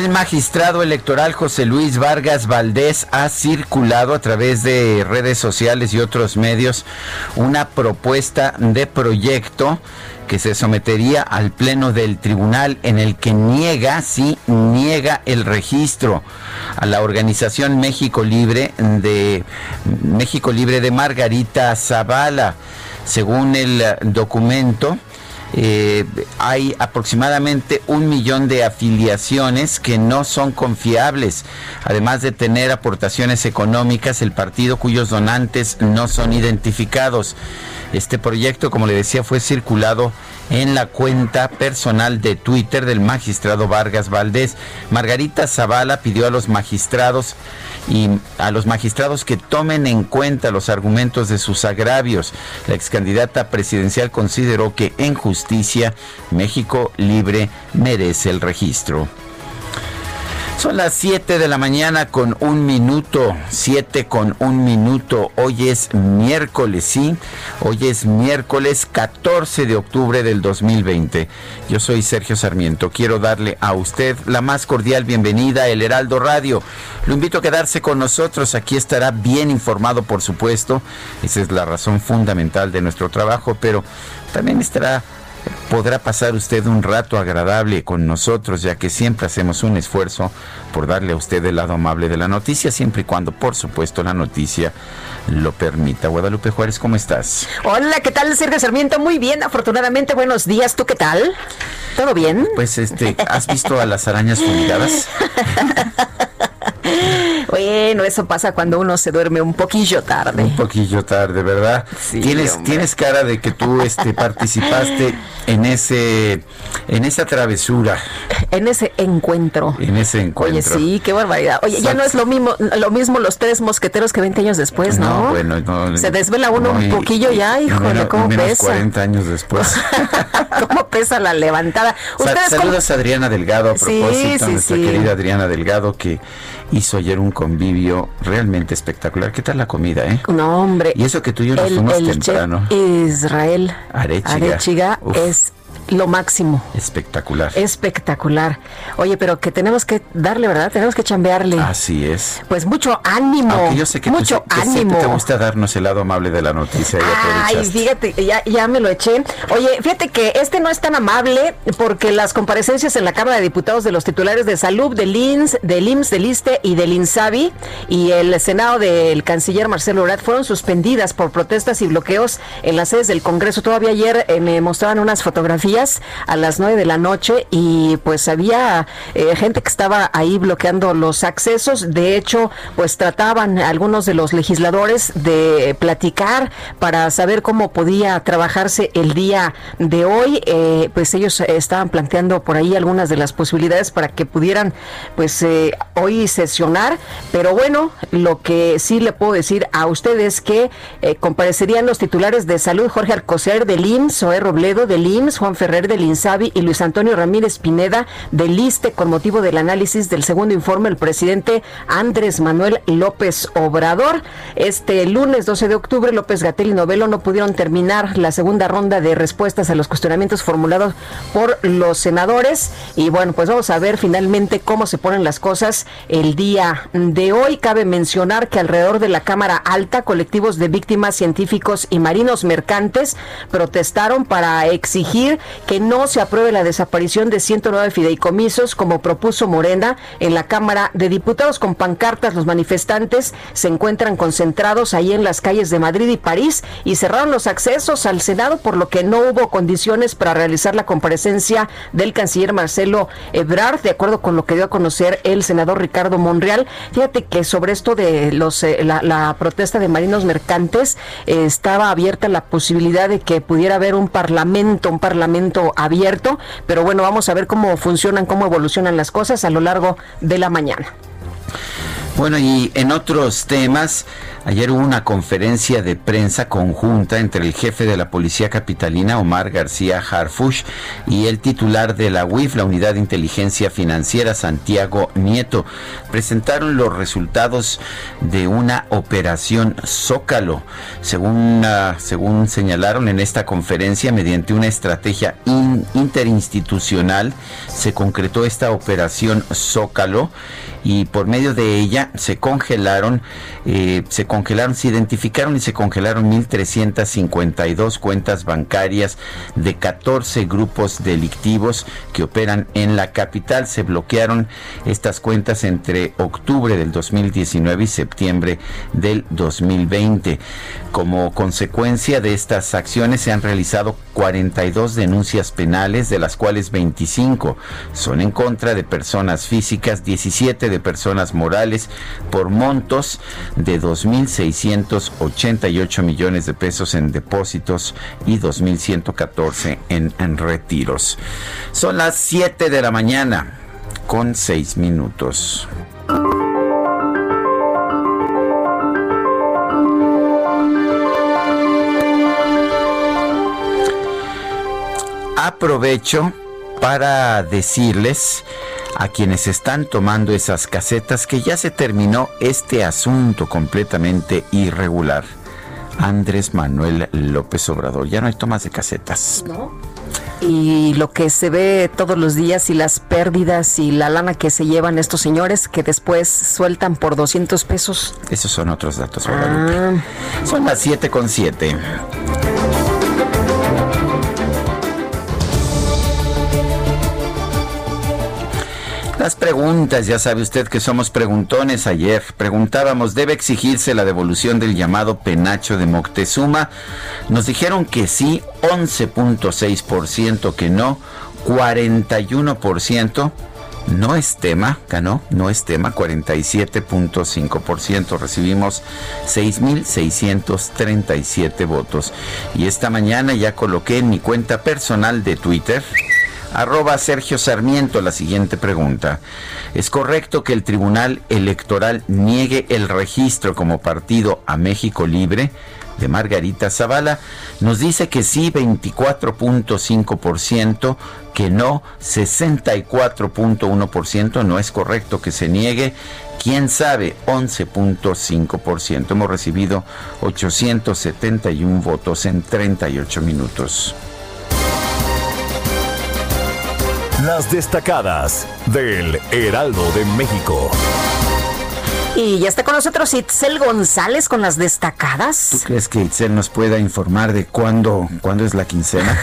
El magistrado electoral José Luis Vargas Valdés ha circulado a través de redes sociales y otros medios una propuesta de proyecto que se sometería al pleno del tribunal en el que niega, sí, niega el registro a la organización México Libre de México Libre de Margarita Zavala. Según el documento, eh, hay aproximadamente un millón de afiliaciones que no son confiables, además de tener aportaciones económicas, el partido cuyos donantes no son identificados. Este proyecto, como le decía, fue circulado en la cuenta personal de Twitter del magistrado Vargas Valdés. Margarita Zavala pidió a los magistrados y a los magistrados que tomen en cuenta los argumentos de sus agravios. La ex candidata presidencial consideró que en justicia México Libre merece el registro. Son las 7 de la mañana con un minuto, 7 con un minuto. Hoy es miércoles, sí. Hoy es miércoles 14 de octubre del 2020. Yo soy Sergio Sarmiento. Quiero darle a usted la más cordial bienvenida El Heraldo Radio. Lo invito a quedarse con nosotros. Aquí estará bien informado, por supuesto. Esa es la razón fundamental de nuestro trabajo, pero también estará podrá pasar usted un rato agradable con nosotros, ya que siempre hacemos un esfuerzo por darle a usted el lado amable de la noticia, siempre y cuando, por supuesto, la noticia lo permita. Guadalupe Juárez, ¿cómo estás? Hola, ¿qué tal, Sergio Sarmiento? Muy bien, afortunadamente, buenos días. ¿Tú qué tal? ¿Todo bien? Pues, este, ¿has visto a las arañas fumigadas? Bueno, eso pasa cuando uno se duerme un poquillo tarde. Un poquillo tarde, ¿verdad? Sí, tienes, hombre. tienes cara de que tú este, participaste en ese, en esa travesura, En ese encuentro. en ese encuentro. Oye, sí, qué barbaridad. Oye, ya no es lo mismo, lo mismo los tres mosqueteros que 20 años después, ¿no? No, bueno, no. Se desvela uno no, un y- poquillo ya, híjole, menos- cómo menos pesa. 40 años después. ¿Cómo pesa la levantada? Sa- ¿Ustedes cómo- Saludos a Adriana Delgado a propósito, sí, nuestra sí. querida Adriana Delgado que hizo ayer un convivio realmente espectacular. ¿Qué tal la comida, eh? No, hombre. Y eso que tú y yo nos el, fuimos el temprano. Israel Arechiga. Arechiga es lo máximo. Espectacular. Espectacular. Oye, pero que tenemos que darle, ¿verdad? Tenemos que chambearle. Así es. Pues mucho ánimo. Aunque yo sé que, tú mucho que ánimo. te gusta darnos el lado amable de la noticia y Ay, fíjate, ya, ya me lo eché. Oye, fíjate que este no es tan amable porque las comparecencias en la Cámara de Diputados de los titulares de salud, del INS, del IMSS, del ISTE y del INSABI y el Senado del canciller Marcelo Ebrard fueron suspendidas por protestas y bloqueos en las sedes del Congreso. Todavía ayer eh, me mostraban unas fotografías a las 9 de la noche y pues había eh, gente que estaba ahí bloqueando los accesos. De hecho, pues trataban algunos de los legisladores de platicar para saber cómo podía trabajarse el día de hoy. Eh, pues ellos estaban planteando por ahí algunas de las posibilidades para que pudieran pues eh, hoy sesionar. Pero bueno, lo que sí le puedo decir a ustedes que comparecerían los titulares de salud Jorge Alcocer del IMSS, Zoé Robledo del IMSS, Juan Fernández Ferrer del y Luis Antonio Ramírez Pineda del ISTE con motivo del análisis del segundo informe del presidente Andrés Manuel López Obrador. Este lunes 12 de octubre, López Gatel y Novelo no pudieron terminar la segunda ronda de respuestas a los cuestionamientos formulados por los senadores. Y bueno, pues vamos a ver finalmente cómo se ponen las cosas el día de hoy. Cabe mencionar que alrededor de la Cámara Alta, colectivos de víctimas científicos y marinos mercantes protestaron para exigir que no se apruebe la desaparición de 109 fideicomisos como propuso Morena en la Cámara de Diputados con pancartas. Los manifestantes se encuentran concentrados ahí en las calles de Madrid y París y cerraron los accesos al Senado por lo que no hubo condiciones para realizar la comparecencia del canciller Marcelo Ebrard, de acuerdo con lo que dio a conocer el senador Ricardo Monreal. Fíjate que sobre esto de los eh, la, protesta de marinos mercantes eh, estaba abierta la posibilidad de que pudiera haber un parlamento, un parlamento abierto, pero bueno, vamos a ver cómo funcionan, cómo evolucionan las cosas a lo largo de la mañana. Bueno, y en otros temas, ayer hubo una conferencia de prensa conjunta entre el jefe de la Policía Capitalina, Omar García Harfush, y el titular de la UIF, la Unidad de Inteligencia Financiera, Santiago Nieto. Presentaron los resultados de una operación Zócalo. Según, ah, según señalaron en esta conferencia, mediante una estrategia interinstitucional, se concretó esta operación Zócalo y por medio de ella se congelaron, eh, se congelaron, se identificaron y se congelaron 1.352 cuentas bancarias de 14 grupos delictivos que operan en la capital. Se bloquearon estas cuentas entre octubre del 2019 y septiembre del 2020. Como consecuencia de estas acciones se han realizado 42 denuncias penales, de las cuales 25 son en contra de personas físicas, 17 de personas morales, por montos de 2.688 millones de pesos en depósitos y 2.114 en, en retiros. Son las 7 de la mañana con 6 minutos. aprovecho para decirles a quienes están tomando esas casetas que ya se terminó este asunto completamente irregular. Andrés Manuel López Obrador, ya no hay tomas de casetas. ¿No? Y lo que se ve todos los días y las pérdidas y la lana que se llevan estos señores que después sueltan por 200 pesos. Esos son otros datos, ah. Son las 7 con 7. Preguntas, ya sabe usted que somos preguntones ayer. Preguntábamos, ¿debe exigirse la devolución del llamado penacho de Moctezuma? Nos dijeron que sí, 11.6% que no, 41% no es tema, ganó, no es tema, 47.5%. Recibimos 6.637 votos. Y esta mañana ya coloqué en mi cuenta personal de Twitter Arroba Sergio Sarmiento la siguiente pregunta. ¿Es correcto que el Tribunal Electoral niegue el registro como partido a México Libre? de Margarita Zavala, nos dice que sí 24.5%, que no 64.1%, no es correcto que se niegue, quién sabe 11.5%. Hemos recibido 871 votos en 38 minutos. Las destacadas del Heraldo de México. Y ya está con nosotros Itzel González con las destacadas. ¿Tú crees que Itzel nos pueda informar de cuándo, cuándo es la quincena?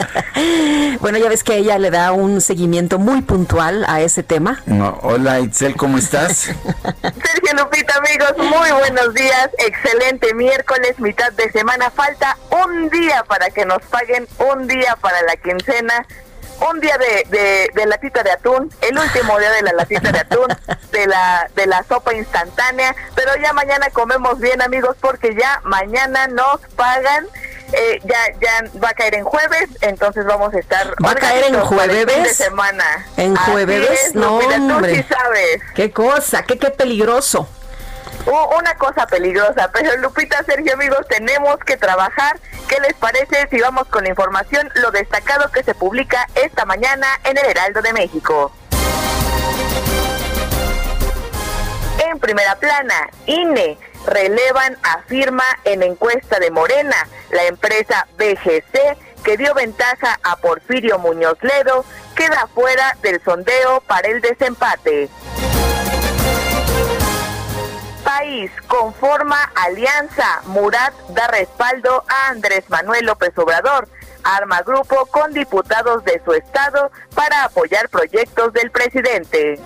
bueno, ya ves que ella le da un seguimiento muy puntual a ese tema. hola Itzel, ¿cómo estás? Sergio Lupita, amigos, muy buenos días. Excelente miércoles, mitad de semana. Falta un día para que nos paguen, un día para la quincena un día de, de, latita de atún, el último día de la latita de atún, de la, de la sopa instantánea, pero ya mañana comemos bien amigos porque ya mañana nos pagan. Eh, ya ya va a caer en jueves, entonces vamos a estar. ¿Va a caer en jueves? de semana. ¿En jueves? no, hombre. sabes. ¿Qué cosa? ¿Qué, qué peligroso? Una cosa peligrosa, pero Lupita, Sergio, amigos, tenemos que trabajar. ¿Qué les parece si vamos con la información, lo destacado que se publica esta mañana en el Heraldo de México? En primera plana, INE relevan a firma en encuesta de Morena, la empresa BGC que dio ventaja a Porfirio Muñoz Ledo, queda fuera del sondeo para el desempate. País conforma alianza. Murat da respaldo a Andrés Manuel López Obrador. Arma grupo con diputados de su estado para apoyar proyectos del presidente.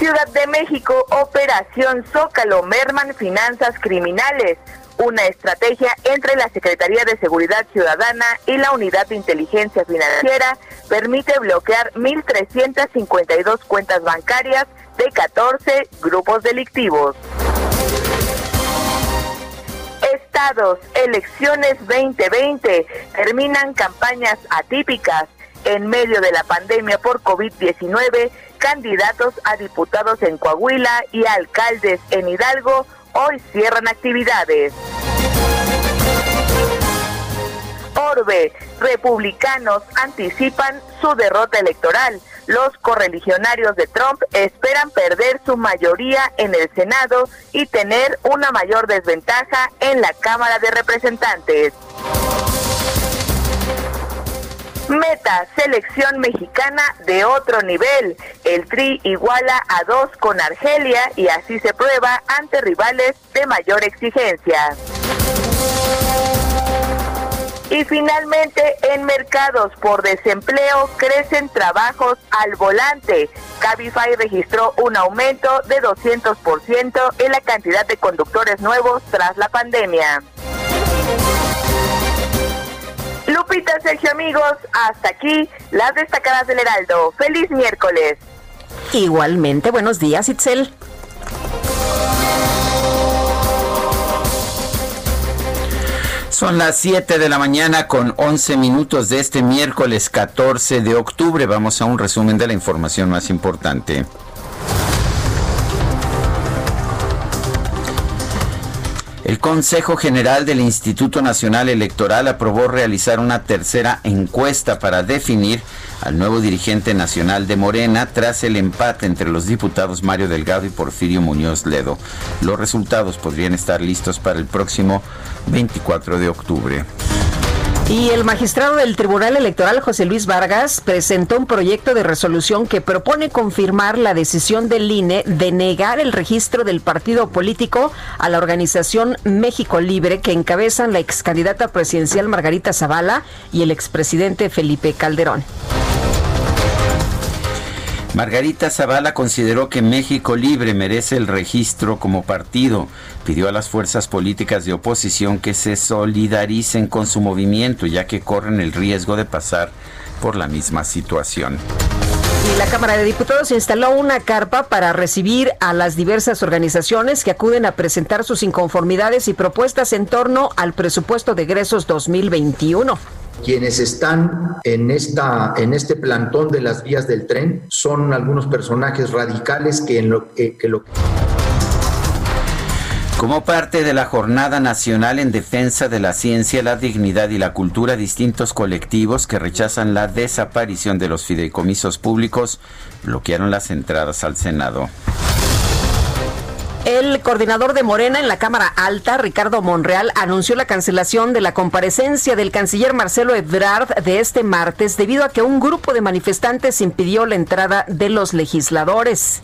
Ciudad de México, Operación Zócalo, merman finanzas criminales. Una estrategia entre la Secretaría de Seguridad Ciudadana y la Unidad de Inteligencia Financiera permite bloquear 1.352 cuentas bancarias de 14 grupos delictivos. Estados, elecciones 2020, terminan campañas atípicas. En medio de la pandemia por COVID-19, candidatos a diputados en Coahuila y alcaldes en Hidalgo hoy cierran actividades. Orbe, republicanos anticipan su derrota electoral. Los correligionarios de Trump esperan perder su mayoría en el Senado y tener una mayor desventaja en la Cámara de Representantes. Meta, selección mexicana de otro nivel. El Tri iguala a dos con Argelia y así se prueba ante rivales de mayor exigencia. Y finalmente, en mercados por desempleo crecen trabajos al volante. Cabify registró un aumento de 200% en la cantidad de conductores nuevos tras la pandemia. Lupita, Sergio, amigos, hasta aquí las destacadas del Heraldo. Feliz miércoles. Igualmente, buenos días, Itzel. Son las 7 de la mañana con 11 minutos de este miércoles 14 de octubre. Vamos a un resumen de la información más importante. El Consejo General del Instituto Nacional Electoral aprobó realizar una tercera encuesta para definir al nuevo dirigente nacional de Morena tras el empate entre los diputados Mario Delgado y Porfirio Muñoz Ledo. Los resultados podrían estar listos para el próximo 24 de octubre. Y el magistrado del Tribunal Electoral, José Luis Vargas, presentó un proyecto de resolución que propone confirmar la decisión del INE de negar el registro del partido político a la organización México Libre que encabezan la ex candidata presidencial Margarita Zavala y el expresidente Felipe Calderón. Margarita Zavala consideró que México Libre merece el registro como partido. Pidió a las fuerzas políticas de oposición que se solidaricen con su movimiento, ya que corren el riesgo de pasar por la misma situación. Y la Cámara de Diputados instaló una carpa para recibir a las diversas organizaciones que acuden a presentar sus inconformidades y propuestas en torno al presupuesto de egresos 2021 quienes están en, esta, en este plantón de las vías del tren son algunos personajes radicales que, que lo... Como parte de la Jornada Nacional en Defensa de la Ciencia, la Dignidad y la Cultura, distintos colectivos que rechazan la desaparición de los fideicomisos públicos bloquearon las entradas al Senado. El coordinador de Morena en la Cámara Alta, Ricardo Monreal, anunció la cancelación de la comparecencia del canciller Marcelo Ebrard de este martes debido a que un grupo de manifestantes impidió la entrada de los legisladores.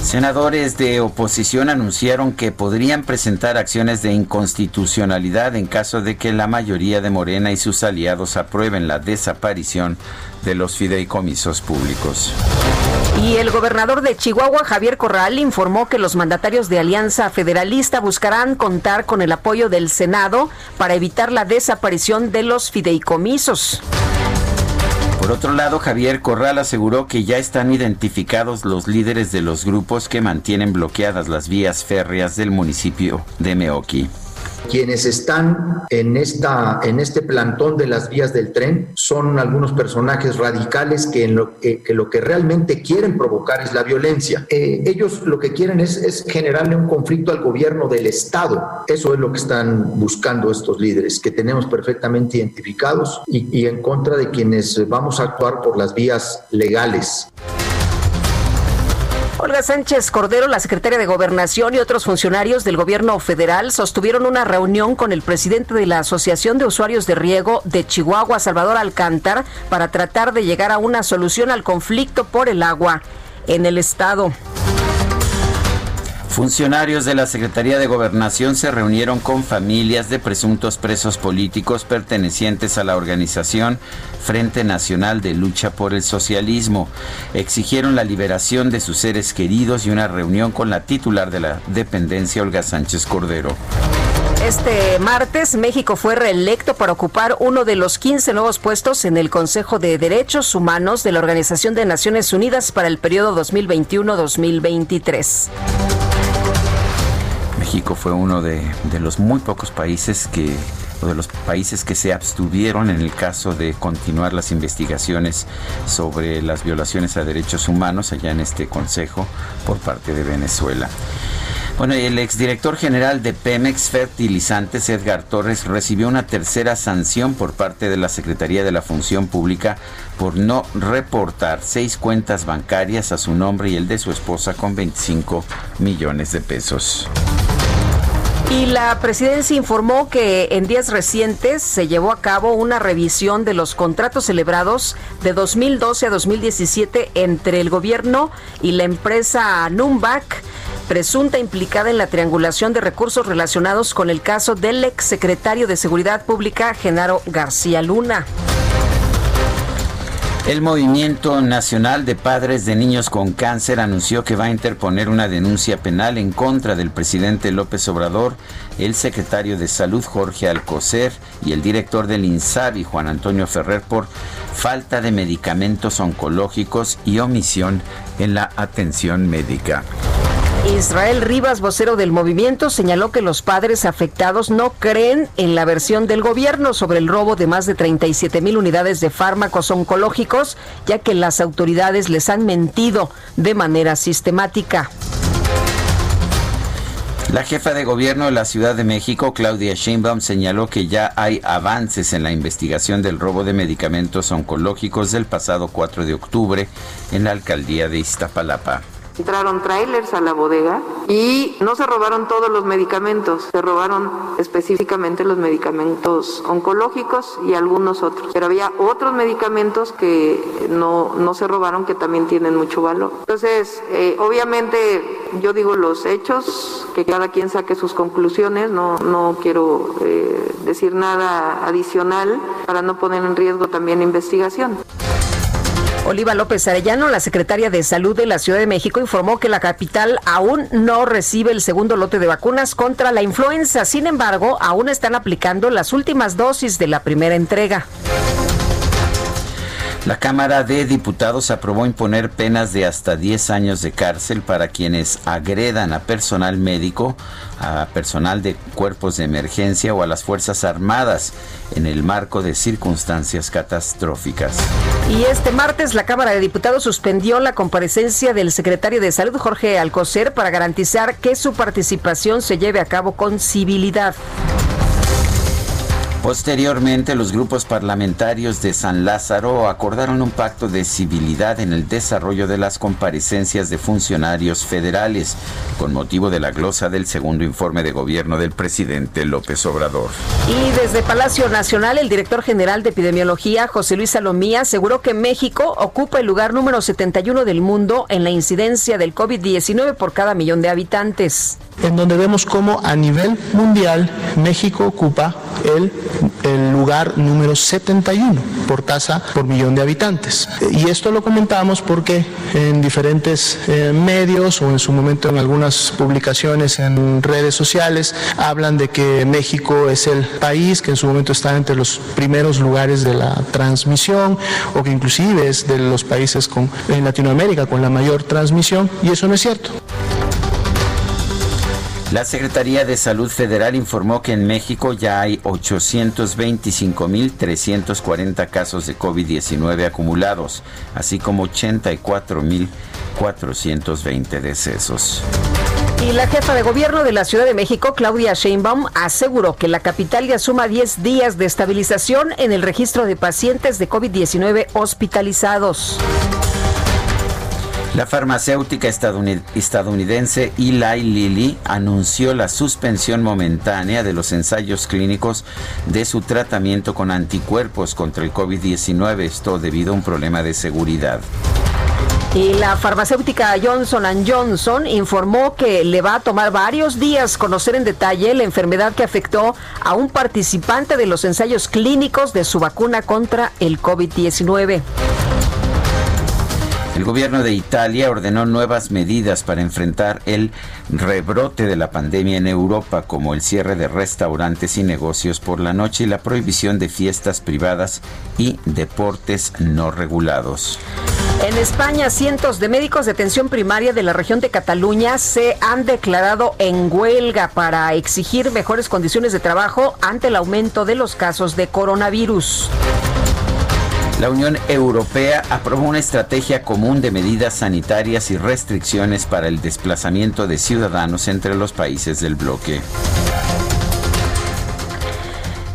Senadores de oposición anunciaron que podrían presentar acciones de inconstitucionalidad en caso de que la mayoría de Morena y sus aliados aprueben la desaparición de los fideicomisos públicos. Y el gobernador de Chihuahua, Javier Corral, informó que los mandatarios de Alianza Federalista buscarán contar con el apoyo del Senado para evitar la desaparición de los fideicomisos. Por otro lado, Javier Corral aseguró que ya están identificados los líderes de los grupos que mantienen bloqueadas las vías férreas del municipio de Meoqui. Quienes están en, esta, en este plantón de las vías del tren son algunos personajes radicales que, en lo, que lo que realmente quieren provocar es la violencia. Eh, ellos lo que quieren es, es generarle un conflicto al gobierno del Estado. Eso es lo que están buscando estos líderes, que tenemos perfectamente identificados y, y en contra de quienes vamos a actuar por las vías legales. Olga Sánchez Cordero, la secretaria de Gobernación y otros funcionarios del gobierno federal sostuvieron una reunión con el presidente de la Asociación de Usuarios de Riego de Chihuahua, Salvador Alcántar, para tratar de llegar a una solución al conflicto por el agua en el estado. Funcionarios de la Secretaría de Gobernación se reunieron con familias de presuntos presos políticos pertenecientes a la organización Frente Nacional de Lucha por el Socialismo. Exigieron la liberación de sus seres queridos y una reunión con la titular de la dependencia, Olga Sánchez Cordero. Este martes, México fue reelecto para ocupar uno de los 15 nuevos puestos en el Consejo de Derechos Humanos de la Organización de Naciones Unidas para el periodo 2021-2023. México fue uno de, de, los muy pocos países que o de los países que se abstuvieron en el caso de continuar las investigaciones sobre las violaciones a derechos humanos allá en este consejo por parte de Venezuela. Bueno, el exdirector general de Pemex Fertilizantes, Edgar Torres, recibió una tercera sanción por parte de la Secretaría de la Función Pública por no reportar seis cuentas bancarias a su nombre y el de su esposa con 25 millones de pesos. Y la presidencia informó que en días recientes se llevó a cabo una revisión de los contratos celebrados de 2012 a 2017 entre el gobierno y la empresa Numbac, presunta implicada en la triangulación de recursos relacionados con el caso del exsecretario de Seguridad Pública, Genaro García Luna. El Movimiento Nacional de Padres de Niños con Cáncer anunció que va a interponer una denuncia penal en contra del presidente López Obrador, el secretario de Salud Jorge Alcocer y el director del INSABI Juan Antonio Ferrer por falta de medicamentos oncológicos y omisión en la atención médica. Israel Rivas, vocero del movimiento, señaló que los padres afectados no creen en la versión del gobierno sobre el robo de más de 37 mil unidades de fármacos oncológicos, ya que las autoridades les han mentido de manera sistemática. La jefa de gobierno de la Ciudad de México, Claudia Sheinbaum, señaló que ya hay avances en la investigación del robo de medicamentos oncológicos del pasado 4 de octubre en la alcaldía de Iztapalapa. Entraron trailers a la bodega y no se robaron todos los medicamentos, se robaron específicamente los medicamentos oncológicos y algunos otros. Pero había otros medicamentos que no, no se robaron que también tienen mucho valor. Entonces, eh, obviamente yo digo los hechos, que cada quien saque sus conclusiones, no, no quiero eh, decir nada adicional para no poner en riesgo también la investigación. Oliva López Arellano, la secretaria de Salud de la Ciudad de México, informó que la capital aún no recibe el segundo lote de vacunas contra la influenza. Sin embargo, aún están aplicando las últimas dosis de la primera entrega. La Cámara de Diputados aprobó imponer penas de hasta 10 años de cárcel para quienes agredan a personal médico, a personal de cuerpos de emergencia o a las Fuerzas Armadas en el marco de circunstancias catastróficas. Y este martes la Cámara de Diputados suspendió la comparecencia del secretario de Salud Jorge Alcocer para garantizar que su participación se lleve a cabo con civilidad. Posteriormente, los grupos parlamentarios de San Lázaro acordaron un pacto de civilidad en el desarrollo de las comparecencias de funcionarios federales, con motivo de la glosa del segundo informe de gobierno del presidente López Obrador. Y desde Palacio Nacional, el director general de epidemiología, José Luis Salomía, aseguró que México ocupa el lugar número 71 del mundo en la incidencia del COVID-19 por cada millón de habitantes. En donde vemos cómo a nivel mundial México ocupa el lugar número 71 por tasa por millón de habitantes. Y esto lo comentamos porque en diferentes eh, medios o en su momento en algunas publicaciones en redes sociales hablan de que México es el país que en su momento está entre los primeros lugares de la transmisión o que inclusive es de los países con, en Latinoamérica con la mayor transmisión y eso no es cierto. La Secretaría de Salud Federal informó que en México ya hay 825.340 casos de COVID-19 acumulados, así como 84.420 decesos. Y la jefa de gobierno de la Ciudad de México, Claudia Sheinbaum, aseguró que la capital ya suma 10 días de estabilización en el registro de pacientes de COVID-19 hospitalizados. La farmacéutica estadounidense Eli Lilly anunció la suspensión momentánea de los ensayos clínicos de su tratamiento con anticuerpos contra el COVID-19, esto debido a un problema de seguridad. Y la farmacéutica Johnson Johnson informó que le va a tomar varios días conocer en detalle la enfermedad que afectó a un participante de los ensayos clínicos de su vacuna contra el COVID-19. El gobierno de Italia ordenó nuevas medidas para enfrentar el rebrote de la pandemia en Europa, como el cierre de restaurantes y negocios por la noche y la prohibición de fiestas privadas y deportes no regulados. En España, cientos de médicos de atención primaria de la región de Cataluña se han declarado en huelga para exigir mejores condiciones de trabajo ante el aumento de los casos de coronavirus. La Unión Europea aprobó una estrategia común de medidas sanitarias y restricciones para el desplazamiento de ciudadanos entre los países del bloque.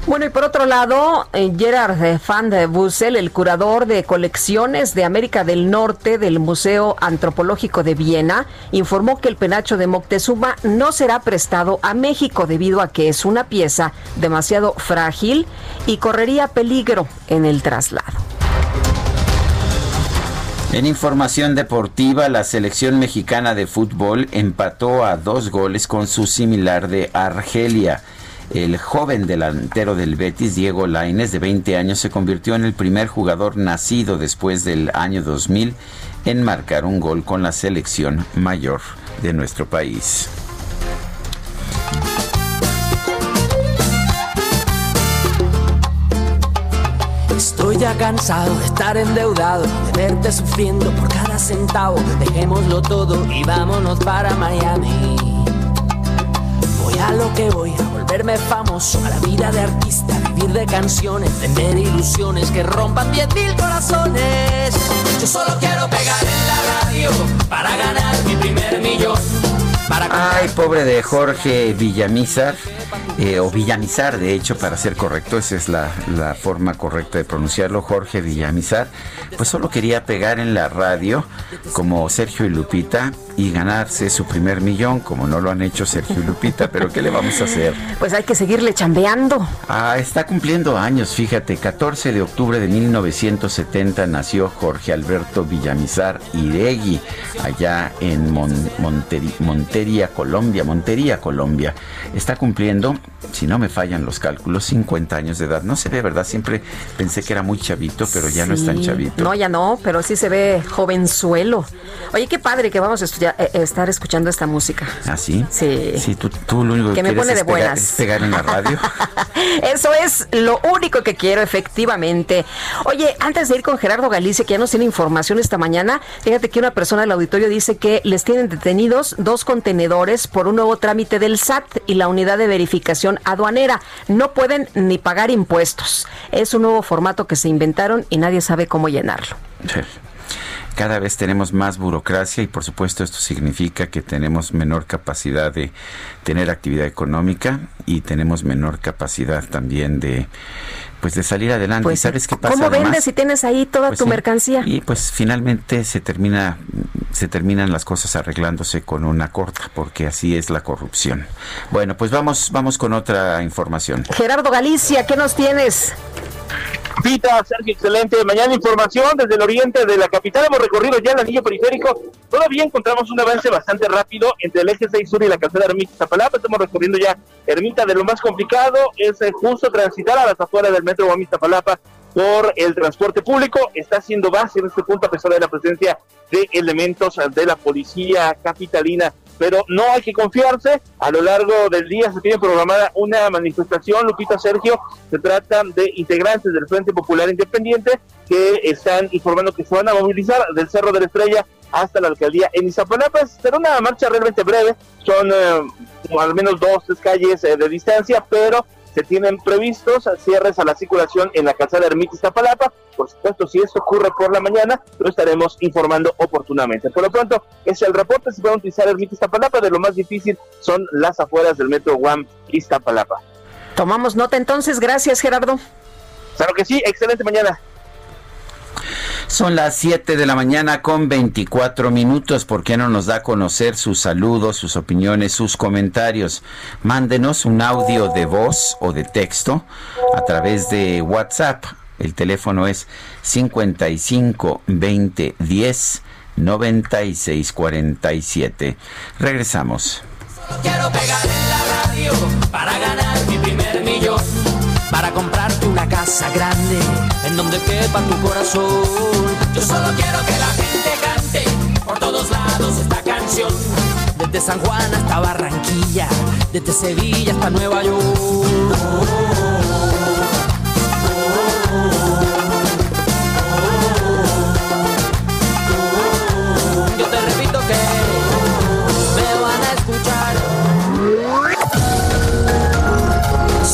Bueno, y por otro lado, eh, Gerard van de Bussel, el curador de colecciones de América del Norte del Museo Antropológico de Viena, informó que el penacho de Moctezuma no será prestado a México debido a que es una pieza demasiado frágil y correría peligro en el traslado. En información deportiva, la selección mexicana de fútbol empató a dos goles con su similar de Argelia. El joven delantero del Betis, Diego Laines, de 20 años, se convirtió en el primer jugador nacido después del año 2000 en marcar un gol con la selección mayor de nuestro país. Estoy ya cansado de estar endeudado, de verte sufriendo por cada centavo. Dejémoslo todo y vámonos para Miami. Voy a lo que voy, a volverme famoso, a la vida de artista, vivir de canciones, tener ilusiones que rompan diez mil corazones. Yo solo quiero pegar en la radio para ganar mi primer millón. Ay, pobre de Jorge Villamizar, eh, o Villamizar, de hecho, para ser correcto, esa es la, la, forma correcta de pronunciarlo, Jorge Villamizar, pues solo quería pegar en la radio como Sergio y Lupita y ganarse su primer millón, como no lo han hecho Sergio y Lupita, pero ¿qué le vamos a hacer? Pues hay que seguirle chambeando. Ah, está cumpliendo años, fíjate, 14 de octubre de 1970 nació Jorge Alberto Villamizar Iregui, allá en Montería, Colombia, Montería, Colombia. Está cumpliendo, si no me fallan los cálculos, 50 años de edad. No se ve, ¿verdad? Siempre pensé que era muy chavito, pero ya no es tan chavito. No, ya no, pero sí se ve jovenzuelo. Oye, qué padre que vamos a estudiar eh, estar escuchando esta música. ¿Ah, sí? Sí. Sí, tú, lo único que, me pone de buenas. es pegar en la radio. Eso es lo único que quiero, efectivamente. Oye, antes de ir con Gerardo Galicia, que ya nos tiene información esta mañana, fíjate que una persona del auditorio dice que les tienen detenidos dos contenedores por un nuevo trámite del SAT y la unidad de verificación aduanera. No pueden ni pagar impuestos. Es un nuevo formato que se inventaron y nadie sabe cómo llenarlo. Sí cada vez tenemos más burocracia y por supuesto esto significa que tenemos menor capacidad de tener actividad económica y tenemos menor capacidad también de pues de salir adelante. Pues, ¿Sabes qué pasa? ¿Cómo vendes si tienes ahí toda pues tu mercancía? Y pues finalmente se termina se terminan las cosas arreglándose con una corta, porque así es la corrupción. Bueno, pues vamos vamos con otra información. Gerardo Galicia, ¿qué nos tienes? Pita, Sergio, excelente. Mañana información desde el oriente de la capital. Hemos recorrido ya el anillo periférico. Todavía encontramos un avance bastante rápido entre el eje 6 sur y la calzada Ermita Iztapalapa. Estamos recorriendo ya Ermita. De lo más complicado es eh, justo transitar a las afueras del metro Guam Iztapalapa por el transporte público. Está haciendo base en este punto a pesar de la presencia de elementos de la policía capitalina. Pero no hay que confiarse. A lo largo del día se tiene programada una manifestación, Lupita Sergio, se trata de integrantes del Frente Popular Independiente que están informando que se van a movilizar del Cerro de la Estrella hasta la alcaldía en Izapalapa. Será una marcha realmente breve, son eh, al menos dos, tres calles eh, de distancia, pero se tienen previstos cierres a la circulación en la calzada Ermita Iztapalapa. Por supuesto, si esto ocurre por la mañana, lo estaremos informando oportunamente. Por lo pronto, es el reporte. Se puede utilizar Ermita Iztapalapa. De lo más difícil son las afueras del metro Guam Iztapalapa. Tomamos nota entonces. Gracias, Gerardo. Claro que sí. Excelente mañana. Son las 7 de la mañana con 24 minutos. ¿Por qué no nos da a conocer sus saludos, sus opiniones, sus comentarios? Mándenos un audio de voz o de texto a través de WhatsApp. El teléfono es 55 20 10 96 47. Regresamos. quiero pegar en la radio para ganar mi primer comprarte una casa grande en donde quepa tu corazón. Yo solo quiero que la gente cante por todos lados esta canción. Desde San Juan hasta Barranquilla, desde Sevilla hasta Nueva York.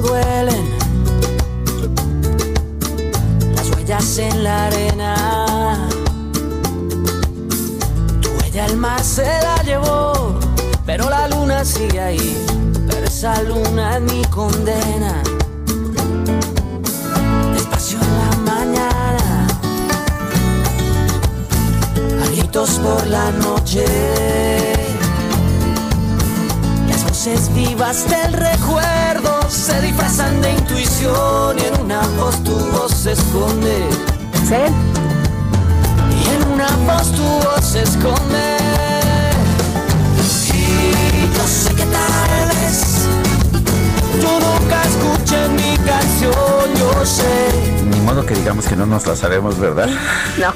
Duelen las huellas en la arena. Tu huella el mar se la llevó, pero la luna sigue ahí. Pero esa luna es mi condena. Despacio en la mañana, gritos por la noche voces vivas del recuerdo se disfrazan de intuición y en una voz tu voz se esconde. ¿Sí? Y en una voz tu voz se esconde. Y yo sé que tal vez yo nunca escuché mi canción, yo sé. Ni modo que digamos que no nos la sabemos, ¿verdad? No.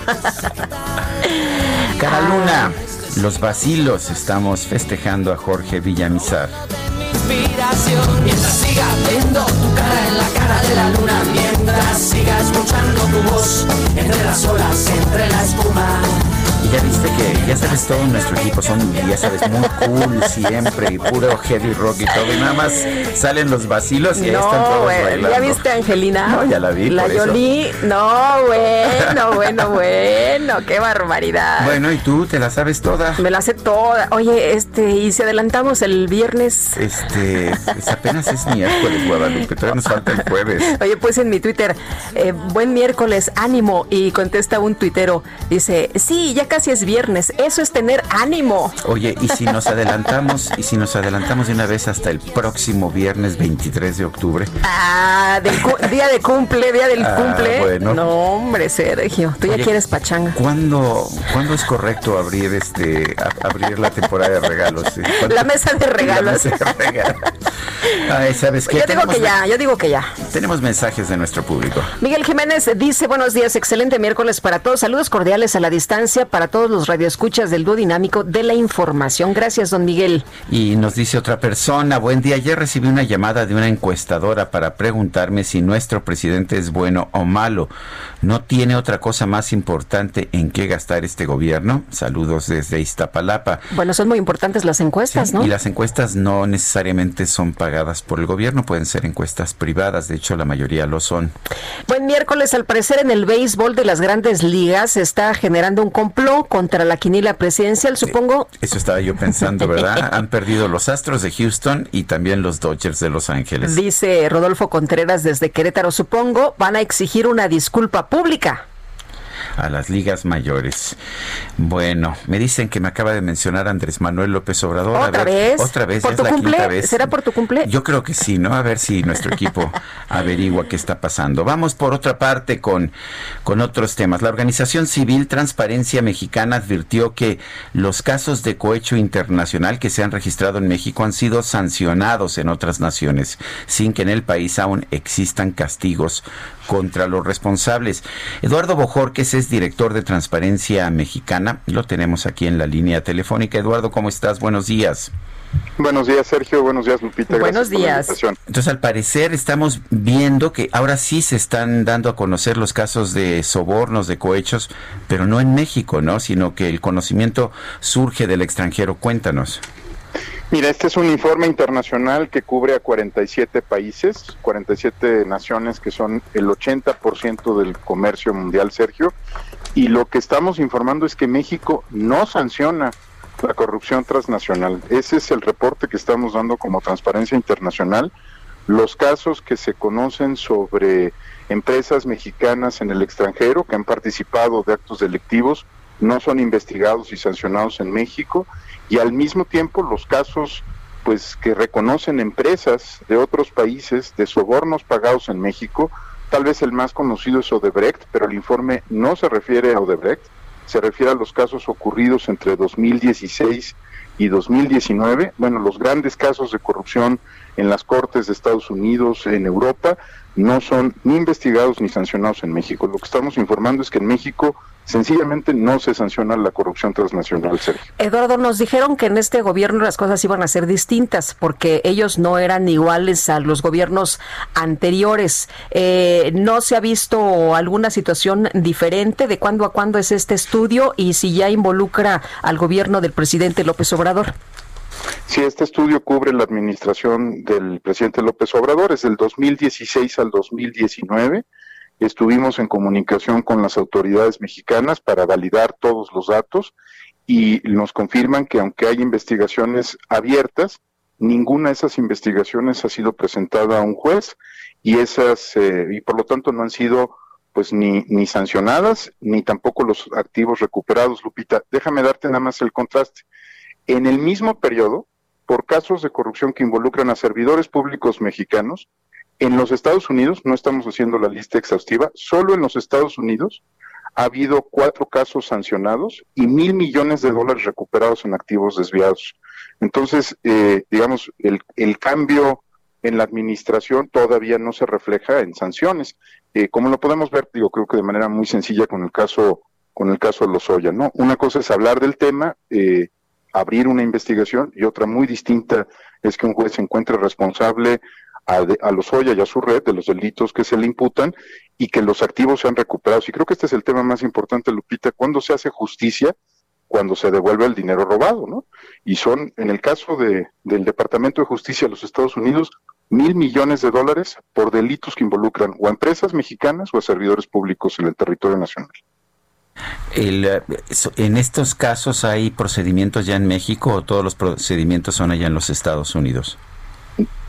Cara Luna. Los vacilos estamos festejando a Jorge Villamizar. Mientras siga viendo tu cara en la cara de la luna, mientras siga escuchando tu voz entre las olas, entre la espuma. Y ya viste que, ya sabes, todo nuestro equipo son, ya sabes, muy cool siempre y puro heavy rock y todo. Y nada más salen los vacilos y ahí están todos bailando. ¿Ya viste a Angelina? No, ya la vi. La Yoli. No, bueno, bueno, bueno. Qué barbaridad. Bueno, ¿y tú te la sabes toda? Me la sé toda. Oye, este, y si adelantamos el viernes. Este, pues apenas es miércoles, Guadalupe. Todavía nos falta el jueves. Oye, pues en mi Twitter, eh, buen miércoles, ánimo. Y contesta un tuitero. Dice, sí, ya casi es viernes. Eso es tener ánimo. Oye, y si nos adelantamos, y si nos adelantamos de una vez hasta el próximo viernes 23 de octubre. Ah, día de cumple, día del Ah, cumple. bueno. No, hombre, Sergio, tú Oye, ya quieres pachanga. ¿Cuándo, ¿Cuándo es correcto abrir este a- abrir la temporada de regalos? ¿Cuándo- La mesa de regalos. La mesa de regalos. Ay, ¿sabes qué? Yo digo que ya, yo digo que ya. Tenemos mensajes de nuestro público. Miguel Jiménez dice, buenos días, excelente miércoles para todos. Saludos cordiales a la distancia para todos los radioescuchas del dúo dinámico de la información. Gracias, don Miguel. Y nos dice otra persona, buen día, ayer recibí una llamada de una encuestadora para preguntarme si nuestro presidente es bueno o malo. ¿No tiene otra cosa más importante en qué gastar este gobierno? Saludos desde Iztapalapa. Bueno, son muy importantes las encuestas, ¿no? Y las encuestas no necesariamente son pagadas por el gobierno, pueden ser encuestas privadas, de hecho la mayoría lo son. Buen miércoles, al parecer en el béisbol de las grandes ligas se está generando un complot contra la quinila presidencial, supongo. Eso estaba yo pensando, ¿verdad? Han perdido los Astros de Houston y también los Dodgers de Los Ángeles. Dice Rodolfo Contreras desde Querétaro, supongo, van a exigir una disculpa pública. A las ligas mayores. Bueno, me dicen que me acaba de mencionar Andrés Manuel López Obrador. ¿Otra vez? Otra vez, ¿Por es tu la cumple? quinta vez. ¿Será por tu cumple? Yo creo que sí, ¿no? A ver si nuestro equipo averigua qué está pasando. Vamos por otra parte con, con otros temas. La Organización Civil Transparencia Mexicana advirtió que los casos de cohecho internacional que se han registrado en México han sido sancionados en otras naciones, sin que en el país aún existan castigos contra los responsables. Eduardo Es director de Transparencia Mexicana. Lo tenemos aquí en la línea telefónica. Eduardo, ¿cómo estás? Buenos días. Buenos días, Sergio. Buenos días, Lupita. Buenos Gracias por la días. Entonces, al parecer, estamos viendo que ahora sí se están dando a conocer los casos de sobornos, de cohechos, pero no en México, ¿no? Sino que el conocimiento surge del extranjero. Cuéntanos. Mira, este es un informe internacional que cubre a 47 países, 47 naciones que son el 80% del comercio mundial, Sergio. Y lo que estamos informando es que México no sanciona la corrupción transnacional. Ese es el reporte que estamos dando como Transparencia Internacional. Los casos que se conocen sobre empresas mexicanas en el extranjero que han participado de actos delictivos no son investigados y sancionados en México y al mismo tiempo los casos pues que reconocen empresas de otros países de sobornos pagados en México, tal vez el más conocido es Odebrecht, pero el informe no se refiere a Odebrecht, se refiere a los casos ocurridos entre 2016 y 2019, bueno, los grandes casos de corrupción en las cortes de Estados Unidos, en Europa, no son ni investigados ni sancionados en México. Lo que estamos informando es que en México sencillamente no se sanciona la corrupción transnacional, Sergio. Eduardo, nos dijeron que en este gobierno las cosas iban a ser distintas porque ellos no eran iguales a los gobiernos anteriores. Eh, ¿No se ha visto alguna situación diferente? ¿De cuándo a cuándo es este estudio y si ya involucra al gobierno del presidente López Obrador? Sí, este estudio cubre la administración del presidente López Obrador, es del 2016 al 2019. Estuvimos en comunicación con las autoridades mexicanas para validar todos los datos y nos confirman que aunque hay investigaciones abiertas, ninguna de esas investigaciones ha sido presentada a un juez y esas eh, y por lo tanto no han sido pues ni, ni sancionadas ni tampoco los activos recuperados. Lupita, déjame darte nada más el contraste. En el mismo periodo, por casos de corrupción que involucran a servidores públicos mexicanos, en los Estados Unidos, no estamos haciendo la lista exhaustiva, solo en los Estados Unidos ha habido cuatro casos sancionados y mil millones de dólares recuperados en activos desviados. Entonces, eh, digamos, el, el, cambio en la administración todavía no se refleja en sanciones. Eh, como lo podemos ver, digo, creo que de manera muy sencilla con el caso, con el caso Lozoya, ¿no? Una cosa es hablar del tema, eh, abrir una investigación y otra muy distinta es que un juez se encuentre responsable a, a Lozoya y a su red de los delitos que se le imputan y que los activos sean recuperados. Y creo que este es el tema más importante, Lupita, cuando se hace justicia, cuando se devuelve el dinero robado, ¿no? Y son, en el caso de, del Departamento de Justicia de los Estados Unidos, mil millones de dólares por delitos que involucran o a empresas mexicanas o a servidores públicos en el territorio nacional. El, ¿En estos casos hay procedimientos ya en México o todos los procedimientos son allá en los Estados Unidos?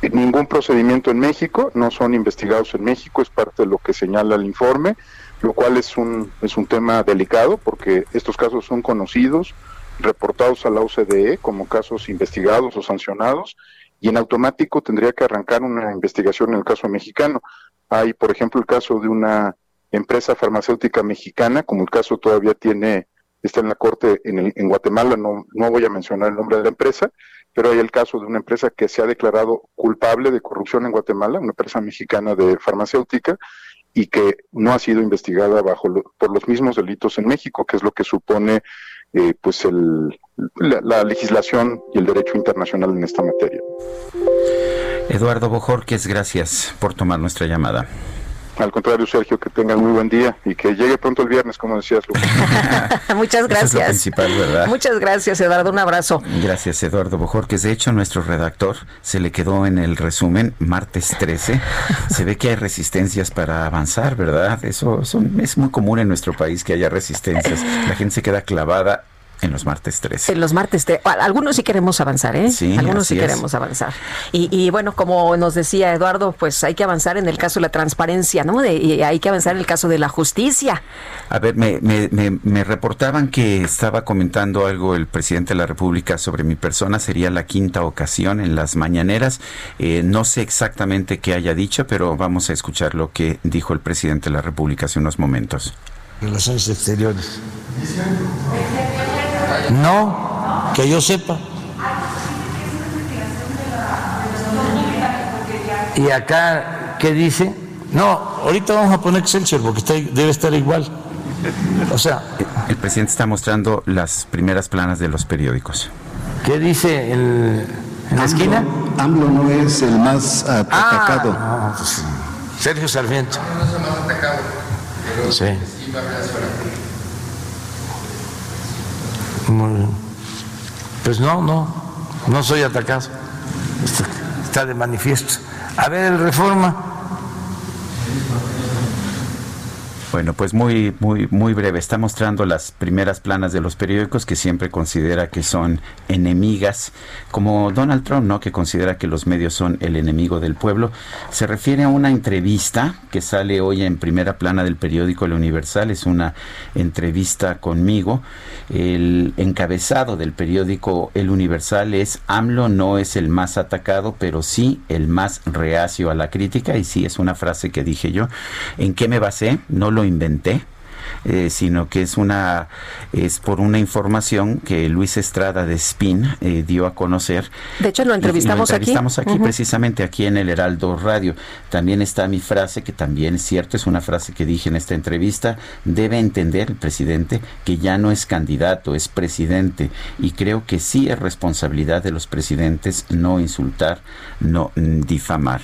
Ningún procedimiento en México, no son investigados en México, es parte de lo que señala el informe, lo cual es un, es un tema delicado porque estos casos son conocidos, reportados a la OCDE como casos investigados o sancionados y en automático tendría que arrancar una investigación en el caso mexicano. Hay, por ejemplo, el caso de una empresa farmacéutica mexicana, como el caso todavía tiene, está en la corte en, el, en Guatemala, no, voy a mencionar el nombre de la empresa, pero hay el caso de una empresa que se ha declarado culpable de corrupción en Guatemala, una empresa mexicana de farmacéutica, y que no ha sido investigada bajo lo, por los mismos delitos en México, que es lo que supone eh, pues el, la, la, legislación y el derecho internacional en esta materia. Eduardo Bojorques, gracias por tomar nuestra llamada. Al contrario, Sergio, que tengan muy buen día y que llegue pronto el viernes, como decías. Muchas gracias. Eso es lo principal, ¿verdad? Muchas gracias, Eduardo. Un abrazo. Gracias, Eduardo Bojorques. De hecho, nuestro redactor se le quedó en el resumen martes 13. se ve que hay resistencias para avanzar, ¿verdad? Eso son, es muy común en nuestro país que haya resistencias. La gente se queda clavada En los martes 13. En los martes 13. Algunos sí queremos avanzar, ¿eh? Sí, Algunos sí queremos avanzar. Y, bueno, como nos decía Eduardo, pues hay que avanzar en el caso de la transparencia, ¿no? y hay que avanzar en el caso de la justicia. A ver, me, me, me, reportaban que estaba comentando algo el presidente de la República sobre mi persona. Sería la quinta ocasión en las mañaneras. Eh, no sé exactamente qué haya dicho, pero vamos a escuchar lo que dijo el presidente de la República hace unos momentos. Relaciones exteriores. No, que yo sepa. Y acá, ¿qué dice? No, ahorita vamos a poner Excelsior porque está, debe estar igual. O sea. El presidente está mostrando las primeras planas de los periódicos. ¿Qué dice el, en la esquina? AMLO no es el más atacado. Ah, pues, Sergio Sarmiento. No es el más atacado. sí. Muy Pues no, no, no soy atacado. Está de manifiesto. A ver, el reforma. Bueno, pues muy, muy, muy breve. Está mostrando las primeras planas de los periódicos que siempre considera que son enemigas, como Donald Trump, ¿no? Que considera que los medios son el enemigo del pueblo. Se refiere a una entrevista que sale hoy en primera plana del periódico El Universal. Es una entrevista conmigo. El encabezado del periódico El Universal es AMLO no es el más atacado, pero sí el más reacio a la crítica. Y sí, es una frase que dije yo. ¿En qué me basé? No lo inventé. Eh, sino que es una es por una información que Luis Estrada de Spin eh, dio a conocer. De hecho, lo entrevistamos, lo entrevistamos aquí. precisamente aquí en el Heraldo Radio. También está mi frase, que también es cierto, es una frase que dije en esta entrevista. Debe entender el presidente que ya no es candidato, es presidente. Y creo que sí es responsabilidad de los presidentes no insultar, no mm, difamar.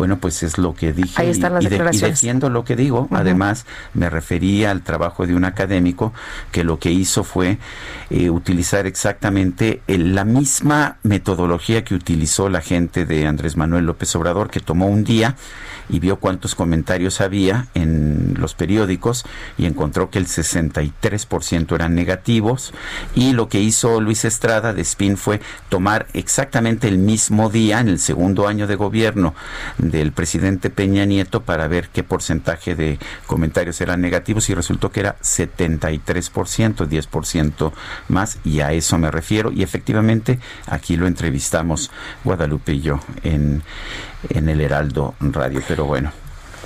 Bueno, pues es lo que dije. Ahí están las y, declaraciones. y defiendo lo que digo. Además, me refería al trabajo de un académico que lo que hizo fue eh, utilizar exactamente la misma metodología que utilizó la gente de Andrés Manuel López Obrador, que tomó un día y vio cuántos comentarios había en los periódicos y encontró que el 63% eran negativos y lo que hizo Luis Estrada de Spin fue tomar exactamente el mismo día en el segundo año de gobierno del presidente Peña Nieto para ver qué porcentaje de comentarios eran negativos y resultó que era 73%, 10% más y a eso me refiero y efectivamente aquí lo entrevistamos Guadalupe y yo en en el Heraldo Radio. Pero bueno.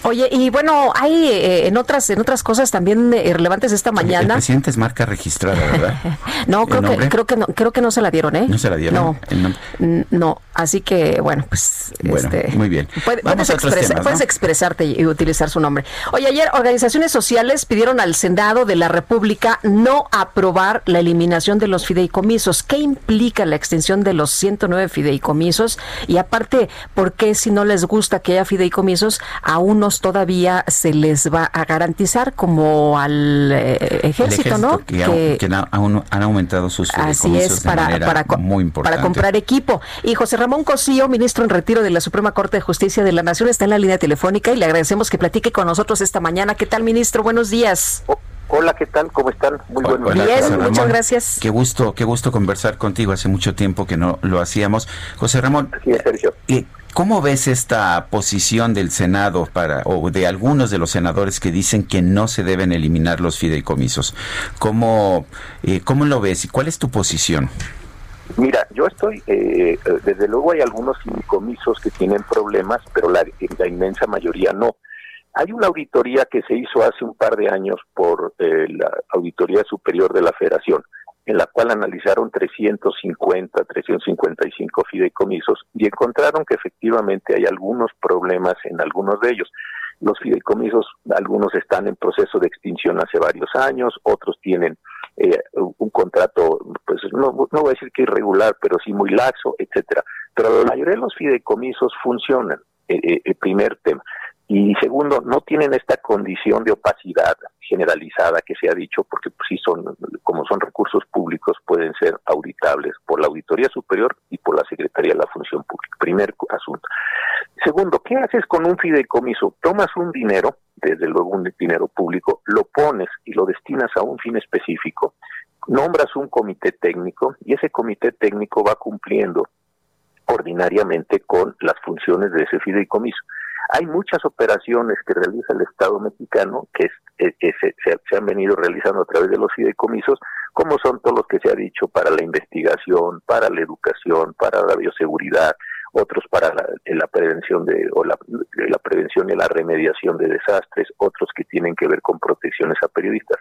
Oye, y bueno, hay eh, en otras en otras cosas también eh, relevantes esta mañana. El presidente es marca registrada, ¿verdad? no, creo que creo que no creo que no se la dieron, ¿eh? No se la dieron. No, no así que bueno, pues bueno, este, muy bien. puedes, expresarte y utilizar su nombre. Oye, ayer organizaciones sociales pidieron al Senado de la República no aprobar la eliminación de los fideicomisos. ¿Qué implica la extensión de los 109 fideicomisos? Y aparte, ¿por qué si no les gusta que haya fideicomisos a todavía se les va a garantizar como al eh, ejército, ¿no? Que, han, aumentado sus Así es, para, para, muy importante. para comprar equipo. Y José Ramón Cosío, ministro en retiro de la Suprema Corte de Justicia de la Nación, está en la línea telefónica y le agradecemos que platique con nosotros esta mañana. ¿Qué tal, ministro? Buenos días. Hola, ¿qué tal? ¿Cómo están? Muy buenos días. Bien, muchas gracias. Qué gusto, qué gusto conversar contigo. Hace mucho tiempo que no lo hacíamos. José Ramón. Sí, Sergio. ¿Cómo ves esta posición del Senado para o de algunos de los senadores que dicen que no se deben eliminar los fideicomisos? ¿Cómo, eh, cómo lo ves y cuál es tu posición? Mira, yo estoy, eh, desde luego hay algunos fideicomisos que tienen problemas, pero la, la, inmensa mayoría no. Hay una auditoría que se hizo hace un par de años por eh, la Auditoría Superior de la Federación en la cual analizaron 350, 355 fideicomisos y encontraron que efectivamente hay algunos problemas en algunos de ellos. Los fideicomisos, algunos están en proceso de extinción hace varios años, otros tienen eh, un contrato, pues no, no voy a decir que irregular, pero sí muy laxo, etcétera. Pero la mayoría de los fideicomisos funcionan. Eh, eh, el primer tema. Y segundo, no tienen esta condición de opacidad generalizada que se ha dicho, porque pues, sí son, como son recursos públicos, pueden ser auditables por la Auditoría Superior y por la Secretaría de la Función Pública. Primer asunto. Segundo, ¿qué haces con un fideicomiso? Tomas un dinero, desde luego un dinero público, lo pones y lo destinas a un fin específico nombras un comité técnico y ese comité técnico va cumpliendo ordinariamente con las funciones de ese fideicomiso. Hay muchas operaciones que realiza el Estado mexicano que, eh, se, se, han venido realizando a través de los fideicomisos, como son todos los que se ha dicho para la investigación, para la educación, para la bioseguridad, otros para la, prevención de o la, la, prevención y la remediación de desastres, otros que tienen que ver con protecciones a periodistas.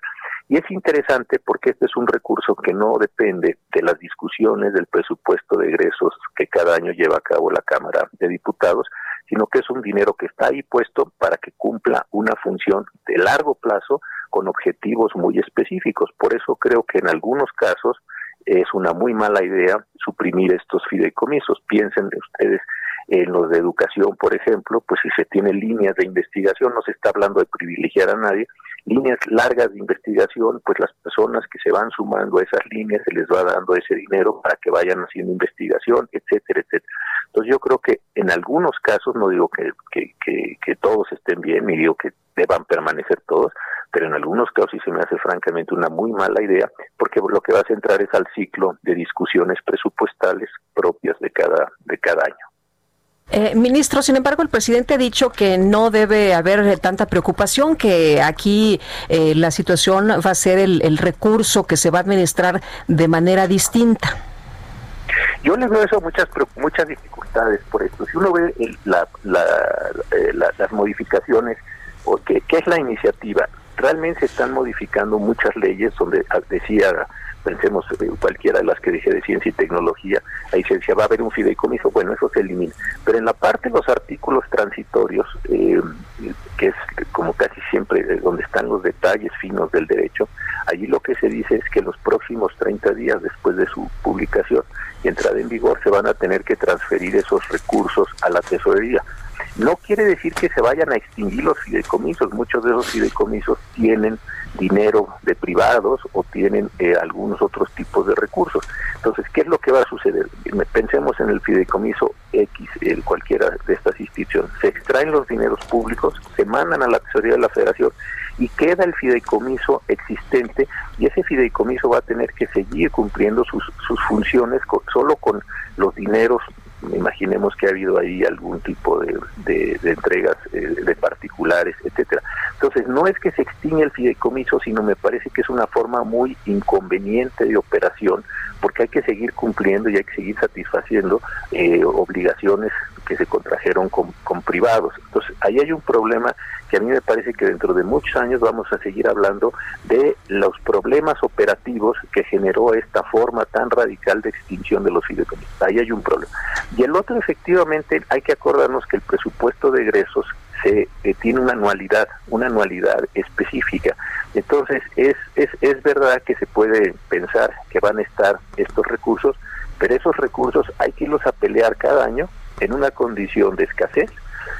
Y es interesante porque este es un recurso que no depende de las discusiones del presupuesto de egresos que cada año lleva a cabo la Cámara de Diputados, sino que es un dinero que está ahí puesto para que cumpla una función de largo plazo con objetivos muy específicos. Por eso creo que en algunos casos es una muy mala idea suprimir estos fideicomisos. Piensen ustedes en los de educación, por ejemplo, pues si se tiene líneas de investigación, no se está hablando de privilegiar a nadie, líneas largas de investigación, pues las personas que se van sumando a esas líneas se les va dando ese dinero para que vayan haciendo investigación, etcétera, etcétera. Entonces yo creo que en algunos casos, no digo que, que, que, todos estén bien, ni digo que deban permanecer todos, pero en algunos casos sí se me hace francamente una muy mala idea, porque lo que va a centrar es al ciclo de discusiones presupuestales propias de cada, de cada año. Eh, ministro, sin embargo, el presidente ha dicho que no debe haber tanta preocupación, que aquí eh, la situación va a ser el, recurso que se va a administrar de manera distinta. Yo les veo eso muchas muchas dificultades por esto. Si uno ve eh, las modificaciones, o qué, es la iniciativa, realmente se están modificando muchas leyes donde decía pensemos en eh, cualquiera de las que dije de ciencia y tecnología, ahí se decía va a haber un fideicomiso, bueno, eso se elimina. Pero en la parte de los artículos transitorios, eh, que es como casi siempre eh, donde están los detalles finos del derecho, allí lo que se dice es que los próximos 30 días después de su publicación y entrada en vigor se van a tener que transferir esos recursos a la tesorería. No quiere decir que se vayan a extinguir los fideicomisos, muchos de esos fideicomisos tienen dinero de privados o tienen eh, algunos otros tipos de recursos. Entonces, ¿qué es lo que va a suceder? Pensemos en el fideicomiso X, cualquiera de estas instituciones. Se extraen los dineros públicos, se mandan a la tesorería de la federación y queda el fideicomiso existente y ese fideicomiso va a tener que seguir cumpliendo sus, sus funciones solo con los dineros imaginemos que ha habido ahí algún tipo de, entregas eh, de particulares, etcétera. Entonces, no es que se extingue el fideicomiso, sino me parece que es una forma muy inconveniente de operación, porque hay que seguir cumpliendo y hay que seguir satisfaciendo eh, obligaciones que se contrajeron con, privados. Entonces, ahí hay un problema que a mí me parece que dentro de muchos años vamos a seguir hablando de los problemas operativos que generó esta forma tan radical de extinción de los fideicomisos. Ahí hay un problema. Y el otro, efectivamente, hay que acordarnos que el presupuesto de egresos se eh, tiene una anualidad, una anualidad específica. Entonces, es, es, es verdad que se puede pensar que van a estar estos recursos, pero esos recursos hay que irlos a pelear cada año en una condición de escasez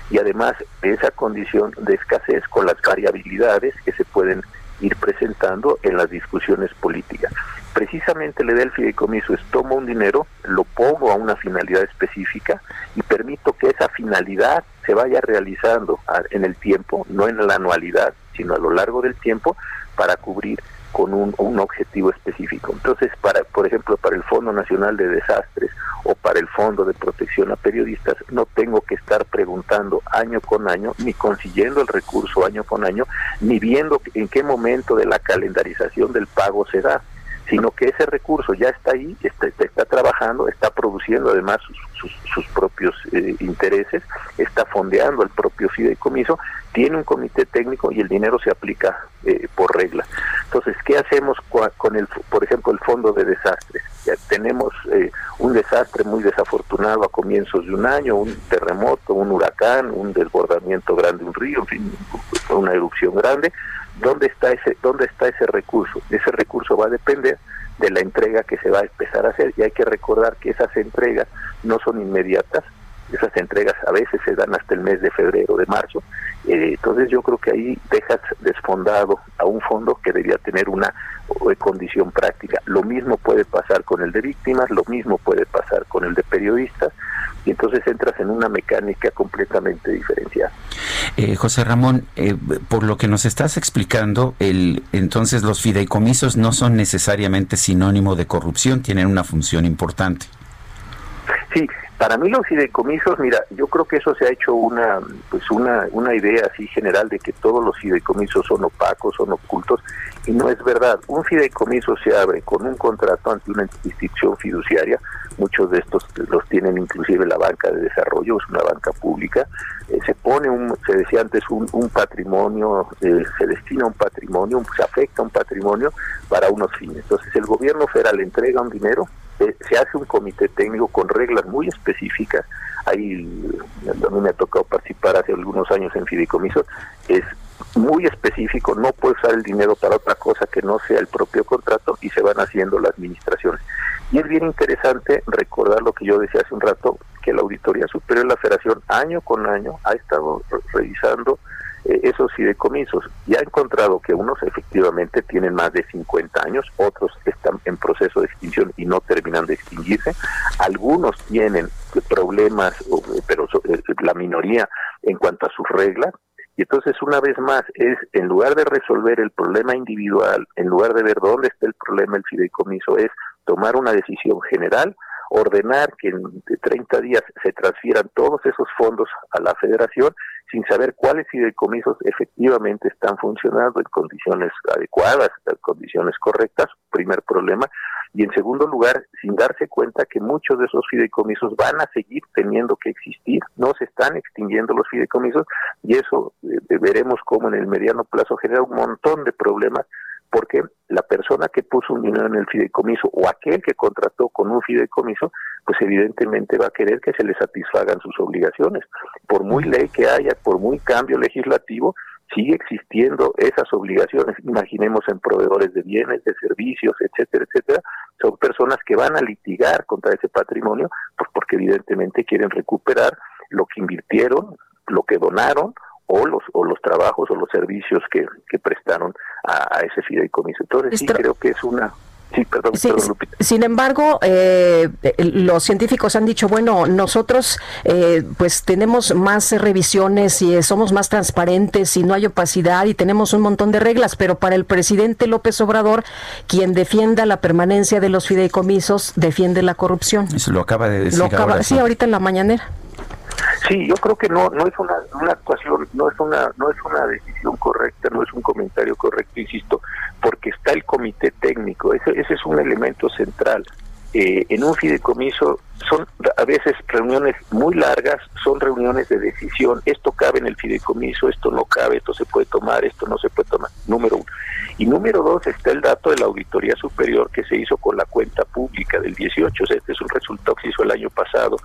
y además de esa condición de escasez con las variabilidades que se pueden ir presentando en las discusiones políticas. Precisamente le da el fideicomiso es tomo un dinero, lo pongo a una finalidad específica y permito que esa finalidad se vaya realizando en el tiempo, no en la anualidad, sino a lo largo del tiempo para cubrir con un, un, objetivo específico. Entonces, para, por ejemplo, para el Fondo Nacional de Desastres o para el Fondo de Protección a Periodistas, no tengo que estar preguntando año con año, ni consiguiendo el recurso año con año, ni viendo en qué momento de la calendarización del pago se da sino que ese recurso ya está ahí, está, está, trabajando, está produciendo además sus, sus, propios eh, intereses, está fondeando el propio fideicomiso, tiene un comité técnico y el dinero se aplica eh, por regla. Entonces, ¿qué hacemos con el, por ejemplo, el fondo de desastres? Ya tenemos eh, un desastre muy desafortunado a comienzos de un año, un terremoto, un huracán, un desbordamiento grande de un río, en fin, una erupción grande ¿Dónde está ese dónde está ese recurso? Ese recurso va a depender de la entrega que se va a empezar a hacer y hay que recordar que esas entregas no son inmediatas, esas entregas a veces se dan hasta el mes de febrero, de marzo, eh, entonces yo creo que ahí dejas desfondado a un fondo que debía tener una eh, condición práctica. Lo mismo puede pasar con el de víctimas, lo mismo puede pasar con el de periodistas, y entonces entras en una mecánica completamente diferenciada. Eh, José Ramón, eh, por lo que nos estás explicando, el, entonces los fideicomisos no son necesariamente sinónimo de corrupción, tienen una función importante. Sí, para mí los fideicomisos, mira, yo creo que eso se ha hecho una pues una, una idea así general de que todos los fideicomisos son opacos, son ocultos, y no es verdad. Un fideicomiso se abre con un contrato ante una institución fiduciaria, muchos de estos los tienen inclusive la banca de desarrollo, es una banca pública, eh, se pone un, se decía antes, un, patrimonio, eh, se destina un patrimonio, se afecta un patrimonio para unos fines. Entonces el gobierno federal entrega un dinero, eh, se hace un comité técnico con reglas muy específicas. Ahí a mí me ha tocado participar hace algunos años en fideicomiso. Es muy específico, no puede usar el dinero para otra cosa que no sea el propio contrato y se van haciendo las administraciones. Y es bien interesante recordar lo que yo decía hace un rato, que la Auditoría Superior de la Federación año con año ha estado revisando eh, esos fideicomisos y ha encontrado que unos efectivamente tienen más de 50 años, otros están en proceso de extinción y no terminan de extinguirse, algunos tienen problemas, pero eh, la minoría en cuanto a sus reglas, y entonces una vez más es, en lugar de resolver el problema individual, en lugar de ver dónde está el problema el fideicomiso, es tomar una decisión general, ordenar que en 30 días se transfieran todos esos fondos a la federación sin saber cuáles fideicomisos efectivamente están funcionando en condiciones adecuadas, en condiciones correctas, primer problema, y en segundo lugar, sin darse cuenta que muchos de esos fideicomisos van a seguir teniendo que existir, no se están extinguiendo los fideicomisos, y eso eh, veremos cómo en el mediano plazo genera un montón de problemas porque la persona que puso un dinero en el fideicomiso o aquel que contrató con un fideicomiso, pues evidentemente va a querer que se le satisfagan sus obligaciones. Por muy ley que haya, por muy cambio legislativo, sigue existiendo esas obligaciones. Imaginemos en proveedores de bienes, de servicios, etcétera, etcétera. Son personas que van a litigar contra ese patrimonio, pues porque evidentemente quieren recuperar lo que invirtieron, lo que donaron o los o los trabajos o los servicios que, que prestaron a, ese fideicomiso. Entonces sí creo que es una Sí, perdón, Sin embargo, eh, los científicos han dicho, bueno, nosotros eh, pues tenemos más revisiones y somos más transparentes y no hay opacidad y tenemos un montón de reglas, pero para el presidente López Obrador, quien defienda la permanencia de los fideicomisos, defiende la corrupción. Eso lo acaba de decir. Lo acaba, sí, ahorita en la mañanera. Sí, yo creo que no no es una, una actuación, no es una no es una decisión correcta, no es un comentario correcto, insisto, porque está el comité técnico, ese, ese es un elemento central. Eh, en un fideicomiso son a veces reuniones muy largas, son reuniones de decisión, esto cabe en el fideicomiso, esto no cabe, esto se puede tomar, esto no se puede tomar, número uno. Y número dos está el dato de la Auditoría Superior que se hizo con la cuenta pública del 18, este es un resultado que se hizo el año pasado,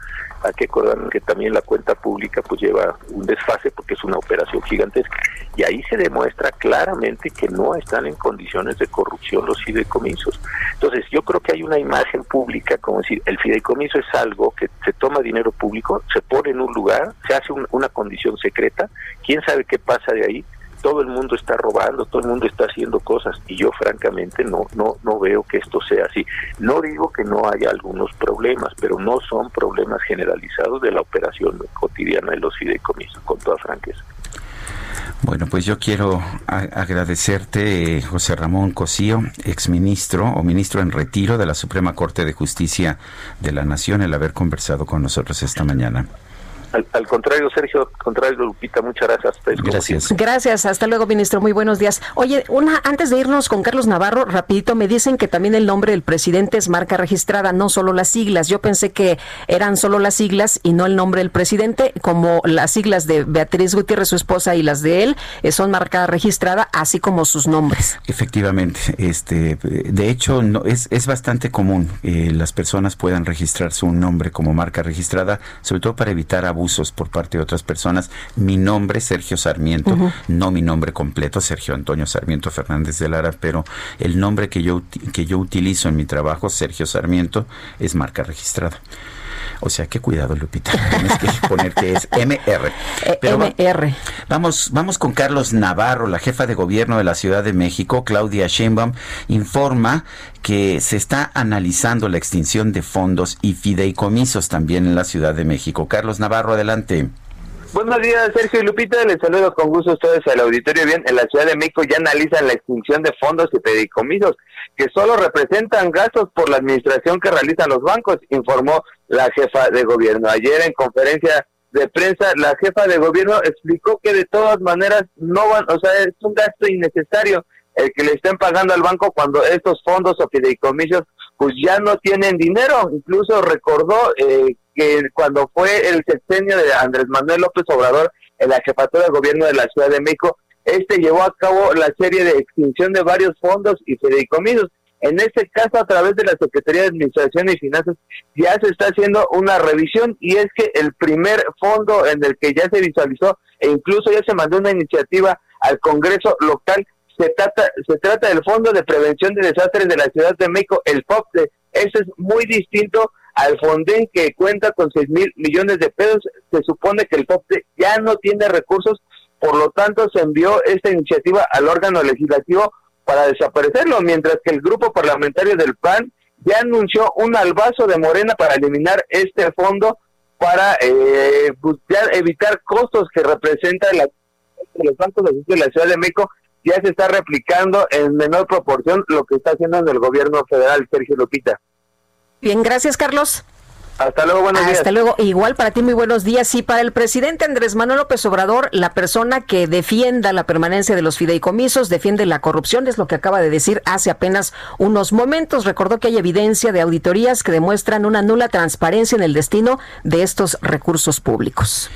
hay que acordar que también la cuenta pública pues lleva un desfase porque es una operación gigantesca, y ahí se demuestra claramente que no están en condiciones de corrupción los fideicomisos. Entonces yo creo que hay una imagen pública, como decir, el fideicomiso es algo que se toma dinero público, se pone en un lugar, se hace una condición secreta, quién sabe qué pasa de ahí, todo el mundo está robando, todo el mundo está haciendo cosas y yo francamente no no no veo que esto sea así. No digo que no haya algunos problemas, pero no son problemas generalizados de la operación cotidiana de los fideicomisos, con toda franqueza. Bueno, pues yo quiero agradecerte, José Ramón Cosío, exministro o ministro en retiro de la Suprema Corte de Justicia de la Nación, el haber conversado con nosotros esta mañana. Al, contrario, Sergio, al contrario, Lupita, muchas gracias. gracias. Gracias, hasta luego, ministro. Muy buenos días. Oye, una antes de irnos con Carlos Navarro, rapidito, me dicen que también el nombre del presidente es marca registrada, no solo las siglas. Yo pensé que eran solo las siglas y no el nombre del presidente, como las siglas de Beatriz Gutiérrez, su esposa, y las de él eh, son marca registrada, así como sus nombres. Efectivamente, este, de hecho, no, es, es bastante común eh, las personas puedan registrar su nombre como marca registrada, sobre todo para evitar abusos abusos por parte de otras personas. Mi nombre, Sergio Sarmiento, no mi nombre completo, Sergio Antonio Sarmiento Fernández de Lara, pero el nombre que yo, que yo utilizo en mi trabajo, Sergio Sarmiento, es marca registrada. O sea, qué cuidado, Lupita. Tienes que poner que es MR. Eh, MR. Vamos, vamos con Carlos Navarro, la jefa de gobierno de la Ciudad de México, Claudia Sheinbaum, informa que se está analizando la extinción de fondos y fideicomisos también en la Ciudad de México. Carlos Navarro, adelante. Buenos días, Sergio y Lupita. Les saludo con gusto a ustedes al auditorio. Bien, en la Ciudad de México ya analizan la extinción de fondos y fideicomisos que solo representan gastos por la administración que realizan los bancos, informó la jefa de gobierno. Ayer en conferencia de prensa, la jefa de gobierno explicó que de todas maneras no van, o sea, es un gasto innecesario el que le estén pagando al banco cuando estos fondos o fideicomisos pues ya no tienen dinero. Incluso recordó eh, que cuando fue el sexenio de Andrés Manuel López Obrador en la jefatura de gobierno de la Ciudad de México, este llevó a cabo la serie de extinción de varios fondos y fideicomisos. En este caso, a través de la Secretaría de Administración y Finanzas, ya se está haciendo una revisión y es que el primer fondo en el que ya se visualizó e incluso ya se mandó una iniciativa al Congreso local se trata, se trata del Fondo de Prevención de Desastres de la Ciudad de México, el FOPDE. Eso es muy distinto al Fonden que cuenta con 6 mil millones de pesos. Se supone que el FOPDE ya no tiene recursos, por lo tanto se envió esta iniciativa al órgano legislativo para desaparecerlo, mientras que el grupo parlamentario del PAN ya anunció un albazo de Morena para eliminar este fondo para eh, evitar costos que representa la, los bancos de la Ciudad de México ya se está replicando en menor proporción lo que está haciendo en el gobierno federal, Sergio Lupita. Bien, gracias Carlos. Hasta luego, buenos días. Hasta luego. Igual para ti, muy buenos días. Y para el presidente Andrés Manuel López Obrador, la persona que defienda la permanencia de los fideicomisos, defiende la corrupción, es lo que acaba de decir hace apenas unos momentos. Recordó que hay evidencia de auditorías que demuestran una nula transparencia en el destino de estos recursos públicos.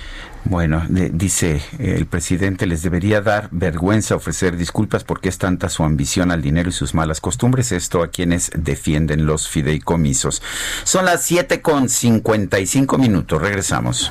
Bueno, dice el presidente, les debería dar vergüenza ofrecer disculpas porque es tanta su ambición al dinero y sus malas costumbres. Esto a quienes defienden los fideicomisos. Son las 7 con 55 minutos. Regresamos.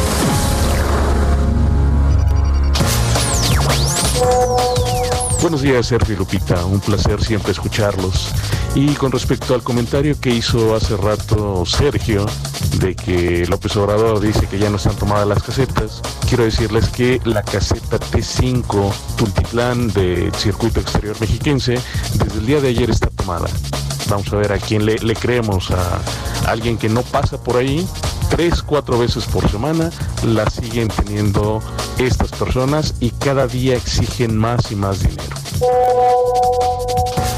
Música Buenos días, Sergio Lupita. Un placer siempre escucharlos. Y con respecto al comentario que hizo hace rato Sergio, de que López Obrador dice que ya no están tomadas las casetas, quiero decirles que la caseta T5 Tultitlán del circuito exterior mexiquense, desde el día de ayer está tomada. Vamos a ver a quién le, le creemos, a alguien que no pasa por ahí tres, cuatro veces por semana, la siguen teniendo estas personas y cada día exigen más y más dinero.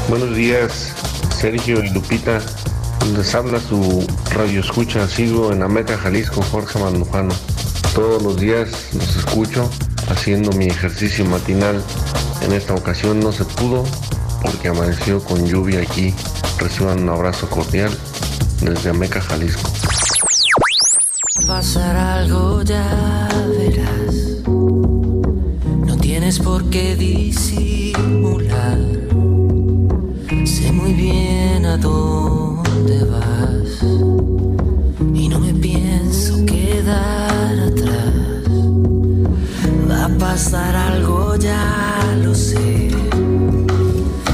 Buenos días, Sergio y Lupita. Les habla su radio escucha, sigo en Ameca, Jalisco, Jorge Mandujano. Todos los días los escucho haciendo mi ejercicio matinal. En esta ocasión no se pudo porque amaneció con lluvia aquí. Reciban un abrazo cordial desde Ameca, Jalisco pasar algo, ya verás. No tienes por qué dónde vas. Y no me pienso quedar atrás. Va a pasar algo, ya lo sé.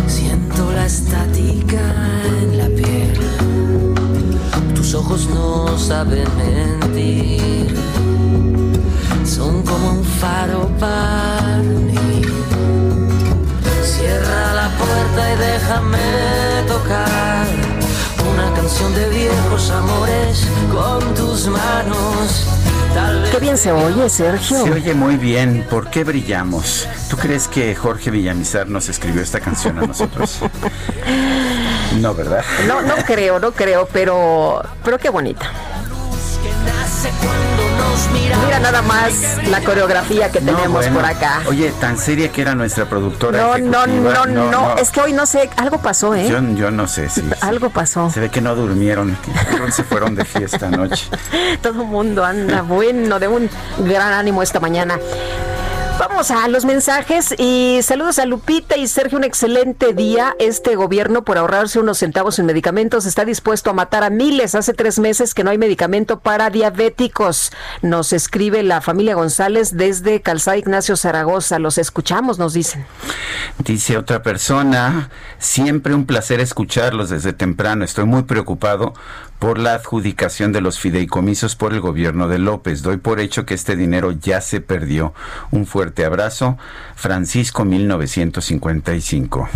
Siento la estática en la piel. Tus ojos no saben mentir. Son como un faro para canción de viejos amores con tus manos. Qué bien se oye, Sergio. Se oye muy bien. ¿Por qué brillamos? ¿Tú crees que Jorge Villamizar nos escribió esta canción a nosotros? No, ¿verdad? No, no creo, no creo, pero, pero qué bonita. Mira nada más la coreografía que tenemos por acá. Oye, tan seria que era nuestra productora. No, no, ejecutiva. no, no, Es que hoy no sé, algo pasó, ¿eh? Yo, yo no sé si. Algo pasó. Se ve que no durmieron, que se fueron de fiesta anoche. Todo el mundo anda bueno, de un gran ánimo esta mañana. Vamos a los mensajes y saludos a Lupita y Sergio. Un excelente día. Este gobierno, por ahorrarse unos centavos en medicamentos, está dispuesto a matar a miles. Hace tres meses que no hay medicamento para diabéticos. Nos escribe la familia González desde Calzada Ignacio Zaragoza. Los escuchamos, nos dicen. Dice otra persona, siempre un placer escucharlos desde temprano. Estoy muy preocupado por la adjudicación de los fideicomisos por el gobierno de López. Doy por hecho que este dinero ya se perdió. Un fuerte abrazo. Francisco 1955.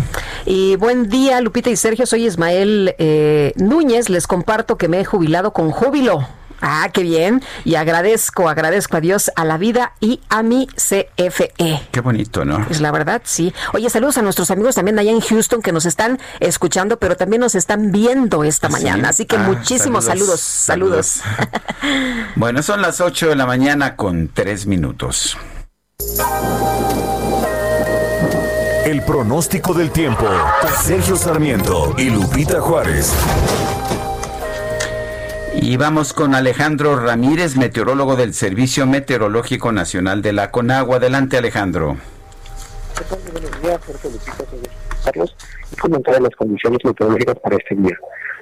Y buen día, Lupita y Sergio. Soy Ismael eh, Núñez. Les comparto que me he jubilado con júbilo. Ah, qué bien. Y agradezco, agradezco a Dios, a la vida y a mi CFE. Qué bonito, ¿no? Pues la verdad, sí. Oye, saludos a nuestros amigos también allá en Houston que nos están escuchando, pero también nos están viendo esta mañana. Así que Ah, muchísimos saludos, saludos. bueno, son las 8 de la mañana con 3 minutos. El pronóstico del tiempo. Sergio Sarmiento y Lupita Juárez. Y vamos con Alejandro Ramírez, meteorólogo del Servicio Meteorológico Nacional de la Conagua. Adelante, Alejandro. Carlos, y comentar las condiciones meteorológicas para este día.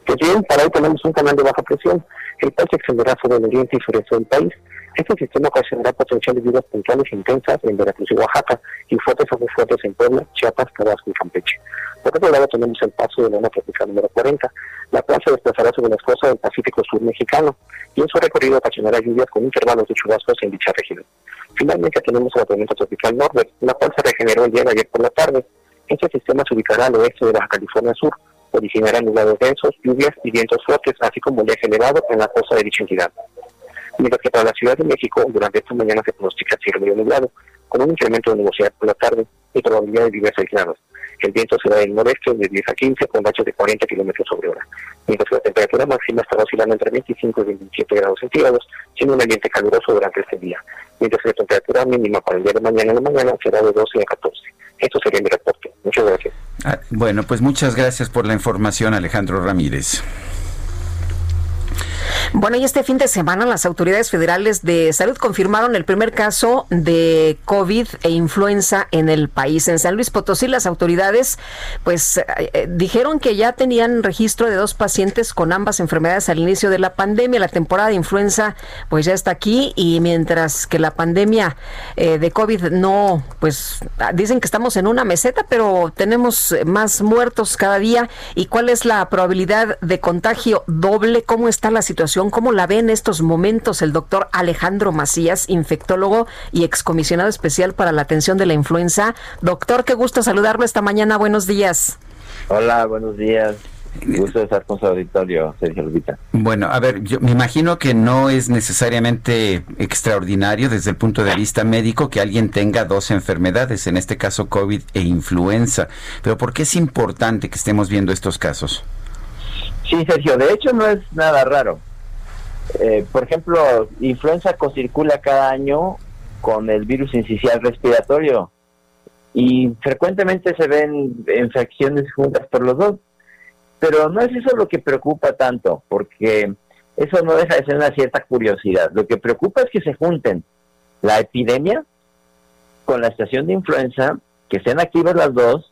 Pues bien, para hoy tenemos un canal de baja presión, el cual se extenderá sobre el oriente y sureste del país. Este sistema ocasionará potenciales lluvias puntuales intensas en Veracruz y Oaxaca y fuertes o muy fuertes en Puebla, Chiapas, Tabasco y Campeche. Por otro lado tenemos el paso de la tropical número 40, la cual se desplazará sobre las costas del Pacífico Sur mexicano y en su recorrido ocasionará lluvias con intervalos de chubascos en dicha región. Finalmente tenemos la tormenta tropical Norbert, la cual se regeneró el día de ayer por la tarde. Este sistema se ubicará al oeste de Baja California Sur, originará nublados densos, lluvias y vientos fuertes, así como un eje elevado en la costa de dicha entidad. Mientras que para la Ciudad de México, durante esta mañana se pronostica cielo medio nublado, con un incremento de nubosidad por la tarde y probabilidad de lluvias aisladas. El viento será del noreste de 10 a 15 con rachas de 40 kilómetros sobre hora, mientras que la temperatura máxima estará oscilando entre 25 y 27 grados centígrados, siendo un ambiente caluroso durante este día, mientras que la temperatura mínima para el día de mañana en la mañana será de 12 a 14. Esto sería mi reporte. Muchas gracias. Ah, bueno, pues muchas gracias por la información, Alejandro Ramírez. Bueno, y este fin de semana las autoridades federales de salud confirmaron el primer caso de COVID e influenza en el país. En San Luis Potosí las autoridades pues eh, eh, dijeron que ya tenían registro de dos pacientes con ambas enfermedades al inicio de la pandemia. La temporada de influenza pues ya está aquí y mientras que la pandemia eh, de COVID no, pues dicen que estamos en una meseta, pero tenemos más muertos cada día. ¿Y cuál es la probabilidad de contagio doble? ¿Cómo está la situación? ¿Cómo la ve en estos momentos el doctor Alejandro Macías, infectólogo y excomisionado especial para la atención de la influenza? Doctor, qué gusto saludarlo esta mañana. Buenos días. Hola, buenos días. Gusto de estar con su auditorio, Sergio Lupita. Bueno, a ver, yo me imagino que no es necesariamente extraordinario desde el punto de vista médico que alguien tenga dos enfermedades, en este caso COVID e influenza. Pero ¿por qué es importante que estemos viendo estos casos? Sí, Sergio, de hecho no es nada raro. Eh, por ejemplo, influenza circula cada año con el virus incisional respiratorio y frecuentemente se ven infecciones juntas por los dos. Pero no es eso lo que preocupa tanto, porque eso no deja de ser una cierta curiosidad. Lo que preocupa es que se junten la epidemia con la estación de influenza, que estén activas las dos,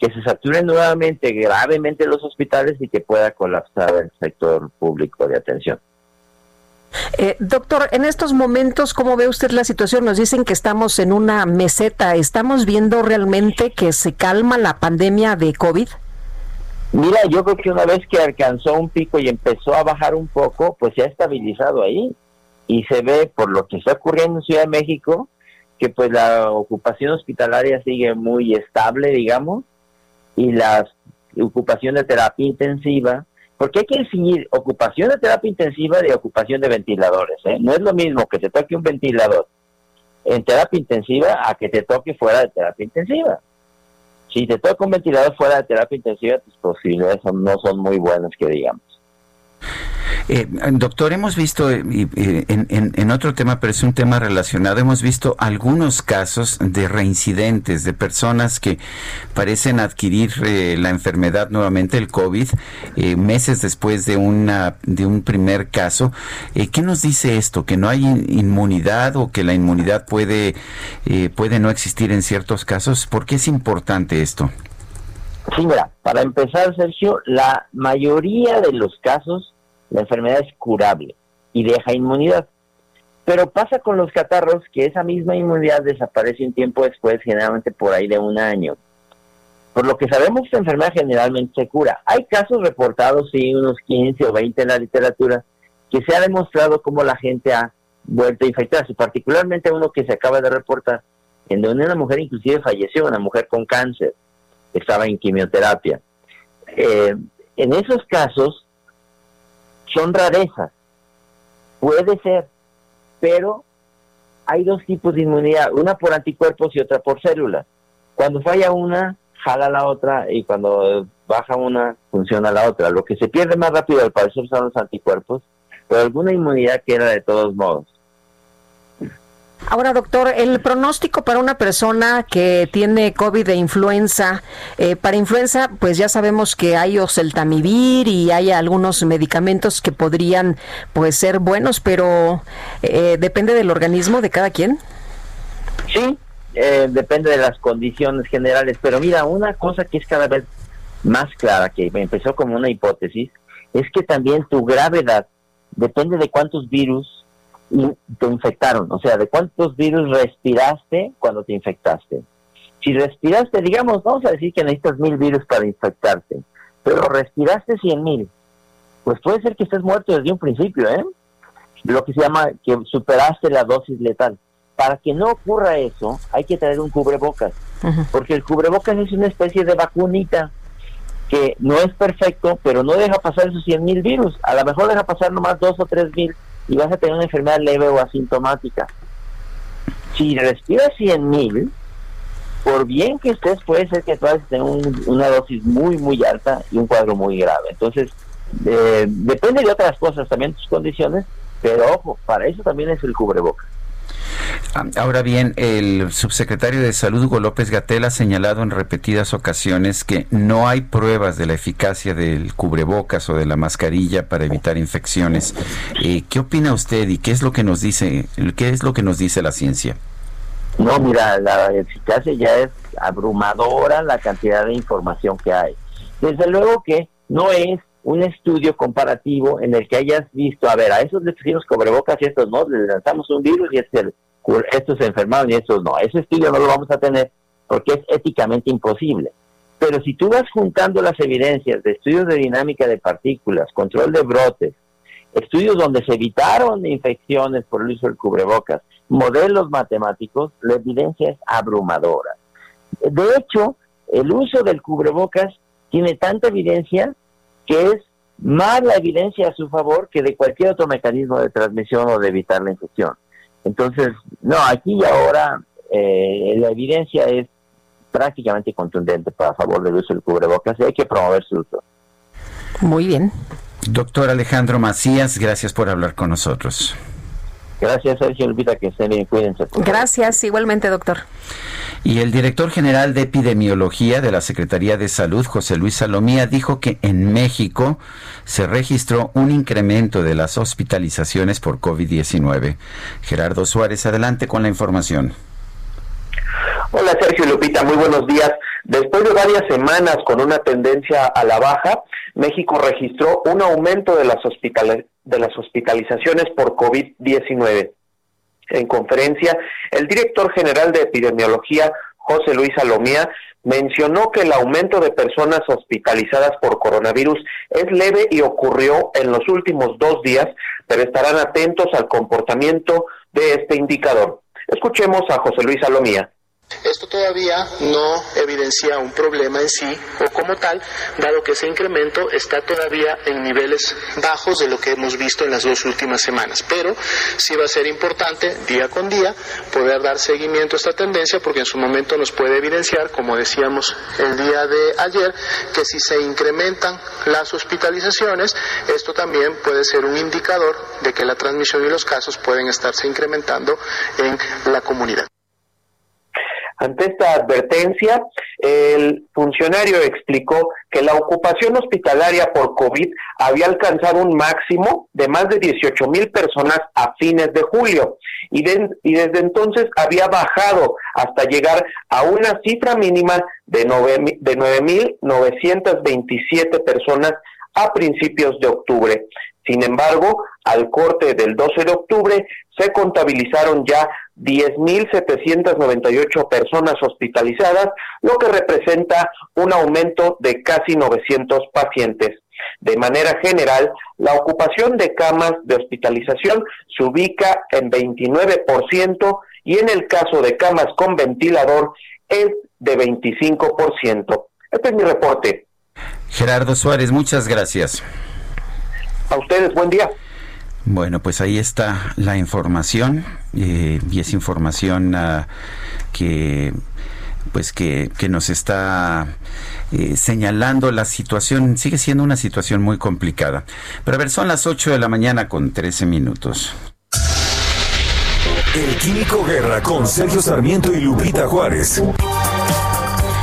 que se saturen nuevamente gravemente los hospitales y que pueda colapsar el sector público de atención. Eh, doctor, en estos momentos, ¿cómo ve usted la situación? Nos dicen que estamos en una meseta. ¿Estamos viendo realmente que se calma la pandemia de COVID? Mira, yo creo que una vez que alcanzó un pico y empezó a bajar un poco, pues se ha estabilizado ahí. Y se ve por lo que está ocurriendo en Ciudad de México, que pues la ocupación hospitalaria sigue muy estable, digamos, y la ocupación de terapia intensiva, porque hay que distinguir ocupación de terapia intensiva de ocupación de ventiladores. ¿eh? No es lo mismo que te toque un ventilador en terapia intensiva a que te toque fuera de terapia intensiva. Si te toca un ventilador fuera de terapia intensiva, tus posibilidades son- no son muy buenas, que digamos. Eh, doctor, hemos visto, eh, en, otro tema, pero es un tema relacionado, hemos visto algunos casos de reincidentes, de personas que parecen adquirir eh, la enfermedad nuevamente, el COVID, meses después de, una, de un primer caso. ¿Qué nos dice esto? ¿Que no hay inmunidad o que la inmunidad puede, puede no existir en ciertos casos? ¿Por qué es importante esto? Sí, mira, para empezar, Sergio, la mayoría de los casos la enfermedad es curable y deja inmunidad. Pero pasa con los catarros que esa misma inmunidad desaparece un tiempo después, generalmente por ahí de un año. Por lo que sabemos la enfermedad generalmente se cura. Hay casos reportados, sí, unos 15 o 20 en la literatura, que se ha demostrado cómo la gente ha vuelto a infectarse, particularmente uno que se acaba de reportar, en donde una mujer inclusive falleció, una mujer con cáncer, estaba en quimioterapia. Eh, en esos casos, son rarezas. Puede ser, pero hay dos tipos de inmunidad, una por anticuerpos y otra por células. Cuando falla una, jala la otra y cuando baja una, funciona la otra. Lo que se pierde más rápido al parecer son los anticuerpos, pero alguna inmunidad queda de todos modos. Ahora, doctor, el pronóstico para una persona que tiene COVID de influenza, eh, para influenza, pues ya sabemos que hay oseltamivir y hay algunos medicamentos que podrían, pues, ser buenos, pero eh, depende del organismo de cada quien. Sí, eh, depende de las condiciones generales, pero mira, una cosa que es cada vez más clara, que empezó como una hipótesis, es que también tu gravedad depende de cuántos virus te infectaron, o sea, de cuántos virus respiraste cuando te infectaste. Si respiraste, digamos, vamos a decir que necesitas mil virus para infectarte, pero respiraste cien mil, pues puede ser que estés muerto desde un principio, ¿eh? Lo que se llama que superaste la dosis letal. Para que no ocurra eso, hay que traer un cubrebocas, porque el cubrebocas es una especie de vacunita que no es perfecto, pero no deja pasar esos cien mil virus. A lo mejor deja pasar nomás dos o tres mil y vas a tener una enfermedad leve o asintomática. Si respiras 100 mil, por bien que estés, puede ser que a tener una dosis muy, muy alta y un cuadro muy grave. Entonces, eh, depende de otras cosas, también tus condiciones, pero ojo, para eso también es el cubreboca. Ah, ahora bien, el subsecretario de Salud, Hugo López Gatel, ha señalado en repetidas ocasiones que no hay pruebas de la eficacia del cubrebocas o de la mascarilla para evitar infecciones. Eh, ¿Qué opina usted y qué es lo que nos dice, qué es lo que nos dice la ciencia? No, mira, la eficacia ya es abrumadora la cantidad de información que hay. Desde luego que no es un estudio comparativo en el que hayas visto, a ver, a esos les pusimos cubrebocas y estos no, les lanzamos un virus y este, estos se enfermaron y estos no. Ese estudio no lo vamos a tener porque es éticamente imposible. Pero si tú vas juntando las evidencias de estudios de dinámica de partículas, control de brotes, estudios donde se evitaron infecciones por el uso del cubrebocas, modelos matemáticos, la evidencia es abrumadora. De hecho, el uso del cubrebocas tiene tanta evidencia que es más la evidencia a su favor que de cualquier otro mecanismo de transmisión o de evitar la infección. Entonces, no, aquí y ahora eh, la evidencia es prácticamente contundente para favor del uso del cubrebocas y hay que promover su uso. Muy bien. Doctor Alejandro Macías, gracias por hablar con nosotros. Gracias, Sergio Lupita, que estén bien, cuídense. Gracias, igualmente, doctor. Y el director general de epidemiología de la Secretaría de Salud, José Luis Salomía, dijo que en México se registró un incremento de las hospitalizaciones por COVID-19. Gerardo Suárez, adelante con la información. Hola Sergio Lupita, muy buenos días. Después de varias semanas con una tendencia a la baja, México registró un aumento de las, de las hospitalizaciones por COVID-19. En conferencia, el director general de epidemiología, José Luis Salomía, mencionó que el aumento de personas hospitalizadas por coronavirus es leve y ocurrió en los últimos dos días, pero estarán atentos al comportamiento de este indicador. Escuchemos a José Luis Salomía Esto todavía no evidencia un problema en sí o como tal, dado que ese incremento está todavía en niveles bajos de lo que hemos visto en las dos últimas semanas. Pero sí va a ser importante día con día poder dar seguimiento a esta tendencia porque en su momento nos puede evidenciar, como decíamos el día de ayer, que si se incrementan las hospitalizaciones, esto también puede ser un indicador de que la transmisión y los casos pueden estarse incrementando en la comunidad. Ante esta advertencia, el funcionario explicó que la ocupación hospitalaria por COVID había alcanzado un máximo de más de 18 mil personas a fines de julio y, desde entonces había bajado hasta llegar a una cifra mínima de 9.927 personas a principios de octubre. Sin embargo, al corte del 12 de octubre se contabilizaron ya 10.798 personas hospitalizadas, lo que representa un aumento de casi 900 pacientes. De manera general, la ocupación de camas de hospitalización se ubica en 29% y en el caso de camas con ventilador es de 25%. Este es mi reporte. Gerardo Suárez, muchas gracias. A ustedes, buen día. Bueno, pues ahí está la información eh, y es información ah, que pues que, nos está eh, señalando la situación, sigue siendo una situación muy complicada. Pero a ver, son las 8 de la mañana con 13 minutos. El Químico Guerra con Sergio Sarmiento y Lupita Juárez.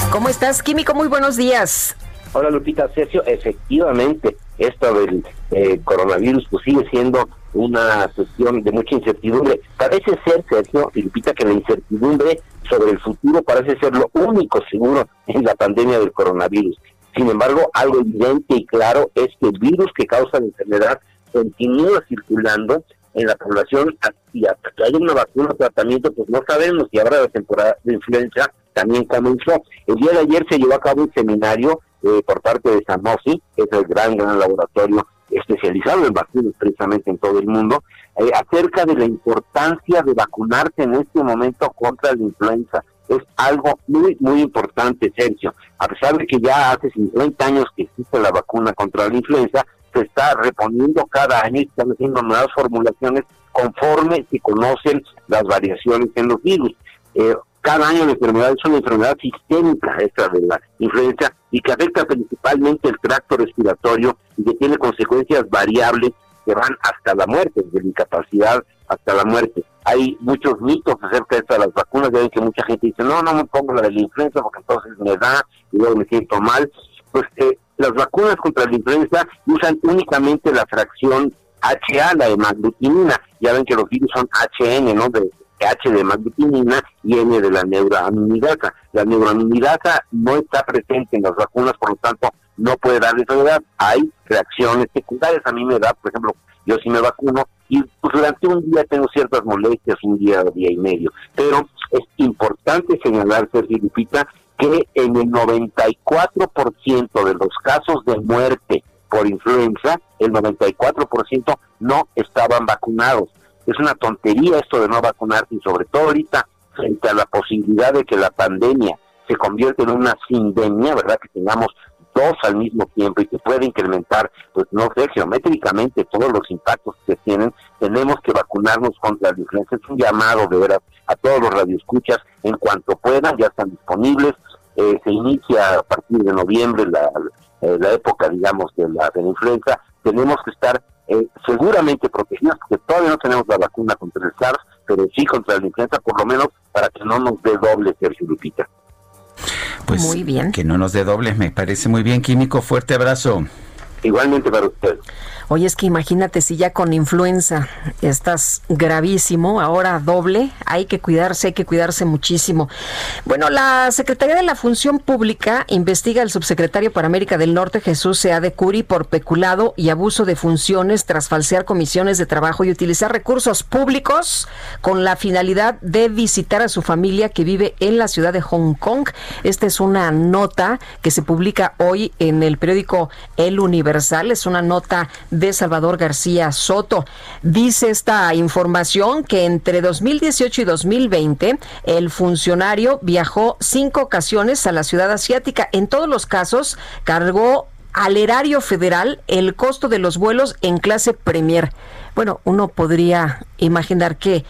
¿Cómo estás, Químico? Muy buenos días. Hola, Lupita, Sergio. Efectivamente, esto del eh, coronavirus pues sigue siendo una cuestión de mucha incertidumbre. Parece ser, Sergio, y que la incertidumbre sobre el futuro parece ser lo único seguro en la pandemia del coronavirus. Sin embargo, algo evidente y claro es que el virus que causa la enfermedad continúa circulando en la población y hasta que haya una vacuna o tratamiento, pues no sabemos si habrá la temporada de influenza también comenzó. El día de ayer se llevó a cabo un seminario eh, por parte de Sanofi, que es el gran, gran laboratorio especializado en vacunas precisamente en todo el mundo, eh, acerca de la importancia de vacunarse en este momento contra la influenza. Es algo muy, muy importante, Sergio. A pesar de que ya hace 50 años que existe la vacuna contra la influenza, se está reponiendo cada año y están haciendo nuevas formulaciones conforme se conocen las variaciones en los virus. Eh, cada año la enfermedad es una enfermedad sistémica esta de la influenza y que afecta principalmente el tracto respiratorio y que tiene consecuencias variables que van hasta la muerte, desde incapacidad hasta la muerte. Hay muchos mitos acerca de estas las vacunas, ya ven que mucha gente dice, no, no me pongo la de la influenza porque entonces me da y luego me siento mal. Pues eh, las vacunas contra la influenza usan únicamente la fracción HA, la de maglutinina. Ya ven que los virus son HN, ¿no? De, H de maglutinina y N de la neuroaminidasa. La neuroaminidasa no está presente en las vacunas, por lo tanto, no puede dar enfermedad. Hay reacciones secundarias. A mí me da, por ejemplo, yo sí me vacuno y pues, durante un día tengo ciertas molestias, un día, día y medio. Pero es importante señalar, Sergio Lupita, que en el 94% de los casos de muerte por influenza, el 94% no estaban vacunados es una tontería esto de no vacunarse y sobre todo ahorita frente a la posibilidad de que la pandemia se convierta en una sindemia, ¿verdad? Que tengamos dos al mismo tiempo y que pueda incrementar, pues no sé, geométricamente todos los impactos que tienen, tenemos que vacunarnos contra la influenza. Es un llamado de veras a todos los radioescuchas en cuanto puedan, ya están disponibles. Eh, se inicia a partir de noviembre la, eh, la época, digamos, de la, de la influenza. Tenemos que estar eh, seguramente protegidos, porque todavía no tenemos la vacuna contra el SARS, pero sí contra la influenza, por lo menos para que no nos dé doble, Sergio Lupita. Pues muy bien. Que no nos dé doble, me parece muy bien, Químico. Fuerte abrazo. Igualmente para usted. Oye, es que imagínate si ya con influenza estás gravísimo, ahora doble, hay que cuidarse, hay que cuidarse muchísimo. Bueno, la Secretaría de la Función Pública investiga al subsecretario para América del Norte, Jesús Sea de Curi, por peculado y abuso de funciones tras falsear comisiones de trabajo y utilizar recursos públicos con la finalidad de visitar a su familia que vive en la ciudad de Hong Kong. Esta es una nota que se publica hoy en el periódico El Universal, es una nota Salvador García Soto. Dice esta información que entre 2018 y 2020 el funcionario viajó cinco ocasiones a la ciudad asiática. En todos los casos cargó al erario federal el costo de los vuelos en clase Premier. Bueno, uno podría imaginar que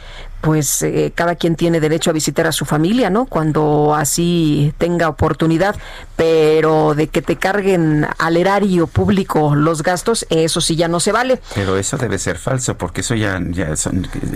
pues eh, cada quien tiene derecho a visitar a su familia, ¿no? Cuando así tenga oportunidad, pero de que te carguen al erario público los gastos, eso sí ya no se vale. Pero eso debe ser falso, porque eso ya, ya,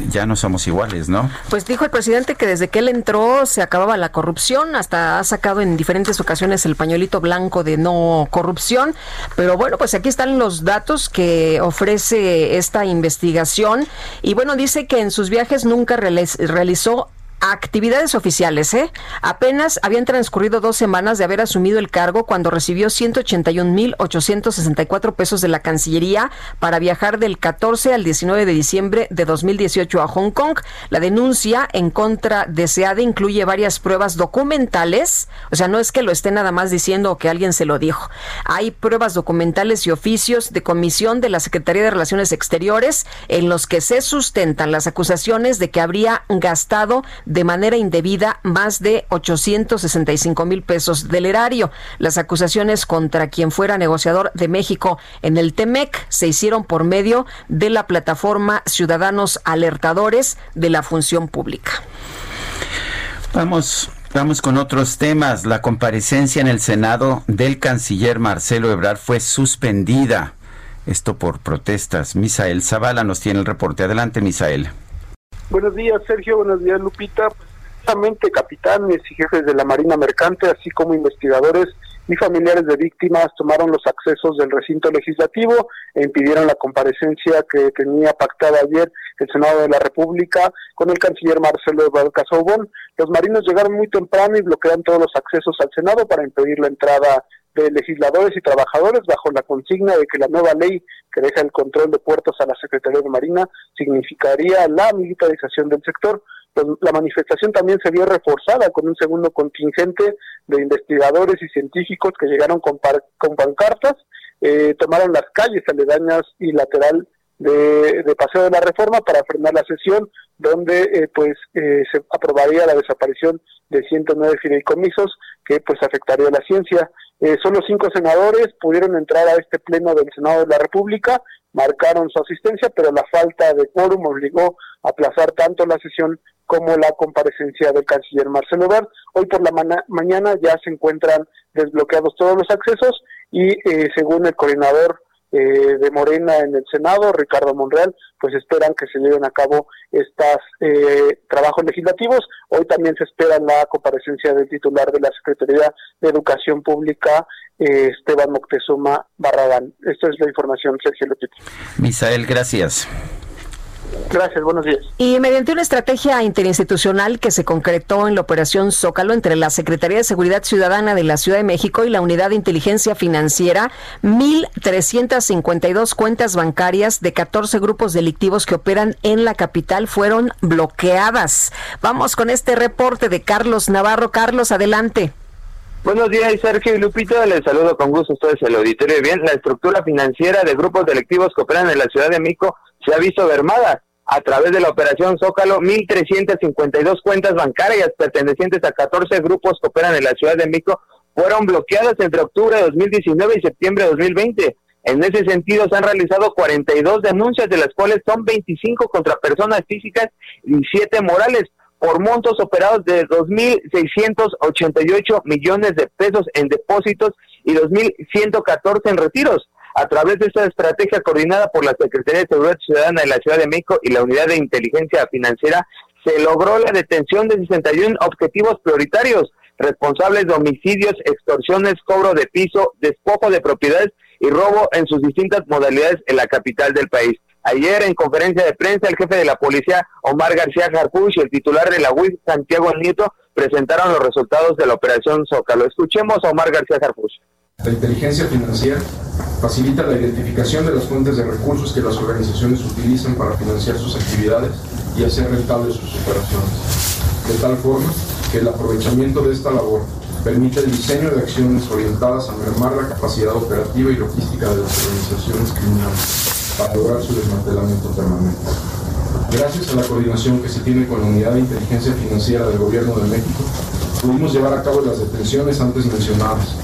ya no somos iguales, ¿no? Pues dijo el presidente que desde que él entró se acababa la corrupción, hasta ha sacado en diferentes ocasiones el pañuelito blanco de no corrupción, pero bueno, pues aquí están los datos que ofrece esta investigación y bueno, dice que en sus viajes nunca realizó actividades oficiales, ¿eh? Apenas habían transcurrido dos semanas de haber asumido el cargo cuando recibió 181.864 pesos de la Cancillería para viajar del 14 al 19 de diciembre de 2018 a Hong Kong. La denuncia en contra de SEADE incluye varias pruebas documentales, o sea, no es que lo esté nada más diciendo o que alguien se lo dijo. Hay pruebas documentales y oficios de comisión de la Secretaría de Relaciones Exteriores en los que se sustentan las acusaciones de que habría gastado de manera indebida más de 865 mil pesos del erario. Las acusaciones contra quien fuera negociador de México en el TEMEC se hicieron por medio de la plataforma Ciudadanos Alertadores de la Función Pública. Vamos Vamos con otros temas. La comparecencia en el Senado del canciller Marcelo Ebrard fue suspendida. Esto por protestas. Misael Zavala nos tiene el reporte. Adelante, Misael. Buenos días, Sergio. Buenos días, Lupita. Precisamente capitanes y jefes de la Marina Mercante, así como investigadores y familiares de víctimas tomaron los accesos del recinto legislativo e impidieron la comparecencia que tenía pactada ayer el Senado de la República con el canciller Marcelo Ebrard Los marinos llegaron muy temprano y bloquearon todos los accesos al Senado para impedir la entrada de legisladores y trabajadores bajo la consigna de que la nueva ley que deja el control de puertos a la Secretaría de Marina significaría la militarización del sector. La manifestación también se vio reforzada con un segundo contingente de investigadores y científicos que llegaron con, con pancartas, eh, tomaron las calles aledañas y lateral de, Paseo de la Reforma para frenar la sesión, donde eh, pues eh, se aprobaría la desaparición de 109 fideicomisos que pues afectaría a la ciencia. Eh, solo cinco senadores pudieron entrar a este pleno del Senado de la República, marcaron su asistencia, pero la falta de quórum obligó a aplazar tanto la sesión como la comparecencia del canciller Marcelo Ebrard. Hoy por la mañana ya se encuentran desbloqueados todos los accesos y eh, según el coordinador eh, de Morena en el Senado, Ricardo Monreal, pues esperan que se lleven a cabo estos eh, trabajos legislativos. Hoy también se espera la comparecencia del titular de la Secretaría de Educación Pública, eh, Esteban Moctezuma Barragán. Esta es la información, Sergio López. Misael, gracias. Gracias, buenos días. Y mediante una estrategia interinstitucional que se concretó en la operación Zócalo entre la Secretaría de Seguridad Ciudadana de la Ciudad de México y la Unidad de Inteligencia Financiera, 1.352 cuentas bancarias de 14 grupos delictivos que operan en la capital fueron bloqueadas. Vamos con este reporte de Carlos Navarro. Carlos, adelante. Buenos días, Sergio y Lupita. Les saludo con gusto a ustedes el auditorio. Bien, la estructura financiera de grupos delictivos que operan en la Ciudad de México se ha visto mermada a través de la operación Zócalo, 1.352 cuentas bancarias pertenecientes a 14 grupos que operan en la Ciudad de México fueron bloqueadas entre octubre de 2019 y septiembre de 2020. En ese sentido, se han realizado 42 denuncias, de las cuales son 25 contra personas físicas y 7 morales, por montos operados de 2.688 millones de pesos en depósitos y 2.114 en retiros a través de esta estrategia coordinada por la Secretaría de Seguridad Ciudadana de la Ciudad de México y la Unidad de Inteligencia Financiera, se logró la detención de 61 objetivos prioritarios, responsables de homicidios, extorsiones, cobro de piso, despojo de propiedades y robo en sus distintas modalidades en la capital del país. Ayer en conferencia de prensa el jefe de la policía Omar García Jarpuch y el titular de la UIF Santiago Nieto presentaron los resultados de la operación Zócalo. Escuchemos a Omar García Jarpuch. La inteligencia financiera facilita la identificación de las fuentes de recursos que las organizaciones utilizan para financiar sus actividades y hacer rentables sus operaciones, de tal forma que el aprovechamiento de esta labor permite el diseño de acciones orientadas a mermar la capacidad operativa y logística de las organizaciones criminales para lograr su desmantelamiento permanente. Gracias a la coordinación que se tiene con la Unidad de Inteligencia Financiera del Gobierno de México, pudimos llevar a cabo las detenciones antes mencionadas.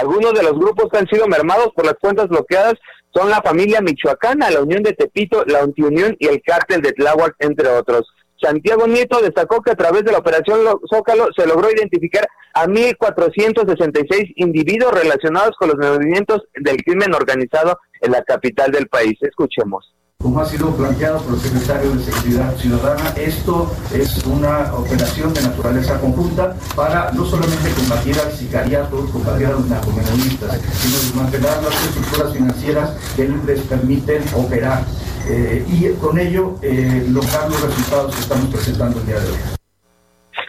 Algunos de los grupos que han sido mermados por las cuentas bloqueadas son la familia michoacana, la Unión de Tepito, la Unión y el cártel de Tláhuac, entre otros. Santiago Nieto destacó que a través de la operación Zócalo se logró identificar a 1.466 individuos relacionados con los movimientos del crimen organizado en la capital del país. Escuchemos. Como ha sido planteado por el secretario de Seguridad Ciudadana, esto es una operación de naturaleza conjunta para no solamente combatir al sicariato, combatir a los narcomenudistas, sino desmantelar las estructuras financieras que les permiten operar eh, y con ello eh, lograr los resultados que estamos presentando el día de hoy.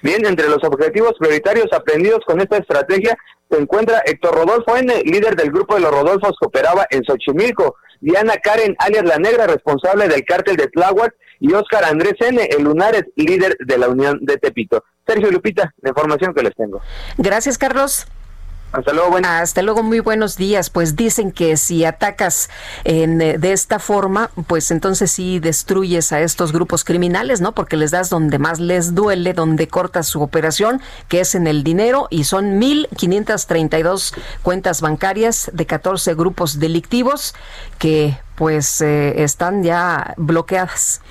Bien, entre los objetivos prioritarios aprendidos con esta estrategia se encuentra Héctor Rodolfo N., líder del grupo de los Rodolfos que operaba en Xochimilco, Diana Karen, alias La Negra, responsable del cártel de Tláhuac, y Óscar Andrés N., el Lunares, líder de la Unión de Tepito. Sergio Lupita, la información que les tengo. Gracias, Carlos. Hasta luego, Hasta luego, muy buenos días. Pues dicen que si atacas en, eh, de esta forma, pues entonces sí destruyes a estos grupos criminales, ¿no? Porque les das donde más les duele, donde cortas su operación, que es en el dinero, y son 1.532 cuentas bancarias de 14 grupos delictivos que pues eh, están ya bloqueadas.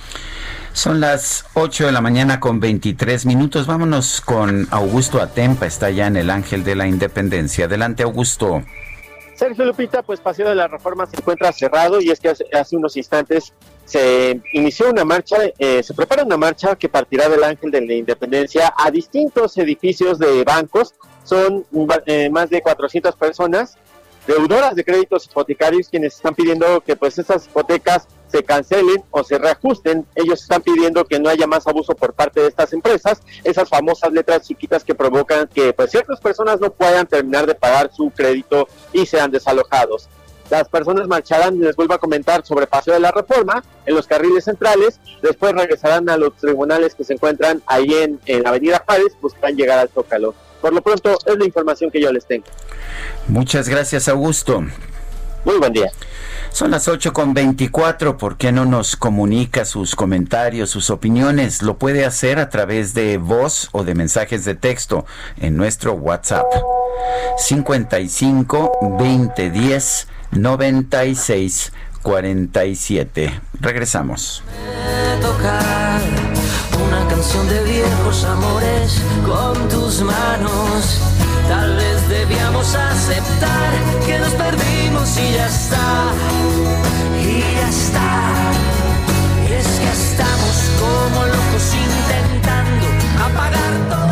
Son las 8 de la mañana con 23 minutos. Vámonos con Augusto Atempa, está ya en el Ángel de la Independencia. Adelante, Augusto. Sergio Lupita, pues Paseo de la Reforma se encuentra cerrado y es que hace, unos instantes se inició una marcha, eh, se prepara una marcha que partirá del Ángel de la Independencia a distintos edificios de bancos. Son eh, más de 400 personas, deudoras de créditos hipotecarios, quienes están pidiendo que pues esas hipotecas se cancelen o se reajusten. Ellos están pidiendo que no haya más abuso por parte de estas empresas, esas famosas letras chiquitas que provocan que pues, ciertas personas no puedan terminar de pagar su crédito y sean desalojados. Las personas marcharán, les vuelvo a comentar, sobre Paseo de la Reforma en los carriles centrales, después regresarán a los tribunales que se encuentran ahí en, en Avenida Juárez, buscarán llegar al Zócalo. Por lo pronto, es la información que yo les tengo. Muchas gracias, Augusto. Muy buen día. Son las 8 con 24. ¿Por qué no nos comunica sus comentarios, sus opiniones? Lo puede hacer a través de voz o de mensajes de texto en nuestro WhatsApp. 55 20 10 96 47. Regresamos. Tocar una canción de viejos amores con tus manos Tal vez debíamos aceptar que nos perdimos y ya está. Y ya está. Y es que estamos como locos intentando apagar todo.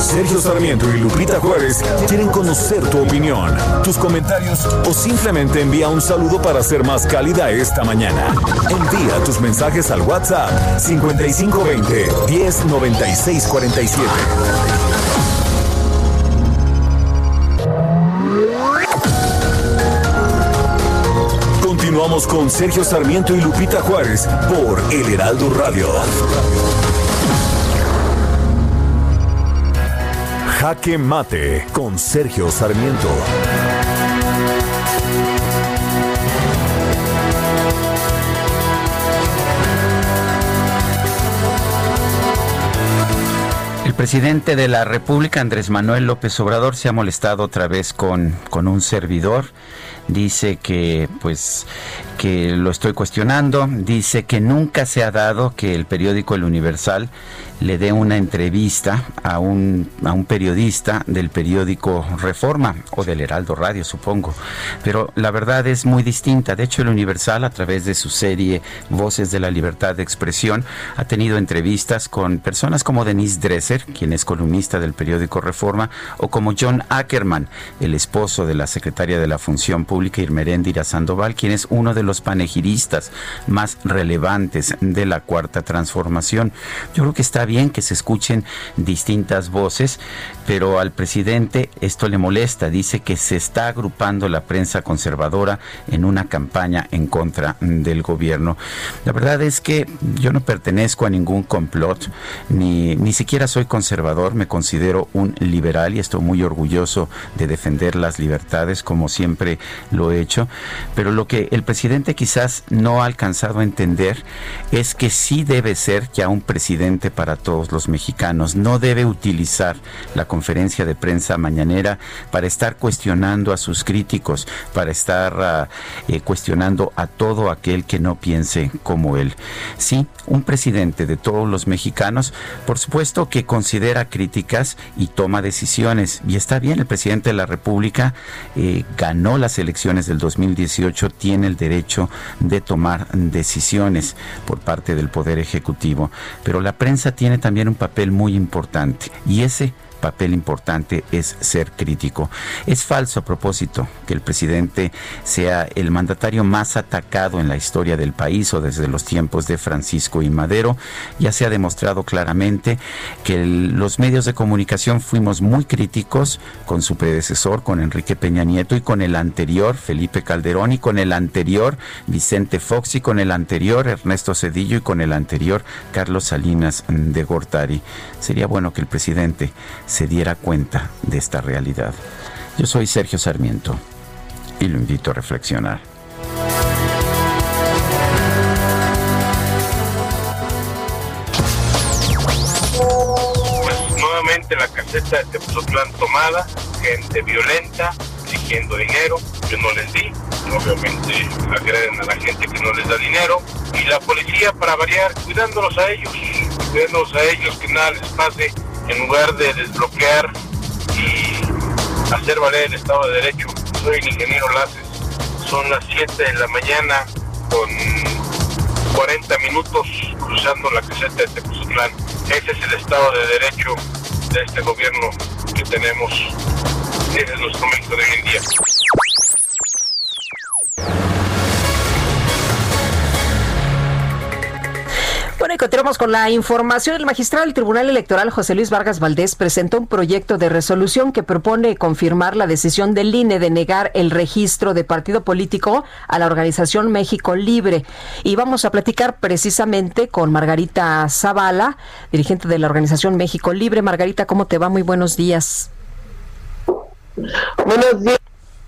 Sergio Sarmiento y Lupita Juárez quieren conocer tu opinión, tus comentarios o simplemente envía un saludo para ser más cálida esta mañana. Envía tus mensajes al WhatsApp 5520 109647. Con Sergio Sarmiento y Lupita Juárez por El Heraldo Radio. Jaque Mate con Sergio Sarmiento. El presidente de la República, Andrés Manuel López Obrador, se ha molestado otra vez con, con un servidor dice que pues que lo estoy cuestionando, dice que nunca se ha dado que el periódico El Universal le dé una entrevista a un, a un periodista del periódico Reforma o del Heraldo Radio, supongo. Pero la verdad es muy distinta. De hecho, el Universal, a través de su serie Voces de la Libertad de Expresión, ha tenido entrevistas con personas como Denise Dresser, quien es columnista del periódico Reforma, o como John Ackerman, el esposo de la secretaria de la Función Pública Irmeréndira Sandoval, quien es uno de los los panegiristas más relevantes de la cuarta transformación. Yo creo que está bien que se escuchen distintas voces, pero al presidente esto le molesta. Dice que se está agrupando la prensa conservadora en una campaña en contra del gobierno. La verdad es que yo no pertenezco a ningún complot, ni, ni siquiera soy conservador, me considero un liberal y estoy muy orgulloso de defender las libertades como siempre lo he hecho, pero lo que el presidente quizás no ha alcanzado a entender es que sí debe ser ya un presidente para todos los mexicanos, no debe utilizar la conferencia de prensa mañanera para estar cuestionando a sus críticos, para estar ah, eh, cuestionando a todo aquel que no piense como él. Sí, un presidente de todos los mexicanos, por supuesto que considera críticas y toma decisiones, y está bien, el presidente de la República eh, ganó las elecciones del 2018, tiene el derecho de tomar decisiones por parte del Poder Ejecutivo, pero la prensa tiene también un papel muy importante, y ese papel importante es ser crítico. Es falso a propósito que el presidente sea el mandatario más atacado en la historia del país o desde los tiempos de Francisco y Madero. Ya se ha demostrado claramente que los medios de comunicación fuimos muy críticos con su predecesor, con Enrique Peña Nieto y con el anterior, Felipe Calderón, y con el anterior, Vicente Fox, y con el anterior, Ernesto Cedillo, y con el anterior, Carlos Salinas de Gortari. Sería bueno que el presidente se diera cuenta de esta realidad. Yo soy Sergio Sarmiento y lo invito a reflexionar. Pues nuevamente la caseta de Tepoztlán tomada, gente violenta, exigiendo dinero, yo no les di, obviamente agreden a la gente que no les da dinero, y la policía para variar, cuidándolos a ellos, cuidándolos a ellos, que nada les pase en lugar de desbloquear y hacer valer el Estado de Derecho. Soy el ingeniero Laces. Son las 7 de la mañana con 40 minutos cruzando la caseta de Tepoztlán. Ese es el Estado de Derecho de este gobierno que tenemos. Ese es nuestro México de hoy en día. Bueno, y continuamos con la información. El magistrado del Tribunal Electoral José Luis Vargas Valdés presentó un proyecto de resolución que propone confirmar la decisión del INE de negar el registro de partido político a la organización México Libre. Y vamos a platicar precisamente con Margarita Zavala, dirigente de la organización México Libre. Margarita, ¿cómo te va? Muy buenos días. Buenos días.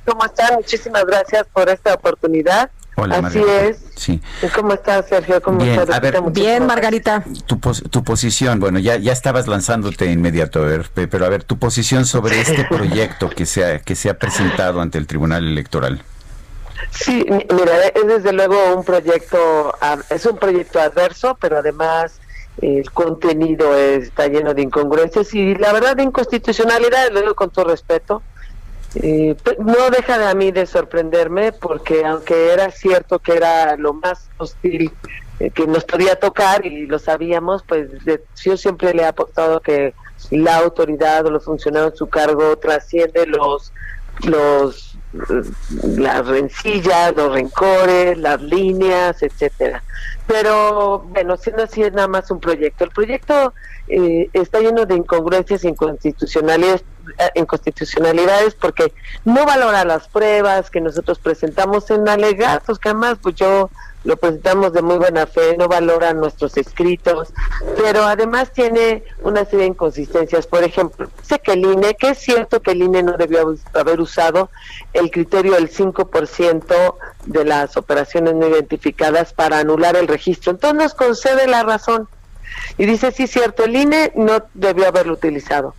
¿Cómo están? Muchísimas gracias por esta oportunidad. Hola, Así Margarita. es. Sí. ¿Cómo estás, Sergio? ¿Cómo Bien, estás? a ver, Bien, Margarita. Tu, pos- tu posición, bueno, ya, ya estabas lanzándote inmediato, a ver, pe- pero a ver, tu posición sobre este proyecto que se ha, que se ha presentado ante el Tribunal Electoral. Sí, mi- mira, es desde luego un proyecto, es un proyecto adverso, pero además el contenido está lleno de incongruencias y la verdad de inconstitucionalidad, lo digo con todo respeto. Eh, pe- no deja de a mí de sorprenderme porque aunque era cierto que era lo más hostil eh, que nos podía tocar y lo sabíamos, pues de- yo siempre le he apostado que la autoridad o los funcionarios en su cargo trasciende los los eh, las rencillas, los rencores, las líneas, etcétera. Pero bueno, siendo así es nada más un proyecto. El proyecto eh, está lleno de incongruencias inconstitucionalidades, eh, inconstitucionalidades porque no valora las pruebas que nosotros presentamos en alegatos, que además pues yo lo presentamos de muy buena fe, no valora nuestros escritos, pero además tiene una serie de inconsistencias. Por ejemplo, dice que el INE, que es cierto que el INE no debió haber usado el criterio del 5% de las operaciones no identificadas para anular el registro. Entonces nos concede la razón. Y dice, sí, cierto, el INE no debió haberlo utilizado.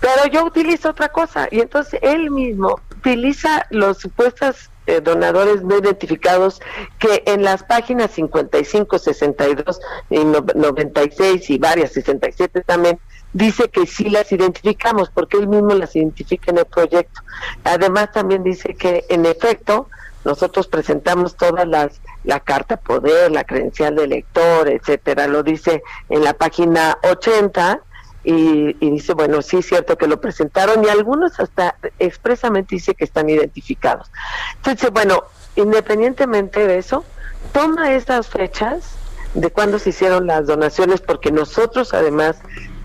Pero yo utilizo otra cosa. Y entonces él mismo utiliza los supuestos eh, donadores no identificados que en las páginas 55, 62 y no- 96 y varias 67 también dice que sí las identificamos porque él mismo las identifica en el proyecto. Además también dice que en efecto nosotros presentamos todas las la carta poder, la credencial de elector, etcétera, lo dice en la página 80 y, y dice, bueno, sí es cierto que lo presentaron y algunos hasta expresamente dice que están identificados. Entonces, bueno, independientemente de eso, toma esas fechas de cuándo se hicieron las donaciones, porque nosotros además,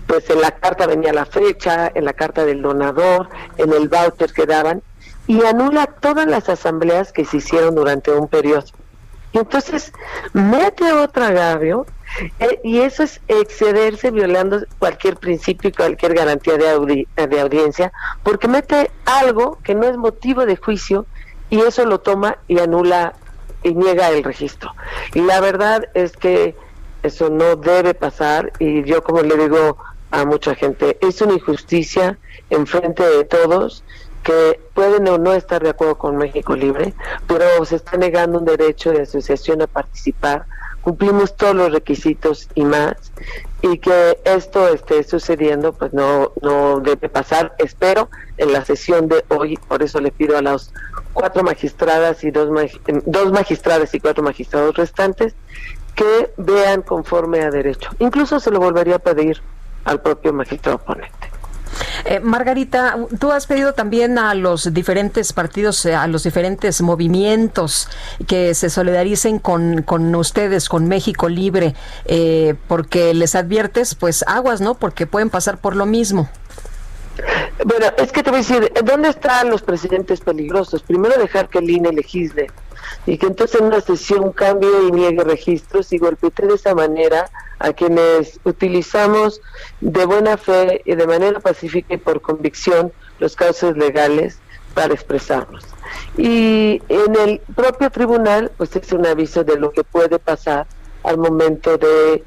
pues en la carta venía la fecha, en la carta del donador, en el voucher que daban, y anula todas las asambleas que se hicieron durante un periodo. Entonces mete otro agravio eh, y eso es excederse violando cualquier principio y cualquier garantía de, de audiencia, porque mete algo que no es motivo de juicio y eso lo toma y anula y niega el registro. Y la verdad es que eso no debe pasar y yo como le digo a mucha gente, es una injusticia en frente de todos que pueden o no estar de acuerdo con México Libre, pero se está negando un derecho de asociación a participar, cumplimos todos los requisitos y más, y que esto esté sucediendo, pues no, no debe pasar. Espero en la sesión de hoy, por eso le pido a las cuatro magistradas y dos, dos magistradas y cuatro magistrados restantes que vean conforme a derecho. Incluso se lo volvería a pedir al propio magistrado oponente. Eh, Margarita, tú has pedido también a los diferentes partidos, eh, a los diferentes movimientos que se solidaricen con, con ustedes, con México Libre, eh, porque les adviertes, pues aguas, ¿no? Porque pueden pasar por lo mismo. Bueno, es que te voy a decir, ¿dónde están los presidentes peligrosos? Primero dejar que el INE legisle y que entonces en una sesión cambie y niegue registros y golpee de esa manera a quienes utilizamos de buena fe y de manera pacífica y por convicción los casos legales para expresarnos. Y en el propio tribunal, pues es un aviso de lo que puede pasar al momento de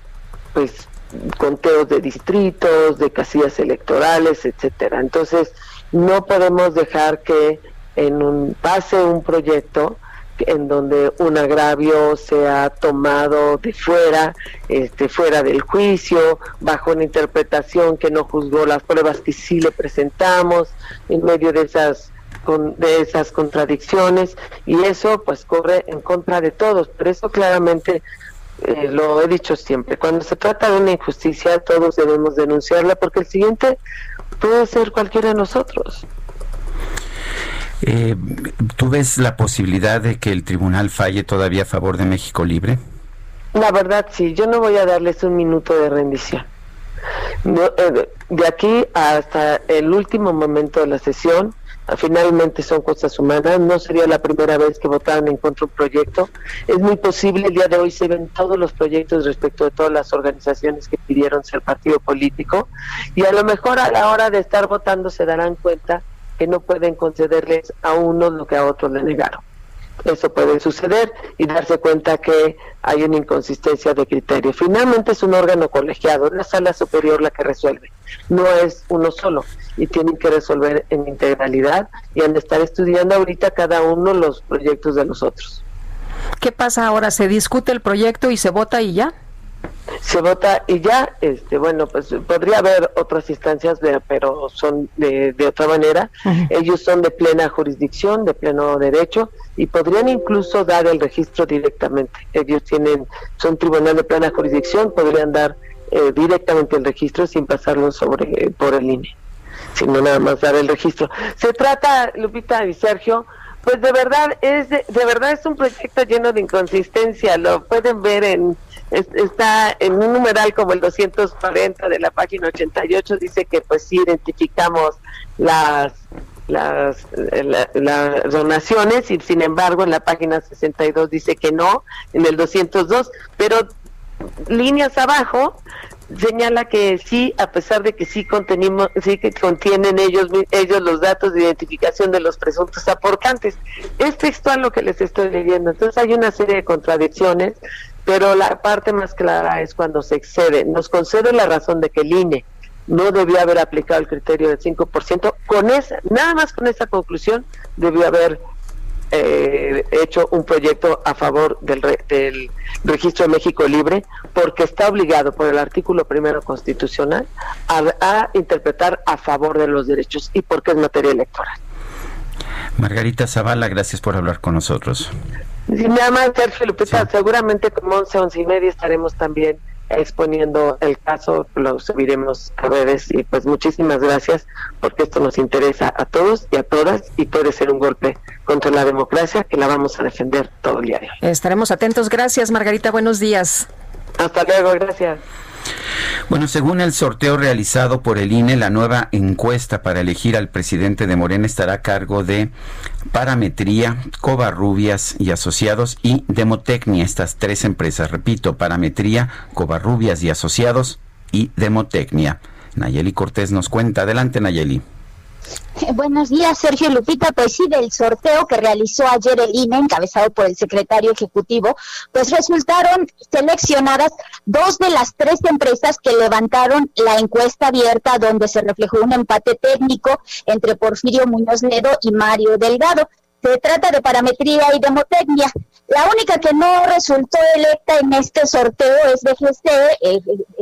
pues conteos de distritos, de casillas electorales, etcétera. Entonces, no podemos dejar que en un pase un proyecto en donde un agravio sea tomado de fuera, este, fuera del juicio, bajo una interpretación que no juzgó las pruebas que sí le presentamos, en medio de esas de esas contradicciones y eso pues corre en contra de todos, pero eso claramente eh, lo he dicho siempre, cuando se trata de una injusticia todos debemos denunciarla porque el siguiente puede ser cualquiera de nosotros. Eh, ¿Tú ves la posibilidad de que el tribunal falle todavía a favor de México Libre? La verdad sí, yo no voy a darles un minuto de rendición. Eh, de aquí hasta el último momento de la sesión finalmente son cosas humanas, no sería la primera vez que votaran en contra un proyecto. Es muy posible, el día de hoy se ven todos los proyectos respecto de todas las organizaciones que pidieron ser partido político y a lo mejor a la hora de estar votando se darán cuenta que no pueden concederles a uno lo que a otros le negaron. Eso puede suceder y darse cuenta que hay una inconsistencia de criterio. Finalmente es un órgano colegiado, la sala superior la que resuelve, no es uno solo y tienen que resolver en integralidad y han de estar estudiando ahorita cada uno los proyectos de los otros. ¿Qué pasa ahora? ¿Se discute el proyecto y se vota y ya? Se vota y ya, este, bueno, pues podría haber otras instancias, pero son de, de otra manera. Ellos son de plena jurisdicción, de pleno derecho y podrían incluso dar el registro directamente. Ellos tienen, son tribunal de plena jurisdicción, podrían dar eh, directamente el registro sin pasarlo sobre por el INE sino nada más dar el registro. Se trata, Lupita y Sergio, pues de verdad es de, verdad es un proyecto lleno de inconsistencia, lo pueden ver en está en un numeral como el 240 de la página 88 dice que pues sí identificamos las las, las donaciones y sin embargo en la página 62 dice que no, en el 202, pero líneas abajo señala que sí, a pesar de que sí contenimos, sí que contienen ellos ellos los datos de identificación de los presuntos aportantes. Es textual lo que les estoy leyendo. Entonces hay una serie de contradicciones, pero la parte más clara es cuando se excede. Nos concede la razón de que el INE no debió haber aplicado el criterio del 5%. Con esa, nada más con esa conclusión, debió haber eh, hecho un proyecto a favor del, del registro México Libre porque está obligado por el artículo primero constitucional a, interpretar a favor de los derechos y porque es materia electoral. Margarita Zavala, gracias por hablar con nosotros. Nada más, Sergio Lupita, seguramente como 11, 11 y media estaremos también exponiendo el caso, lo subiremos a redes y pues muchísimas gracias porque esto nos interesa a todos y a todas y puede ser un golpe contra la democracia que la vamos a defender todo el día Estaremos atentos. Gracias, Margarita. Buenos días. Hasta luego. Gracias. Bueno, según el sorteo realizado por el INE, la nueva encuesta para elegir al presidente de Morena estará a cargo de Parametría, Covarrubias y Asociados y Demotecnia, estas tres empresas. Repito, Parametría, Covarrubias y Asociados y Demotecnia. Nayeli Cortés nos cuenta. Adelante, Nayeli. Buenos días, Sergio Lupita. Pues sí, del sorteo que realizó ayer el INE, encabezado por el secretario ejecutivo, pues resultaron seleccionadas dos de las tres empresas que levantaron la encuesta abierta donde se reflejó un empate técnico entre Porfirio Muñoz Ledo y Mario Delgado. Se trata de parametría y demotecnia. La única que no resultó electa en este sorteo es BGC, eh, eh,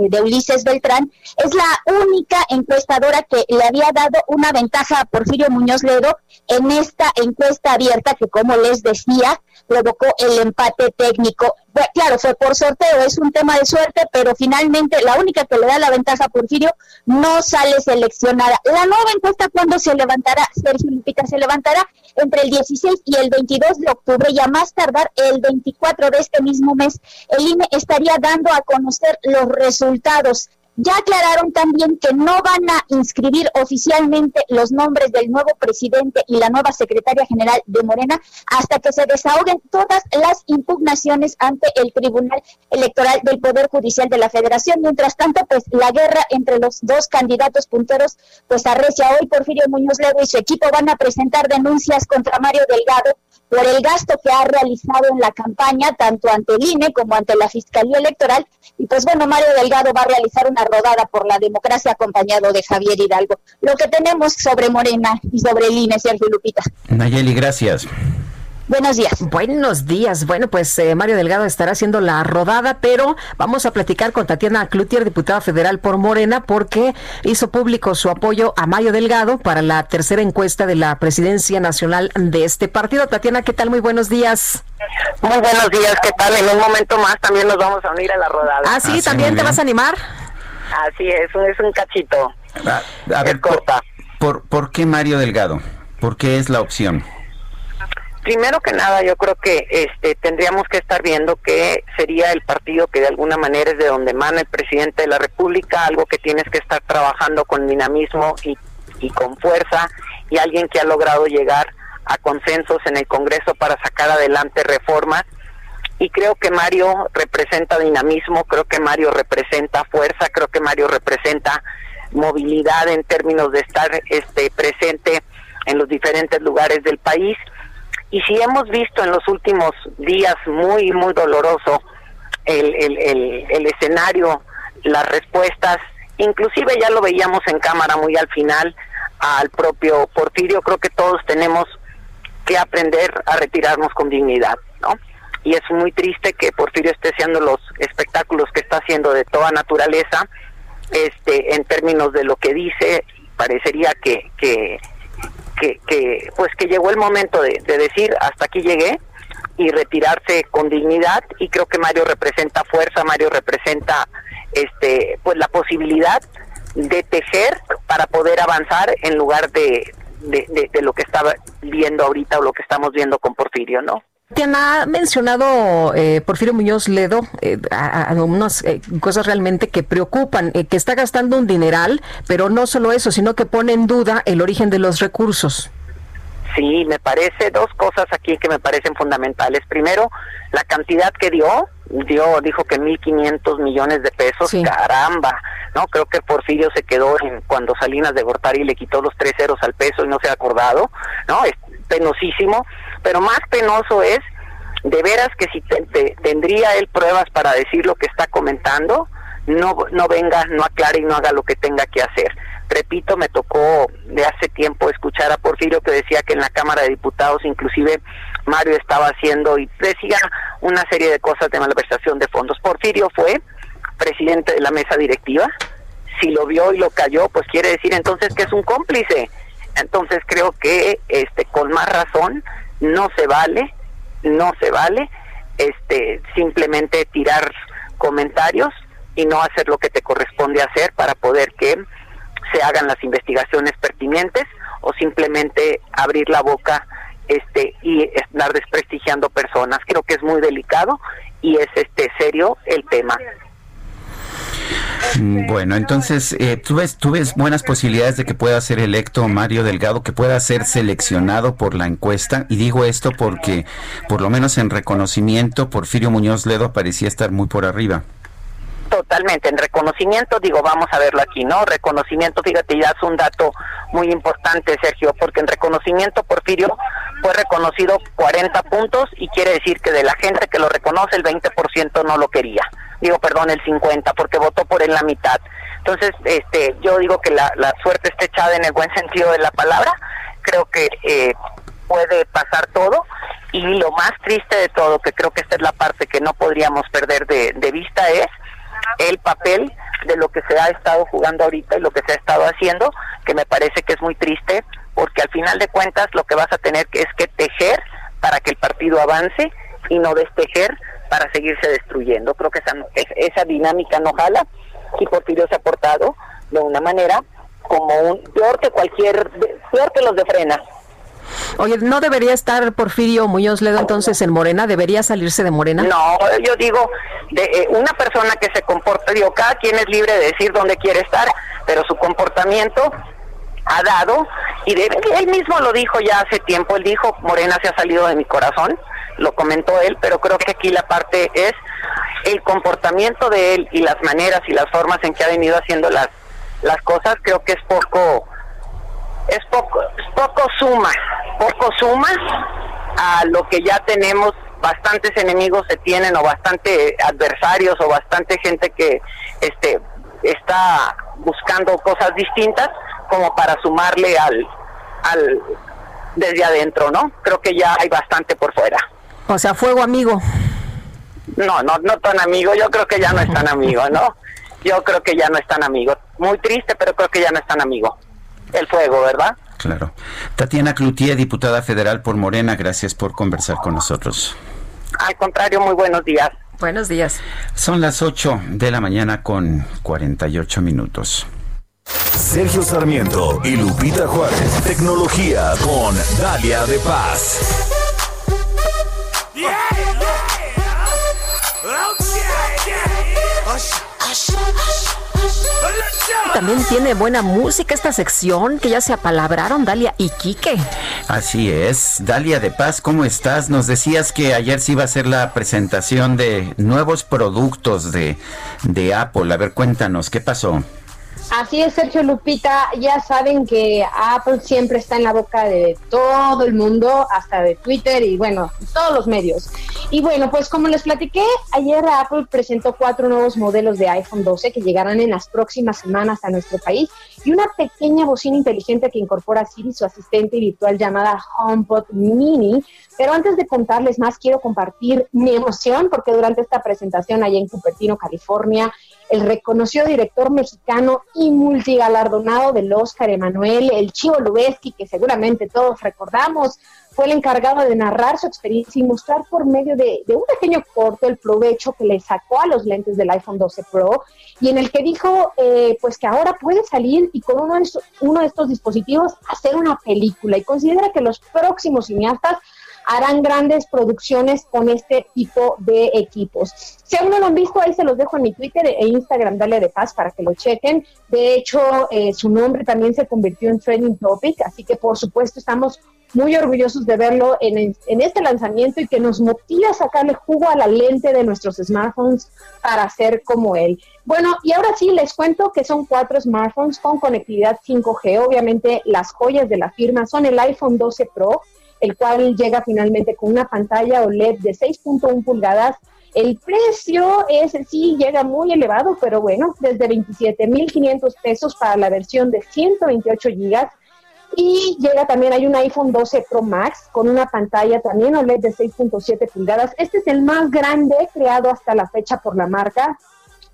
de Ulises Beltrán. Es la única encuestadora que le había dado una ventaja a Porfirio Muñoz Ledo en esta encuesta abierta que, como les decía, provocó el empate técnico. Claro, fue por sorteo, es un tema de suerte, pero finalmente la única que le da la ventaja a Porfirio no sale seleccionada. La nueva encuesta, ¿cuándo se levantará? Sergio Lupita se levantará entre el 16 y el 22 de octubre y a más tardar el 24 de este mismo mes, el INE estaría dando a conocer los resultados. Ya aclararon también que no van a inscribir oficialmente los nombres del nuevo presidente y la nueva secretaria general de Morena hasta que se desahoguen todas las impugnaciones ante el Tribunal Electoral del Poder Judicial de la Federación. Mientras tanto, pues la guerra entre los dos candidatos punteros pues arrecia hoy. Porfirio Muñoz Ledo y su equipo van a presentar denuncias contra Mario Delgado por el gasto que ha realizado en la campaña, tanto ante el INE como ante la Fiscalía Electoral. Y pues bueno, Mario Delgado va a realizar una rodada por la democracia acompañado de Javier Hidalgo. Lo que tenemos sobre Morena y sobre el INE, Sergio Lupita. Nayeli, gracias. Buenos días. Buenos días. Bueno, pues eh, Mario Delgado estará haciendo la rodada, pero vamos a platicar con Tatiana Cloutier, diputada federal por Morena, porque hizo público su apoyo a Mario Delgado para la tercera encuesta de la presidencia nacional de este partido. Tatiana, ¿qué tal? Muy buenos días. Muy buenos días, ¿qué tal? En un momento más también nos vamos a unir a la rodada. Ah, sí, ah, ¿también te vas a animar? Así es, es un cachito. A, ver, por, ¿por qué Mario Delgado? ¿Por qué es la opción? primero que nada yo creo que este tendríamos que estar viendo que sería el partido que de alguna manera es de donde emana el presidente de la República, algo que tienes que estar trabajando con dinamismo y, y con fuerza y alguien que ha logrado llegar a consensos en el Congreso para sacar adelante reformas y creo que Mario representa dinamismo, creo que Mario representa fuerza, creo que Mario representa movilidad en términos de estar este presente en los diferentes lugares del país y si hemos visto en los últimos días muy, muy doloroso el, el, el, escenario, las respuestas, inclusive ya lo veíamos en cámara muy al final al propio Porfirio, creo que todos tenemos que aprender a retirarnos con dignidad. Y es muy triste que Porfirio esté haciendo los espectáculos que está haciendo de toda naturaleza, este, en términos de lo que dice, parecería que, que que, pues que llegó el momento de, decir hasta aquí llegué y retirarse con dignidad y creo que Mario representa fuerza, Mario representa este pues la posibilidad de tejer para poder avanzar en lugar de, de, de, lo que estaba viendo ahorita o lo que estamos viendo con Porfirio, ¿no? Te ha mencionado eh, Porfirio Muñoz Ledo eh, a, unas eh, cosas realmente que preocupan, que está gastando un dineral, pero no solo eso, sino que pone en duda el origen de los recursos. Sí, me parece dos cosas aquí que me parecen fundamentales. Primero, la cantidad que dio, dio dijo que 1.500 millones de pesos, caramba, ¿no? Creo que Porfirio se quedó en cuando Salinas de Gortari le quitó los tres ceros al peso y no se ha acordado, ¿no? Es penosísimo pero más penoso es de veras que si tendría él pruebas para decir lo que está comentando, no, no venga, no aclare y no haga lo que tenga que hacer. Repito, me tocó de hace tiempo escuchar a Porfirio que decía que en la Cámara de Diputados inclusive Mario estaba haciendo y decía una serie de cosas de malversación de fondos. Porfirio fue presidente de la mesa directiva, si lo vio y lo cayó, pues quiere decir entonces que es un cómplice. Entonces creo que este con más razón no se vale, no se vale este simplemente tirar comentarios y no hacer lo que te corresponde hacer para poder que se hagan las investigaciones pertinentes o simplemente abrir la boca este y estar desprestigiando personas. Creo que es muy delicado y es este serio el tema. Mm, bueno, entonces, eh, ¿tú, ves, ¿tú ves buenas posibilidades de que pueda ser electo Mario Delgado, que pueda ser seleccionado por la encuesta? Y digo esto porque, por lo menos en reconocimiento, Porfirio Muñoz Ledo parecía estar muy por arriba. Totalmente, en reconocimiento, digo, vamos a verlo aquí, ¿no? Reconocimiento, fíjate, ya es un dato muy importante, Sergio, porque en reconocimiento Porfirio fue reconocido 40 puntos y quiere decir que de la gente que lo reconoce el 20% no lo quería. Digo, perdón, el 50, porque votó por él la mitad. Entonces, este, yo digo que la, suerte está echada en el buen sentido de la palabra. Creo que eh, puede pasar todo y lo más triste de todo, que creo que esta es la parte que no podríamos perder de, de vista, es el papel de lo que se ha estado jugando ahorita y lo que se ha estado haciendo, que me parece que es muy triste, porque al final de cuentas lo que vas a tener es que tejer para que el partido avance y no destejer para seguirse destruyendo. Creo que esa, esa dinámica no jala y Porfirio se ha portado de una manera como un peor que cualquier, peor que los de frena. Oye, ¿no debería estar Porfirio Muñoz Ledo entonces en Morena? ¿Debería salirse de Morena? No, yo digo, de eh, una persona que se comporta, digo, cada quien es libre de decir dónde quiere estar, pero su comportamiento ha dado, y de, él mismo lo dijo ya hace tiempo, él dijo, Morena se ha salido de mi corazón, lo comentó él, pero creo que aquí la parte es el comportamiento de él y las maneras y las formas en que ha venido haciendo las, las cosas, creo que es poco es poco, poco suma, poco suma a lo que ya tenemos, bastantes enemigos se tienen o bastante adversarios o bastante gente que este está buscando cosas distintas como para sumarle al al desde adentro, ¿no? Creo que ya hay bastante por fuera. O sea, fuego amigo. No, no, no tan amigo, yo creo que ya no es tan amigo, ¿no? Yo creo que ya no es tan amigo. Muy triste, pero creo que ya no es tan amigo el fuego, ¿verdad? Claro. Tatiana Cloutier, diputada federal por Morena, gracias por conversar con nosotros. Al contrario, muy buenos días. Buenos días. Son las 8 de la mañana con 48 minutos. Sergio Sarmiento y Lupita Juárez. Tecnología con Dalia de Paz. También tiene buena música esta sección que ya se apalabraron Dalia y Quique. Así es. Dalia de Paz, ¿cómo estás? Nos decías que ayer se iba a hacer la presentación de nuevos productos de, de Apple. A ver, cuéntanos, ¿qué pasó? Así es, Sergio Lupita. Ya saben que Apple siempre está en la boca de todo el mundo, hasta de Twitter y bueno, todos los medios. Y bueno, pues como les platiqué, ayer Apple presentó cuatro nuevos modelos de iPhone 12 que llegarán en las próximas semanas a nuestro país y una pequeña bocina inteligente que incorpora Siri, su asistente virtual llamada HomePod Mini. Pero antes de contarles más, quiero compartir mi emoción porque durante esta presentación allá en Cupertino, California, el reconocido director mexicano y multigalardonado del Oscar, Emanuel, el Chivo Lubeski, que seguramente todos recordamos, fue el encargado de narrar su experiencia y mostrar por medio de, un pequeño corto el provecho que le sacó a los lentes del iPhone 12 Pro y en el que dijo eh, pues que ahora puede salir y con uno de, uno de estos dispositivos hacer una película. Y considera que los próximos cineastas harán grandes producciones con este tipo de equipos. Si aún no lo han visto, ahí se los dejo en mi Twitter e Instagram, dale de paz para que lo chequen. De hecho, eh, su nombre también se convirtió en trending topic, así que por supuesto estamos muy orgullosos de verlo en, en, este lanzamiento y que nos motiva a sacarle jugo a la lente de nuestros smartphones para ser como él. Bueno, y ahora sí les cuento que son cuatro smartphones con conectividad 5G. Obviamente las joyas de la firma son el iPhone 12 Pro, el cual llega finalmente con una pantalla OLED de 6.1 pulgadas. El precio es sí llega muy elevado, pero bueno, desde 27.500 pesos para la versión de 128 gigas. Y llega también, hay un iPhone 12 Pro Max con una pantalla también OLED de 6.7 pulgadas. Este es el más grande creado hasta la fecha por la marca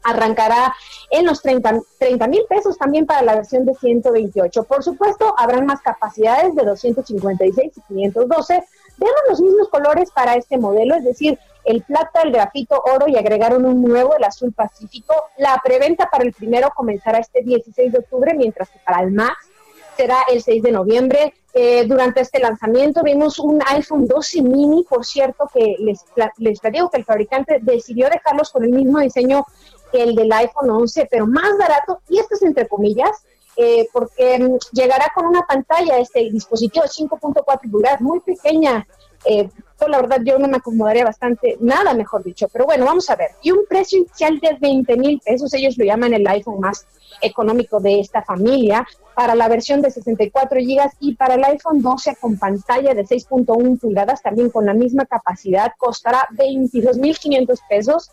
arrancará en los 30 mil pesos también para la versión de 128. Por supuesto, habrán más capacidades de 256 y 512. Vemos los mismos colores para este modelo, es decir, el plata, el grafito oro y agregaron un nuevo, el azul pacífico. La preventa para el primero comenzará este 16 de octubre, mientras que para el Max será el 6 de noviembre. Eh, durante este lanzamiento vimos un iPhone 12 mini, por cierto, que les, les digo que el fabricante decidió dejarlos con el mismo diseño que el del iPhone 11, pero más barato, y esto es entre comillas, eh, porque mm, llegará con una pantalla, este dispositivo de 5.4 pulgadas, muy pequeña. Eh, la verdad, yo no me acomodaría bastante, nada mejor dicho. Pero bueno, vamos a ver. Y un precio inicial de 20 mil pesos, ellos lo llaman el iPhone más económico de esta familia, para la versión de 64 GB y para el iPhone 12 con pantalla de 6.1 pulgadas, también con la misma capacidad, costará 22.500 pesos.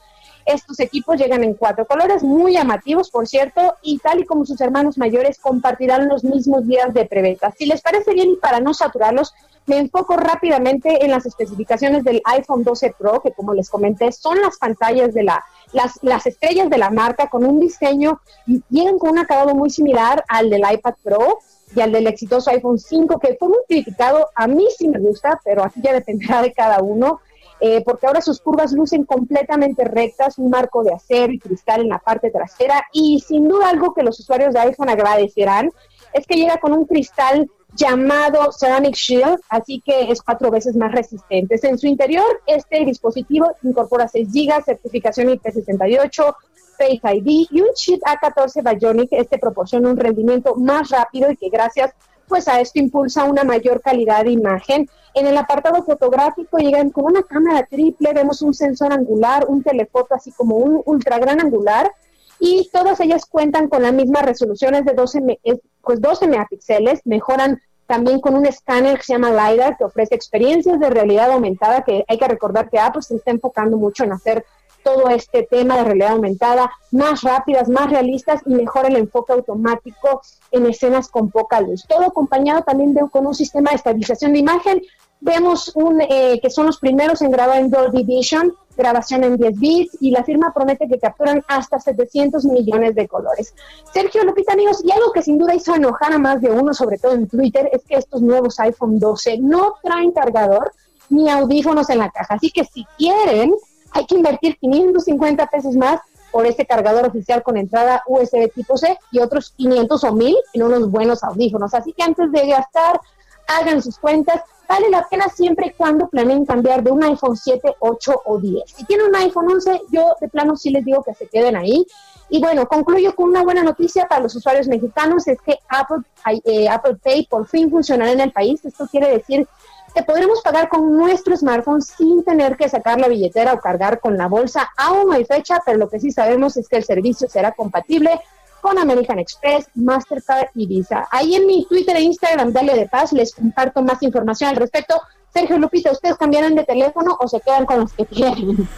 Estos equipos llegan en cuatro colores, muy llamativos, por cierto, y tal y como sus hermanos mayores compartirán los mismos días de preventa. Si les parece bien y para no saturarlos, me enfoco rápidamente en las especificaciones del iPhone 12 Pro, que como les comenté, son las pantallas de la, las, las estrellas de la marca con un diseño, y vienen con un acabado muy similar al del iPad Pro y al del exitoso iPhone 5, que fue muy criticado. A mí sí me gusta, pero aquí ya dependerá de cada uno. Eh, porque ahora sus curvas lucen completamente rectas, un marco de acero y cristal en la parte trasera y sin duda algo que los usuarios de iPhone agradecerán es que llega con un cristal llamado Ceramic Shield, así que es cuatro veces más resistente. En su interior, este dispositivo incorpora 6 GB, certificación IP68, Face ID y un chip A14 Bionic. Este proporciona un rendimiento más rápido y que gracias pues a esto impulsa una mayor calidad de imagen. En el apartado fotográfico llegan con una cámara triple, vemos un sensor angular, un telefoto así como un ultra gran angular y todas ellas cuentan con las mismas resoluciones de 12, pues 12 megapíxeles, mejoran también con un escáner que se llama LiDAR, que ofrece experiencias de realidad aumentada, que hay que recordar que Apple se está enfocando mucho en hacer todo este tema de realidad aumentada más rápidas, más realistas y mejor el enfoque automático en escenas con poca luz. Todo acompañado también de, con un sistema de estabilización de imagen. Vemos un, eh, que son los primeros en grabar en Dolby Vision, grabación en 10 bits y la firma promete que capturan hasta 700 millones de colores. Sergio Lupita, amigos, y algo que sin duda hizo enojar a más de uno, sobre todo en Twitter, es que estos nuevos iPhone 12 no traen cargador ni audífonos en la caja. Así que si quieren, hay que invertir 550 pesos más por este cargador oficial con entrada USB tipo C y otros 500 o 1000 en unos buenos audífonos. Así que antes de gastar, hagan sus cuentas. Vale la pena siempre y cuando planeen cambiar de un iPhone 7, 8 o 10. Si tienen un iPhone 11, yo de plano sí les digo que se queden ahí. Y bueno, concluyo con una buena noticia para los usuarios mexicanos, es que Apple, eh, Apple Pay por fin funcionará en el país. Esto quiere decir que podremos pagar con nuestro smartphone sin tener que sacar la billetera o cargar con la bolsa. Aún no hay fecha, pero lo que sí sabemos es que el servicio será compatible con American Express, Mastercard y Visa. Ahí en mi Twitter e Instagram, Dale de Paz, les comparto más información al respecto. Sergio Lupita, ¿ustedes cambiaron de teléfono o se quedan con los que tienen?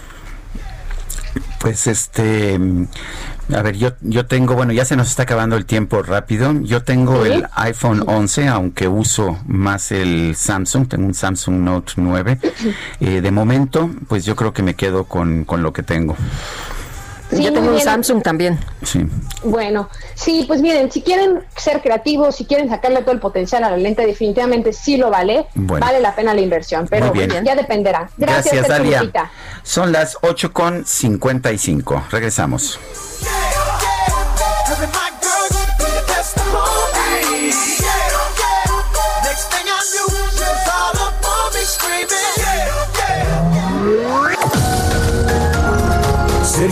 Pues este, a ver, yo, yo tengo, bueno, ya se nos está acabando el tiempo rápido. Yo tengo el iPhone 11, aunque uso más el Samsung, tengo un Samsung Note 9. Eh, de momento, pues yo creo que me quedo con, con lo que tengo. Yo tengo un Samsung también. Sí. Bueno, sí, pues miren, si quieren ser creativos, si quieren sacarle todo el potencial a la lente, definitivamente sí lo vale. Vale la pena la inversión, pero ya dependerá. Gracias, Gracias Son las 8 con 55. Regresamos.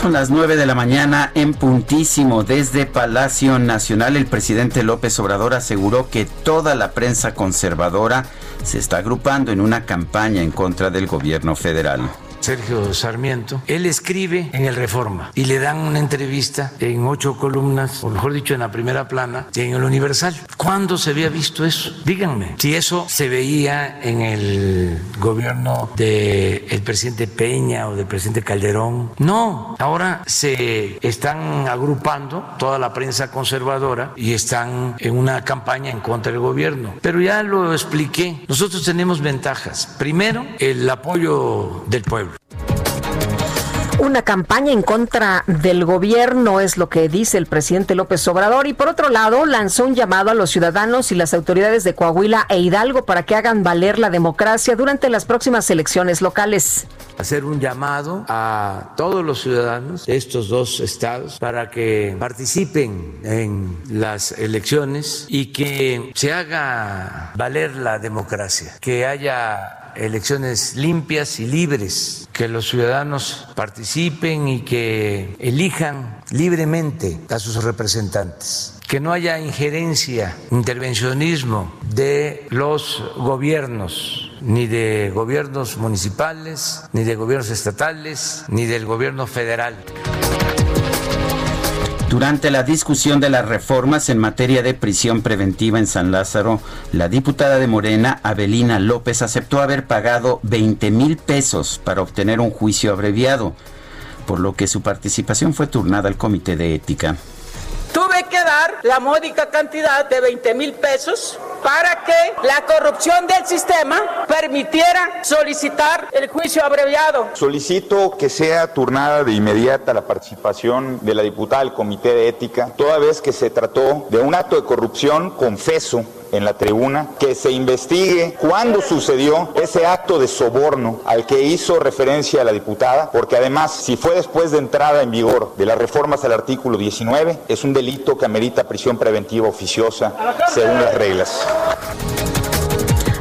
Son las 9 de la mañana en puntísimo desde Palacio Nacional. El presidente López Obrador aseguró que toda la prensa conservadora se está agrupando en una campaña en contra del gobierno federal. Sergio Sarmiento, él escribe en el Reforma y le dan una entrevista en ocho columnas, o mejor dicho, en la primera plana, en el Universal. ¿Cuándo se había visto eso? Díganme, si eso se veía en el gobierno del presidente Peña o del presidente Calderón. No, ahora se están agrupando toda la prensa conservadora y están en una campaña en contra del gobierno. Pero ya lo expliqué, nosotros tenemos ventajas. Primero, el apoyo del pueblo. Una campaña en contra del gobierno es lo que dice el presidente López Obrador. Y por otro lado lanzó un llamado a los ciudadanos y las autoridades de Coahuila e Hidalgo para que hagan valer la democracia durante las próximas elecciones locales. Hacer un llamado a todos los ciudadanos de estos dos estados para que participen en las elecciones y que se haga valer la democracia, que haya elecciones limpias y libres, que los ciudadanos participen y que elijan libremente a sus representantes que no haya injerencia, intervencionismo de los gobiernos, ni de gobiernos municipales, ni de gobiernos estatales, ni del gobierno federal. Durante la discusión de las reformas en materia de prisión preventiva en San Lázaro, la diputada de Morena, Abelina López, aceptó haber pagado 20 mil pesos para obtener un juicio abreviado, por lo que su participación fue turnada al Comité de Ética. Tuve que dar la módica cantidad de 20 mil pesos para que la corrupción del sistema permitiera solicitar el juicio abreviado. Solicito que sea turnada de inmediata la participación de la diputada al Comité de Ética, toda vez que se trató de un acto de corrupción confeso en la tribuna, que se investigue cuándo sucedió ese acto de soborno al que hizo referencia la diputada, porque además, si fue después de entrada en vigor de las reformas al artículo 19, es un delito que amerita prisión preventiva oficiosa según las reglas.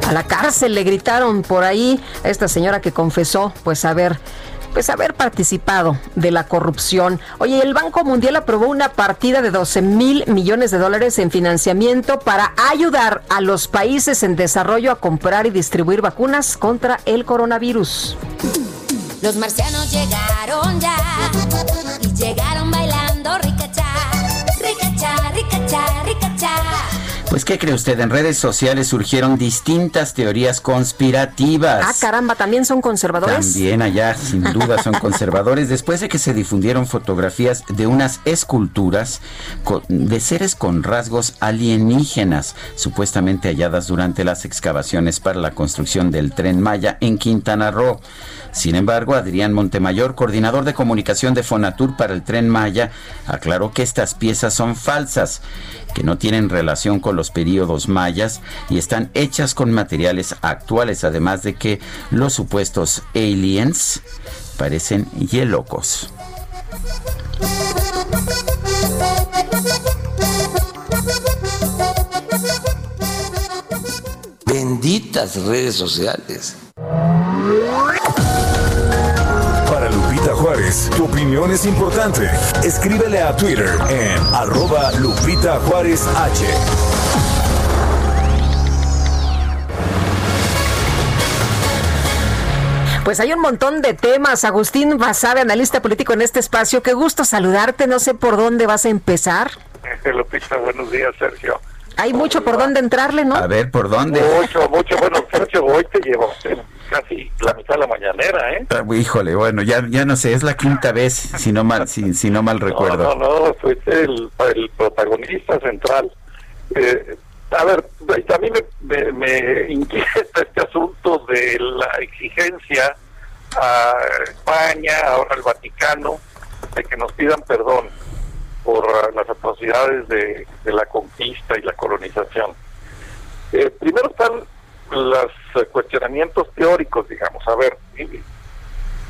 A la cárcel le gritaron por ahí a esta señora que confesó, pues a ver pues haber participado de la corrupción. Oye, el Banco Mundial aprobó una partida de 12 mil millones de dólares en financiamiento para ayudar a los países en desarrollo a comprar y distribuir vacunas contra el coronavirus. Los marcianos llegaron ya y llegaron bailando ricacha, ricacha, ricacha. Pues, ¿qué cree usted? En redes sociales surgieron distintas teorías conspirativas. Ah, caramba, ¿también son conservadores? También allá, sin duda, son conservadores. Después de que se difundieron fotografías de unas esculturas de seres con rasgos alienígenas, supuestamente halladas durante las excavaciones para la construcción del tren Maya en Quintana Roo. Sin embargo, Adrián Montemayor, coordinador de comunicación de Fonatur para el tren Maya, aclaró que estas piezas son falsas, que no tienen relación con los periodos mayas y están hechas con materiales actuales, además de que los supuestos aliens parecen hielocos. Benditas redes sociales. Juárez. Tu opinión es importante. Escríbele a Twitter en arroba Lupita Juárez H. Pues hay un montón de temas. Agustín Basabe, analista político en este espacio. Qué gusto saludarte. No sé por dónde vas a empezar. Lupita, buenos días, Sergio. Hay mucho por dónde entrarle, ¿no? A ver, ¿por dónde? Mucho, mucho. Bueno, Sergio, hoy te llevo casi la mitad de la mañanera, ¿eh? Ah, híjole, bueno, ya ya no sé, es la quinta vez, si no mal, si, si no mal recuerdo. No, no, no, fuiste el, el protagonista central. Eh, a ver, a mí me, me, inquieta este asunto de la exigencia a España, ahora al Vaticano, de que nos pidan perdón por las atrocidades de, de la conquista y la colonización. Eh, primero están los eh, cuestionamientos teóricos, digamos. A ver,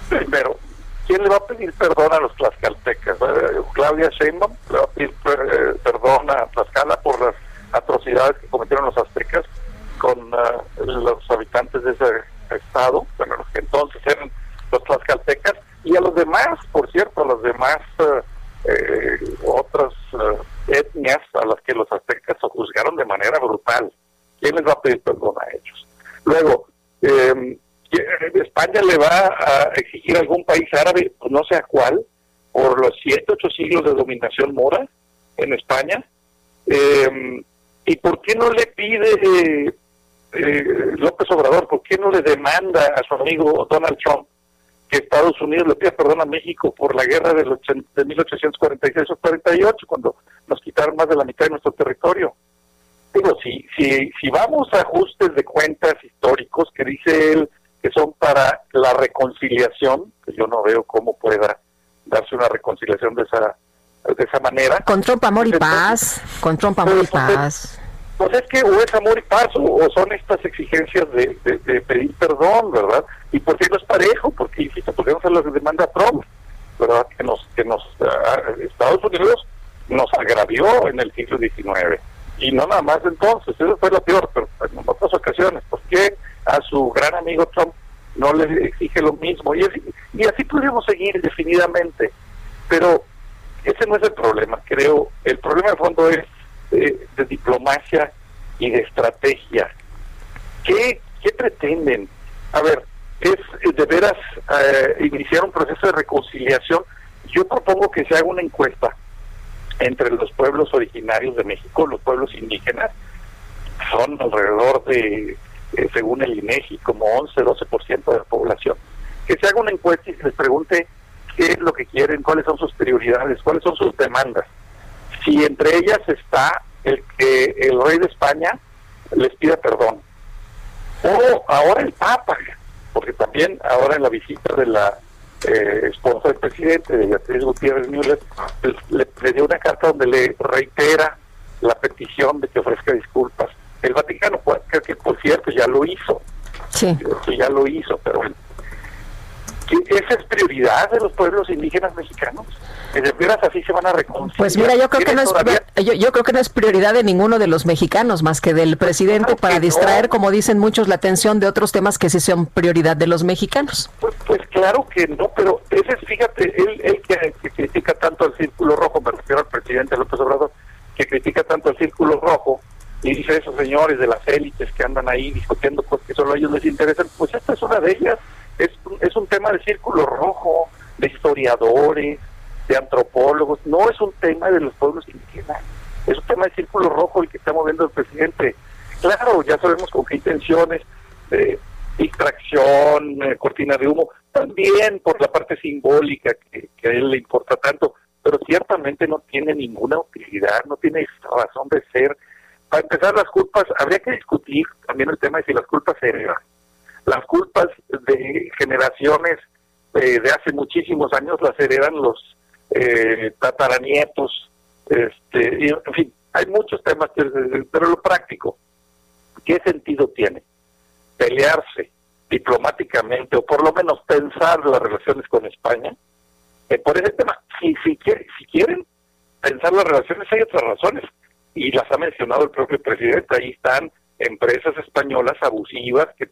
primero, ¿quién le va a pedir perdón a los tlaxcaltecas? Eh, Claudia Sheinbaum le va a pedir eh, perdón a Tlaxcala por las atrocidades que cometieron los aztecas con los habitantes de ese estado, bueno, los que entonces eran los tlaxcaltecas, y a los demás, por cierto, a los demás otras etnias a las que los aztecas juzgaron de manera brutal. ¿Quién les va a pedir perdón a ellos? Luego, eh, España le va a exigir a algún país árabe, pues no sé a cuál, por los siete, ocho siglos de dominación mora en España. Eh, ¿Y por qué no le pide eh, López Obrador, por qué no le demanda a su amigo Donald Trump que Estados Unidos le pida perdón a México por la guerra de 1846 o 48, cuando nos quitaron más de la mitad de nuestro territorio? Digo, si, si, si vamos a ajustes de cuentas históricos que dice él que son para la reconciliación, que yo no veo cómo pueda darse una reconciliación de esa de esa manera. Con Trump, amor y paz. Con Trump, amor y paz. Pues es que o es amor y paz o, o son estas exigencias de, de- de pedir perdón, ¿verdad? Y por qué no es parejo, porque insisto, porque no se lo demanda Trump, ¿verdad? Que nos, que nos, ah, Estados Unidos nos agravió en el siglo XIX. Y no nada más entonces, eso fue lo peor, pero en otras ocasiones, ¿por qué a su gran amigo Trump no le exige lo mismo? Y así, y así podríamos seguir definidamente, pero ese no es el problema, creo. El problema de fondo es eh, de diplomacia y de estrategia. ¿Qué, qué pretenden? A ver, es eh, de veras eh, iniciar un proceso de reconciliación. Yo propongo que se haga una encuesta entre los pueblos originarios de México, los pueblos indígenas, son alrededor de, eh, según el INEGI, como 11-12% de la población. Que se haga una encuesta y se les pregunte qué es lo que quieren, cuáles son sus prioridades, cuáles son sus demandas. Si entre ellas está el que el rey de España les pida perdón, o ahora el Papa, porque también ahora en la visita de la eh, esposa del presidente, de Beatriz Gutiérrez Müller, pues, le, le dio una carta donde le reitera la petición de que ofrezca disculpas. El Vaticano, pues, creo que por cierto ya lo hizo, Sí. que ya lo hizo, pero bueno. ¿Qué- ¿Esa es prioridad de los pueblos indígenas mexicanos? ¿Que de veras así se van a reconciliar? Pues mira, yo creo que no es ¿Tienen todavía- yo, yo creo que no es prioridad de ninguno de los mexicanos más que del presidente para distraer, como dicen muchos, la atención de otros temas que sí son prioridad de los mexicanos. Pues claro que no, pero ese es, fíjate, él, él que, que critica tanto al Círculo Rojo, me refiero al presidente López Obrador, que critica tanto al Círculo Rojo y dice esos señores de las élites que andan ahí discutiendo cosas que solo a ellos les interesan, pues esta es una de ellas, es, es un tema de Círculo Rojo, de historiadores, de antropólogos, no es un tema de los pueblos indígenas, es un tema de Círculo Rojo el que está moviendo el presidente. Claro, ya sabemos con qué intenciones, eh, distracción, eh, cortina de humo, también por la parte simbólica que, que a él le importa tanto, pero ciertamente no tiene ninguna utilidad, no tiene razón de ser. Para empezar, las culpas, habría que discutir también el tema de si las culpas se heredan. Las culpas de generaciones eh, de hace muchísimos años las heredan los eh, tataranietos, este, en fin, hay muchos temas, pero lo práctico, ¿qué sentido tiene? Pelearse diplomáticamente o por lo menos pensar las relaciones con España eh, por ese tema. Si, si, si quieren pensar las relaciones, hay otras razones y las ha mencionado el propio presidente. Ahí están empresas españolas abusivas que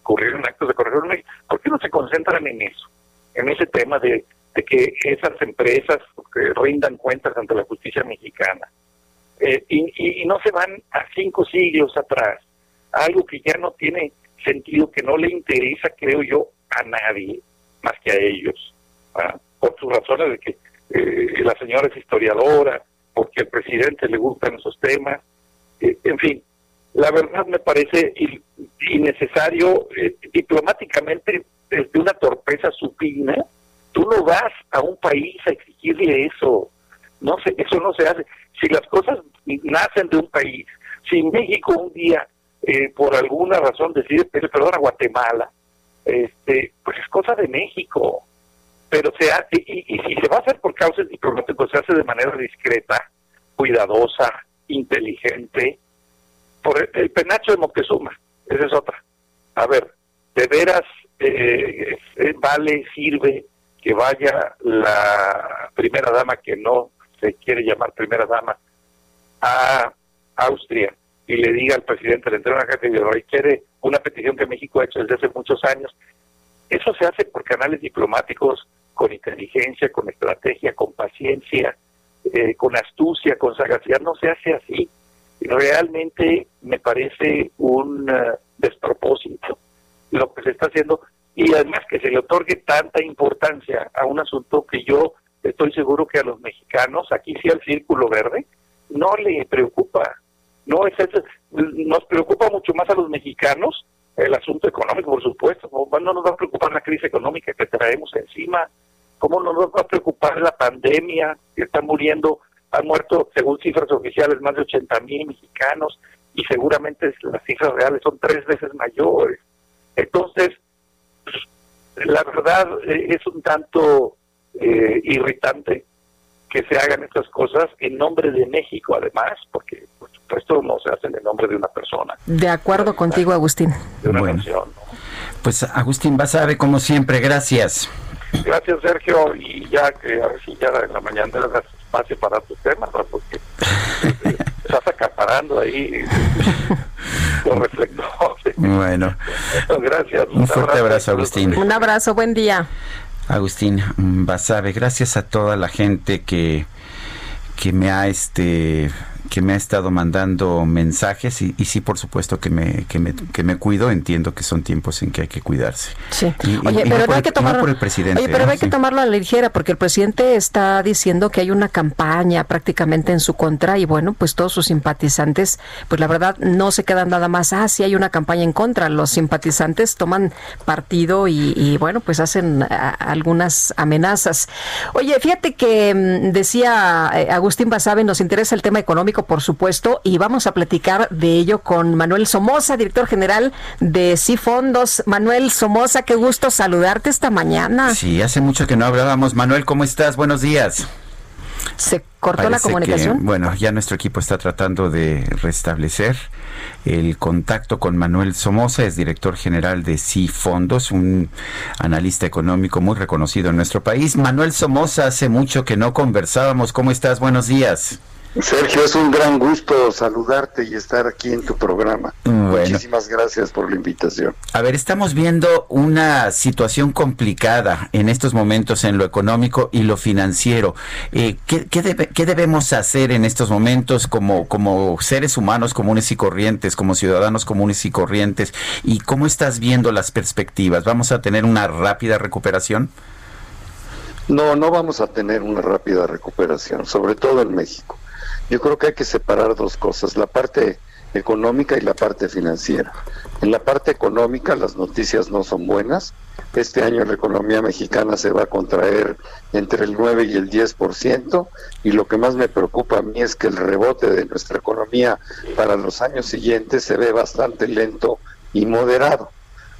ocurrieron actos de corrupción. ¿Por qué no se concentran en eso? En ese tema de, que esas empresas que rindan cuentas ante la justicia mexicana. Eh, y, no se van a cinco siglos atrás, algo que ya no tiene sentido, que no le interesa, creo yo, a nadie más que a ellos, ¿ah? por sus razones de que eh, la señora es historiadora, porque al presidente le gustan esos temas, eh, en fin, la verdad me parece in- innecesario eh, diplomáticamente desde una torpeza supina, tú no vas a un país a exigirle eso, no sé, eso no se hace. Si las cosas nacen de un país, si México un día eh, por alguna razón decide pedir perdón a Guatemala, este, pues es cosa de México. Pero se hace, y, y si se va a hacer por causas diplomáticas, se hace de manera discreta, cuidadosa, inteligente, por el, penacho de Moctezuma, esa es otra. A ver, de veras eh, eh, vale, sirve que vaya la primera dama que no se quiere llamar primera dama a Austria y le diga al presidente, le entrega una carta y le requiere una petición que México ha hecho desde hace muchos años. Eso se hace por canales diplomáticos con inteligencia, con estrategia, con paciencia, eh, con astucia, con sagacidad. No se hace así. Realmente me parece un eh, despropósito lo que se está haciendo y además que se le otorgue tanta importancia a un asunto que yo estoy seguro que a los mexicanos, aquí sí al Círculo Verde, no le preocupa. No es eso, nos preocupa mucho más a los mexicanos el asunto económico, por supuesto. No nos va a preocupar la crisis económica que traemos encima. ¿Cómo no nos va a preocupar la pandemia? Que están muriendo, han muerto, según cifras oficiales, más de 80 mil mexicanos y seguramente las cifras reales son tres veces mayores. Entonces, la verdad eh, es un tanto eh, irritante que se hagan estas cosas en nombre de México, además, porque por supuesto no se hacen en nombre de una persona. De acuerdo contigo, Agustín. De una Bueno. nación. Pues Agustín Basabe, como siempre, gracias. Gracias, Sergio, y ya que a ver si ya en la mañana das espacio para tus temas, ¿no? porque eh, estás acaparando ahí los reflectores. Bueno, Gracias. un fuerte abrazo, Agustín. Un abrazo, buen día. Agustín Basabe, gracias a toda la gente que, que me ha este que me ha estado mandando mensajes y, y sí por supuesto que me, que me que me cuido. Entiendo que son tiempos en que hay que cuidarse. Sí. Y- y- Oye, y pero no hay el- que no tomarlo por el presidente Oye, pero no hay que tomarlo a la ligera porque el presidente está diciendo que hay una campaña prácticamente en su contra y bueno, pues todos sus simpatizantes, pues la verdad no se quedan nada más, ah, sí hay una campaña en contra, los simpatizantes toman partido y, y, bueno, pues hacen a- algunas amenazas. Oye, fíjate que mm, decía eh, Agustín Basabe, nos interesa el tema económico, por supuesto, y vamos a platicar de ello con Manuel Somoza, director general de Cifondos. Manuel Somoza, qué gusto saludarte esta mañana. Sí, hace mucho que no hablábamos. Manuel, ¿cómo estás? Buenos días. Se cortó la Parece que, comunicación. bueno, ya nuestro equipo está tratando de restablecer el contacto con Manuel Somoza, es director general de Sí Fondos, un analista económico muy reconocido en nuestro país. Manuel Somoza, hace mucho que no conversábamos. ¿Cómo estás? Buenos días. Sergio, es un gran gusto saludarte y estar aquí en tu programa. Bueno. Muchísimas gracias por la invitación. A ver, estamos viendo una situación complicada en estos momentos en lo económico y lo financiero. Eh, ¿qué, qué debe- qué debemos hacer en estos momentos como, como seres humanos comunes y corrientes, como ciudadanos comunes y corrientes? ¿Y cómo estás viendo las perspectivas? ¿Vamos a tener una rápida recuperación? No, no vamos a tener una rápida recuperación, sobre todo en México. Yo creo que hay que separar dos cosas, la parte económica y la parte financiera. En la parte económica las noticias no son buenas. Este año la economía mexicana se va a contraer entre el 9 y el 10% y lo que más me preocupa a mí es que el rebote de nuestra economía para los años siguientes se ve bastante lento y moderado.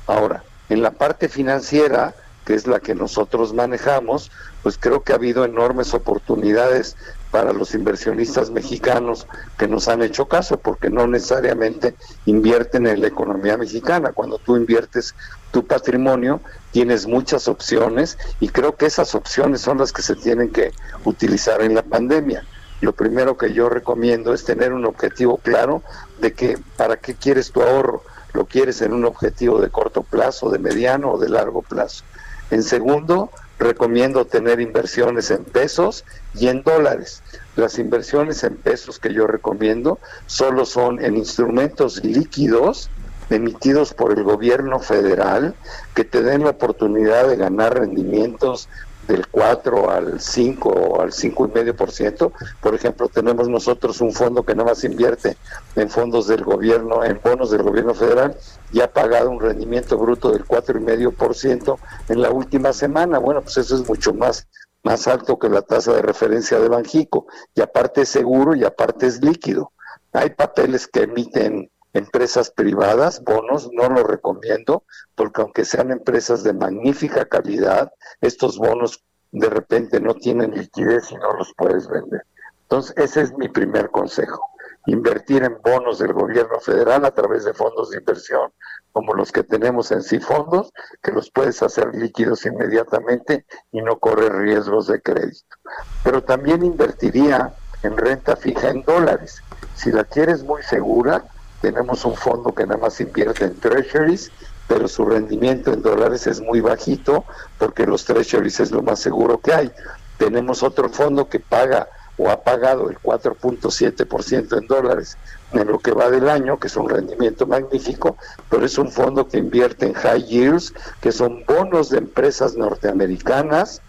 Ahora, en la parte financiera, que es la que nosotros manejamos, pues creo que ha habido enormes oportunidades para los inversionistas mexicanos que nos han hecho caso, porque no necesariamente invierten en la economía mexicana. Cuando tú inviertes tu patrimonio, tienes muchas opciones y creo que esas opciones son las que se tienen que utilizar en la pandemia. Lo primero que yo recomiendo es tener un objetivo claro de que para qué quieres tu ahorro. Lo quieres en un objetivo de corto plazo, de mediano o de largo plazo. En segundo, recomiendo tener inversiones en pesos y en dólares. Las inversiones en pesos que yo recomiendo solo son en instrumentos líquidos emitidos por el gobierno federal que te den la oportunidad de ganar rendimientos del 4 al 5 o al 5 y medio por ciento. Por ejemplo, tenemos nosotros un fondo que nada más invierte en fondos del gobierno, en bonos del gobierno federal y ha pagado un rendimiento bruto del 4 y medio por ciento en la última semana. Bueno, pues eso es mucho más más alto que la tasa de referencia de Banjico y aparte es seguro y aparte es líquido. Hay papeles que emiten empresas privadas, bonos, no lo recomiendo, porque aunque sean empresas de magnífica calidad, estos bonos de repente no tienen liquidez y no los puedes vender. Entonces, ese es mi primer consejo. Invertir en bonos del gobierno federal a través de fondos de inversión como los que tenemos en sí fondos, que los puedes hacer líquidos inmediatamente y no correr riesgos de crédito. Pero también invertiría en renta fija en dólares. Si la quieres muy segura, tenemos un fondo que nada más invierte en treasuries, pero su rendimiento en dólares es muy bajito porque los treasuries es lo más seguro que hay. Tenemos otro fondo que paga o ha pagado el 4.7% en dólares en lo que va del año, que es un rendimiento magnífico, pero es un fondo que invierte en high yields, que son bonos de empresas norteamericanas,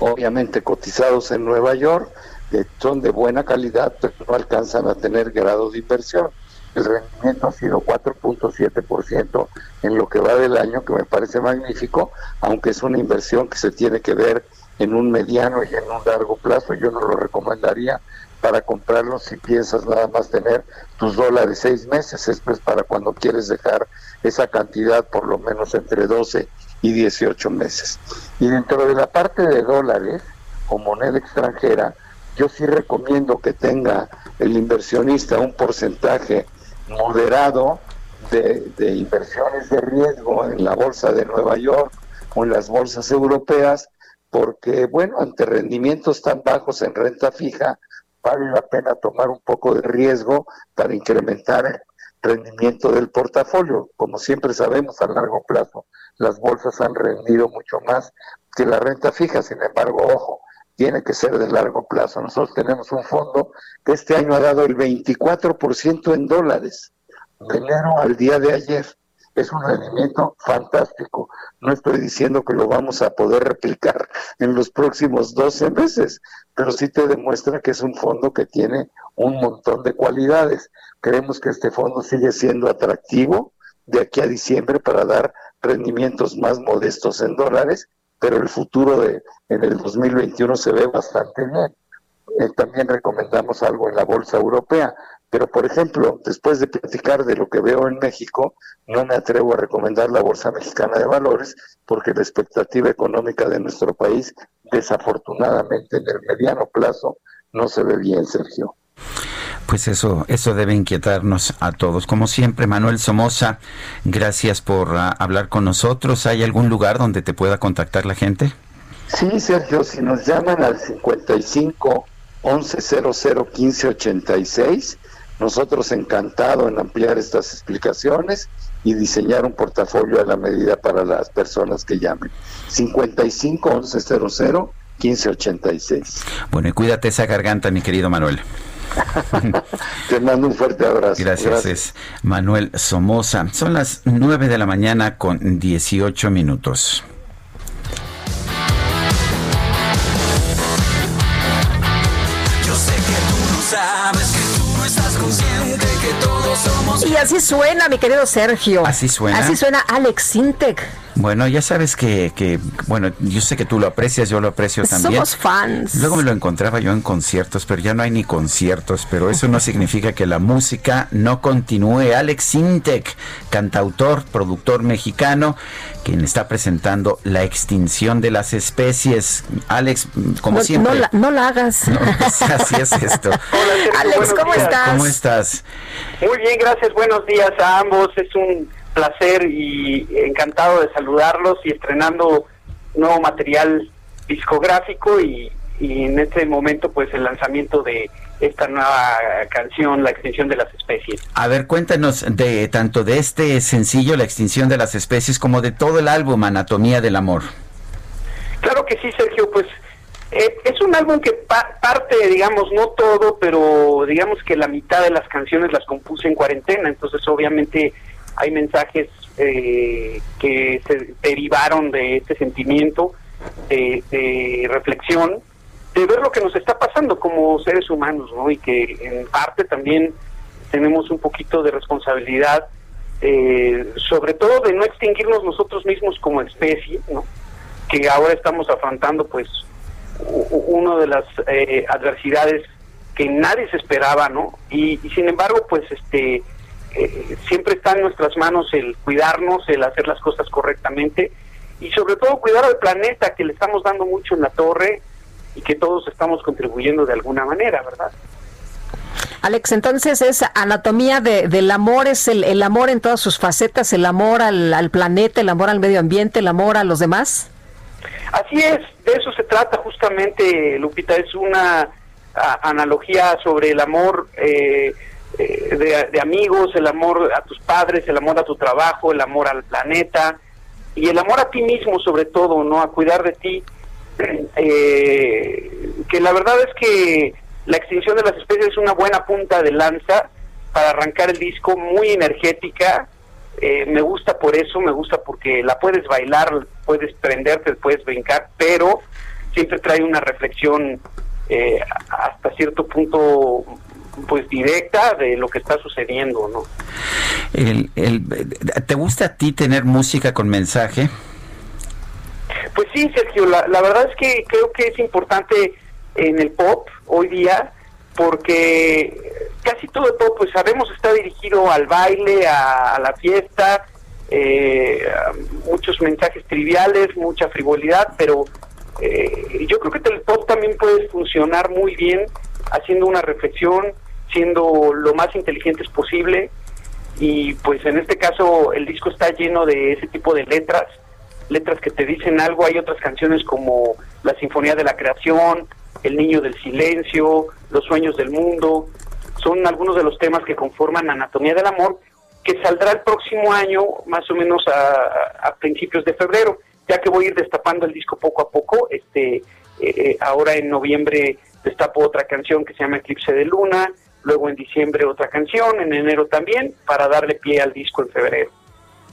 obviamente cotizados en Nueva York, que son de buena calidad, pero no alcanzan a tener grado de inversión. El rendimiento ha sido 4.7% en lo que va del año, que me parece magnífico, aunque es una inversión que se tiene que ver en un mediano y en un largo plazo. Yo no lo recomendaría para comprarlo si piensas nada más tener tus dólares seis meses, esto es para cuando quieres dejar esa cantidad por lo menos entre 12 y 18 meses. Y dentro de la parte de dólares o moneda extranjera, yo sí recomiendo que tenga el inversionista un porcentaje moderado de, inversiones de riesgo en la bolsa de Nueva York o en las bolsas europeas, porque, bueno, ante rendimientos tan bajos en renta fija, vale la pena tomar un poco de riesgo para incrementar el rendimiento del portafolio. Como siempre sabemos, a largo plazo las bolsas han rendido mucho más que la renta fija, sin embargo, ojo, tiene que ser de largo plazo. Nosotros tenemos un fondo que este año ha dado el 24% en dólares, de enero al día de ayer. Es un rendimiento fantástico. No estoy diciendo que lo vamos a poder replicar en los próximos 12 meses, pero sí te demuestra que es un fondo que tiene un montón de cualidades. Creemos que este fondo sigue siendo atractivo de aquí a diciembre para dar rendimientos más modestos en dólares, pero el futuro de en el 2021 se ve bastante bien. Eh, también recomendamos algo en la bolsa europea, pero por ejemplo, después de platicar de lo que veo en México, no me atrevo a recomendar la Bolsa Mexicana de Valores porque la expectativa económica de nuestro país desafortunadamente en el mediano plazo no se ve bien, Sergio. Pues eso, eso debe inquietarnos a todos. Como siempre, Manuel Somoza, gracias por uh, hablar con nosotros. ¿Hay algún lugar donde te pueda contactar la gente? Sí, Sergio, si nos llaman al 55 1100 1586, nosotros encantados en ampliar estas explicaciones y diseñar un portafolio a la medida para las personas que llamen. 55 1100 1586. Bueno, y cuídate esa garganta, mi querido Manuel. Te mando un fuerte abrazo. Gracias, Gracias, es Manuel Somoza. Son las 9 de la mañana con 18 minutos. Yo sé que tú no sabes que tú no estás consciente que todos somos. Y así suena, mi querido Sergio. Así suena. Así suena Alex Sintek. Bueno, ya sabes que, que, bueno, yo sé que tú lo aprecias, yo lo aprecio también. Somos fans. Luego me lo encontraba yo en conciertos, pero ya no hay ni conciertos, pero eso no significa que la música no continúe. Alex Sintek, cantautor, productor mexicano, quien está presentando La extinción de las especies. Alex, como no, siempre. No la, no la hagas. No, pues así es esto. Hola, Sergio, Alex, ¿cómo días. estás? ¿Cómo estás? Muy bien, gracias. Buenos días a ambos. Es un placer y encantado de saludarlos y estrenando nuevo material discográfico y, y, en este momento pues el lanzamiento de esta nueva canción La extinción de las especies. A ver, cuéntanos de tanto de este sencillo La extinción de las especies como de todo el álbum Anatomía del Amor. Claro que sí, Sergio, pues eh, es un álbum que pa parte, digamos, no todo, pero digamos que la mitad de las canciones las compuse en cuarentena, entonces obviamente hay mensajes eh, que se derivaron de este sentimiento de, de, reflexión, de ver lo que nos está pasando como seres humanos, ¿no? Y que en parte también tenemos un poquito de responsabilidad, eh, sobre todo de no extinguirnos nosotros mismos como especie, ¿no? Que ahora estamos afrontando, pues, una de las eh, adversidades que nadie se esperaba, ¿no? Y, y sin embargo, pues, este eh, siempre está en nuestras manos el cuidarnos, el hacer las cosas correctamente y sobre todo cuidar al planeta que le estamos dando mucho en la torre y que todos estamos contribuyendo de alguna manera, ¿verdad? Alex, entonces es anatomía de, del amor, es el, el, amor en todas sus facetas, el amor al, al, planeta, el amor al medio ambiente, el amor a los demás. Así es, de eso se trata justamente, Lupita, es una a, analogía sobre el amor. Eh, de, de, amigos, el amor a tus padres, el amor a tu trabajo, el amor al planeta y el amor a ti mismo sobre todo, ¿no? A cuidar de ti, eh, que la verdad es que la extinción de las especies es una buena punta de lanza para arrancar el disco, muy energética. Eh, me gusta por eso, me gusta porque la puedes bailar, puedes prenderte, puedes brincar, pero siempre trae una reflexión eh, hasta cierto punto pues directa de lo que está sucediendo, ¿no? El, el, ¿Te gusta a ti tener música con mensaje? Pues sí, Sergio, la, la verdad es que creo que es importante en el pop hoy día porque casi todo el pop, pues sabemos, está dirigido al baile, a, la fiesta, eh, muchos mensajes triviales, mucha frivolidad, pero eh, yo creo que el pop también puede funcionar muy bien haciendo una reflexión, siendo lo más inteligentes posible. Y pues en este caso el disco está lleno de ese tipo de letras, letras que te dicen algo, hay otras canciones como La Sinfonía de la Creación, El Niño del Silencio, Los Sueños del Mundo, son algunos de los temas que conforman Anatomía del Amor, que saldrá el próximo año, más o menos a, principios de febrero, ya que voy a ir destapando el disco poco a poco, este eh, eh, ahora en noviembre destapo otra canción que se llama Eclipse de Luna, luego en diciembre otra canción, en enero también, para darle pie al disco en febrero.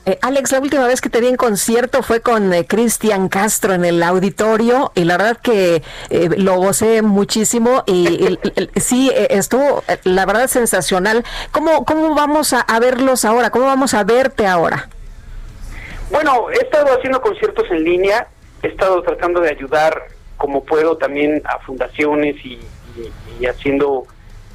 Eh, Alex, la última vez que te vi en concierto fue con eh, Cristian Castro en el auditorio y la verdad que eh, lo gocé muchísimo y sí, estuvo la verdad sensacional. ¿Cómo, cómo vamos a, verlos ahora? ¿Cómo vamos a verte ahora? Bueno, he estado haciendo conciertos en línea, he estado tratando de ayudar como puedo también a fundaciones y, y haciendo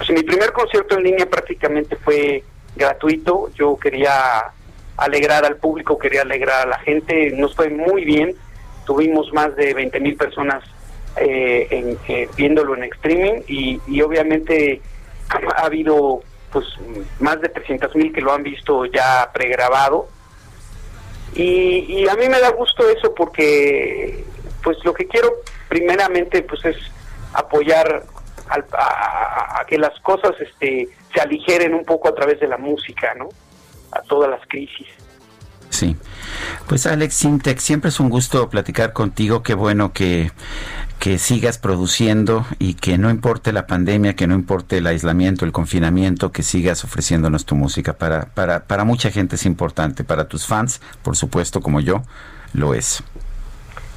pues mi primer concierto en línea prácticamente fue gratuito. Yo quería alegrar al público, quería alegrar a la gente. Nos fue muy bien. Tuvimos más de 20 mil personas eh, eh, viéndolo en streaming y, obviamente ha, habido pues más de 300 mil que lo han visto ya pregrabado. Y, y a mí me da gusto eso porque pues lo que quiero primeramente pues es apoyar a, que las cosas este, se aligeren un poco a través de la música, ¿no? A todas las crisis. Sí. Pues Alex Sintex, siempre es un gusto platicar contigo. Qué bueno que, que sigas produciendo y que no importe la pandemia, que no importe el aislamiento, el confinamiento, que sigas ofreciéndonos tu música. Para, para, para mucha gente es importante, para tus fans, por supuesto, como yo, lo es.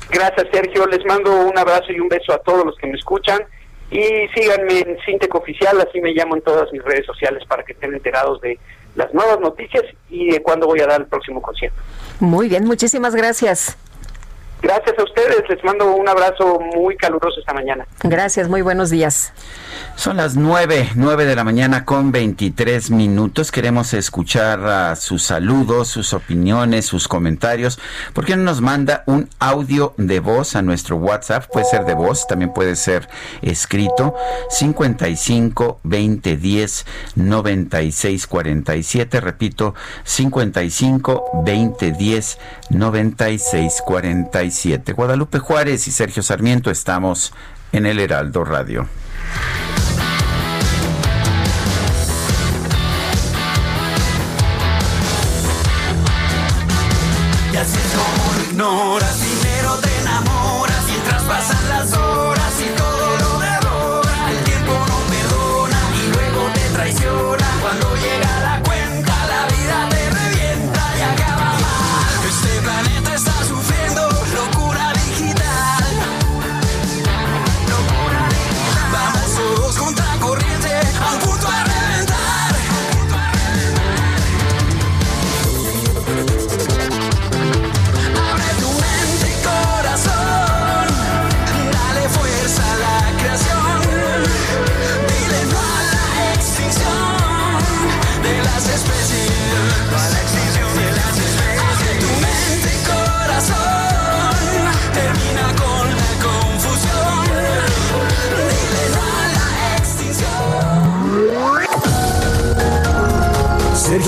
Gracias, Sergio. Les mando un abrazo y un beso a todos los que me escuchan y síganme en Sintec Oficial, así me llamo en todas mis redes sociales para que estén enterados de las nuevas noticias y de cuándo voy a dar el próximo concierto. Muy bien, muchísimas gracias. Gracias a ustedes, les mando un abrazo muy caluroso esta mañana. Gracias, muy buenos días. Son las nueve, nueve de la mañana con 23 minutos. Queremos escuchar sus saludos, sus opiniones, sus comentarios. ¿Por qué no nos manda un audio de voz a nuestro WhatsApp? Puede ser de voz, también puede ser escrito. 55 20 10 96 47. Repito, 55 20 10 96 47. Guadalupe Juárez y Sergio Sarmiento estamos en el Heraldo Radio.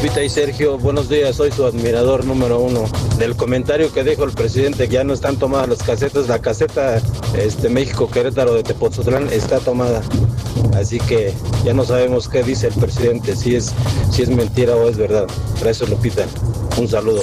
Lupita y Sergio, buenos días, soy su admirador número uno. Del comentario que dijo el presidente ya no están tomadas las casetas, la caseta este, México Querétaro de Tepoztlán está tomada. Así que ya no sabemos qué dice el presidente, si es, si es mentira o es verdad. Gracias Lupita, un saludo.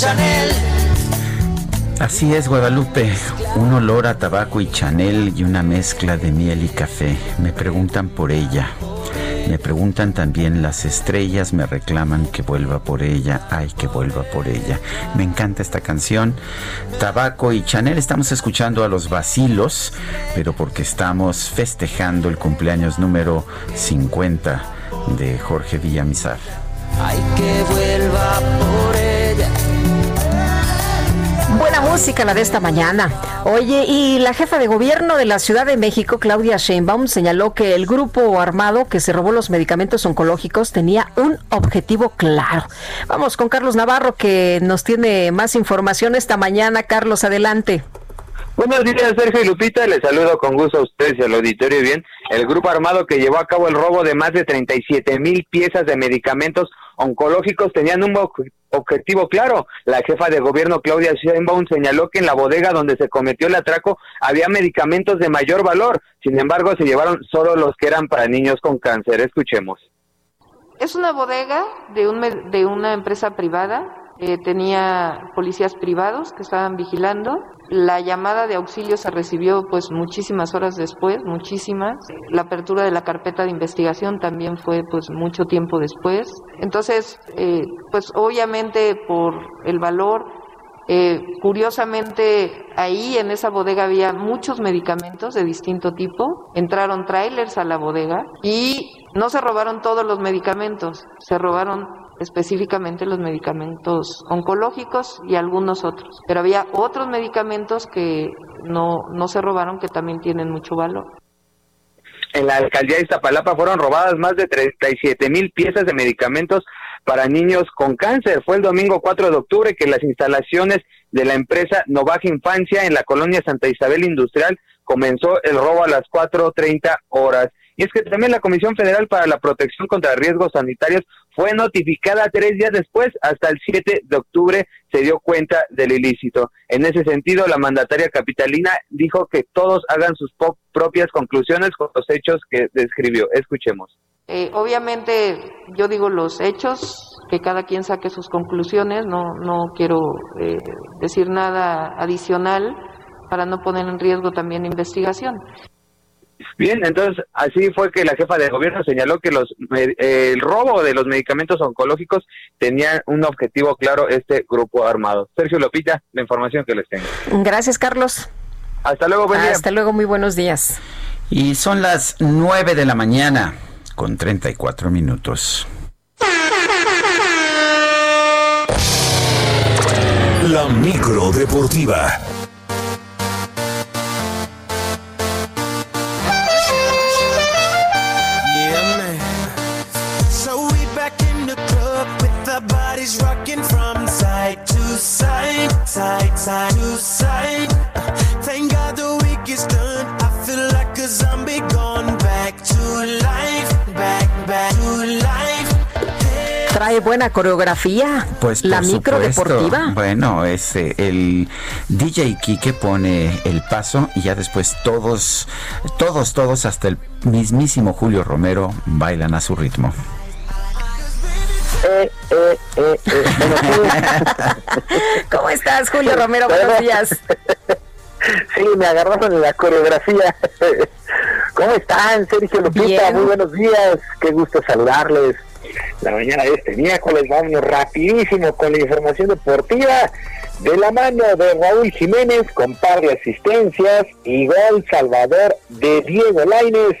Chanel. Así es, Guadalupe. Un olor a tabaco y Chanel y una mezcla de miel y café. Me preguntan por ella. Me preguntan también las estrellas, me reclaman que vuelva por ella. Ay, que vuelva por ella. Me encanta esta canción. Tabaco y Chanel. Estamos escuchando a los vacilos, pero porque estamos festejando el cumpleaños número 50 de Jorge Villamizar. Ay, que vuelva por ella. Música la de esta mañana. Oye, y la jefa de gobierno de la Ciudad de México, Claudia Sheinbaum, señaló que el grupo armado que se robó los medicamentos oncológicos tenía un objetivo claro. Vamos con Carlos Navarro que nos tiene más información esta mañana. Carlos, adelante. Buenos días, Sergio y Lupita. Les saludo con gusto a ustedes y al auditorio. Bien, el grupo armado que llevó a cabo el robo de más de 37 mil piezas de medicamentos oncológicos tenían un objetivo claro. La jefa de gobierno, Claudia Sheinbaum, señaló que en la bodega donde se cometió el atraco había medicamentos de mayor valor. Sin embargo, se llevaron solo los que eran para niños con cáncer. Escuchemos. Es una bodega de, un, de una empresa privada. Eh, tenía policías privados que estaban vigilando. La llamada de auxilio se recibió pues muchísimas horas después, muchísimas. La apertura de la carpeta de investigación también fue pues mucho tiempo después. Entonces, eh, pues obviamente por el valor eh, curiosamente, ahí en esa bodega había muchos medicamentos de distinto tipo. Entraron trailers a la bodega y no se robaron todos los medicamentos, se robaron específicamente los medicamentos oncológicos y algunos otros. Pero había otros medicamentos que no, no se robaron que también tienen mucho valor. En la alcaldía de Iztapalapa fueron robadas más de 37 mil piezas de medicamentos para niños con cáncer. Fue el domingo 4 de octubre que las instalaciones de la empresa Novaja Infancia en la colonia Santa Isabel Industrial comenzó el robo a las 4.30 horas. Y es que también la Comisión Federal para la Protección contra Riesgos Sanitarios fue notificada tres días después, hasta el 7 de octubre se dio cuenta del ilícito. En ese sentido, la mandataria capitalina dijo que todos hagan sus propias conclusiones con los hechos que describió. Escuchemos. Eh, obviamente, yo digo los hechos, que cada quien saque sus conclusiones, no, no quiero eh, decir nada adicional para no poner en riesgo también la investigación. Bien, entonces así fue que la jefa de gobierno señaló que los el robo de los medicamentos oncológicos tenía un objetivo claro este grupo armado. Sergio Lopita, la información que les tengo. Gracias, Carlos. Hasta luego, buen día. Hasta luego, muy buenos días. Y son las 9 de la mañana con 34 minutos. La micro deportiva. Trae buena coreografía. Pues la micro supuesto. deportiva. Bueno, es eh, el DJ Kike pone el paso y ya después todos, todos, todos, hasta el mismísimo Julio Romero bailan a su ritmo. eh, eh, eh, eh. Bueno, ¿Cómo estás, Julio Romero? Buenos días. Sí, me agarraron en la coreografía. ¿Cómo están, Sergio Lupita? Bien. Muy buenos días. Qué gusto saludarles. La mañana de este miércoles vamos rapidísimo con la información deportiva de la mano de Raúl Jiménez con par de asistencias y gol salvador de Diego Lainez.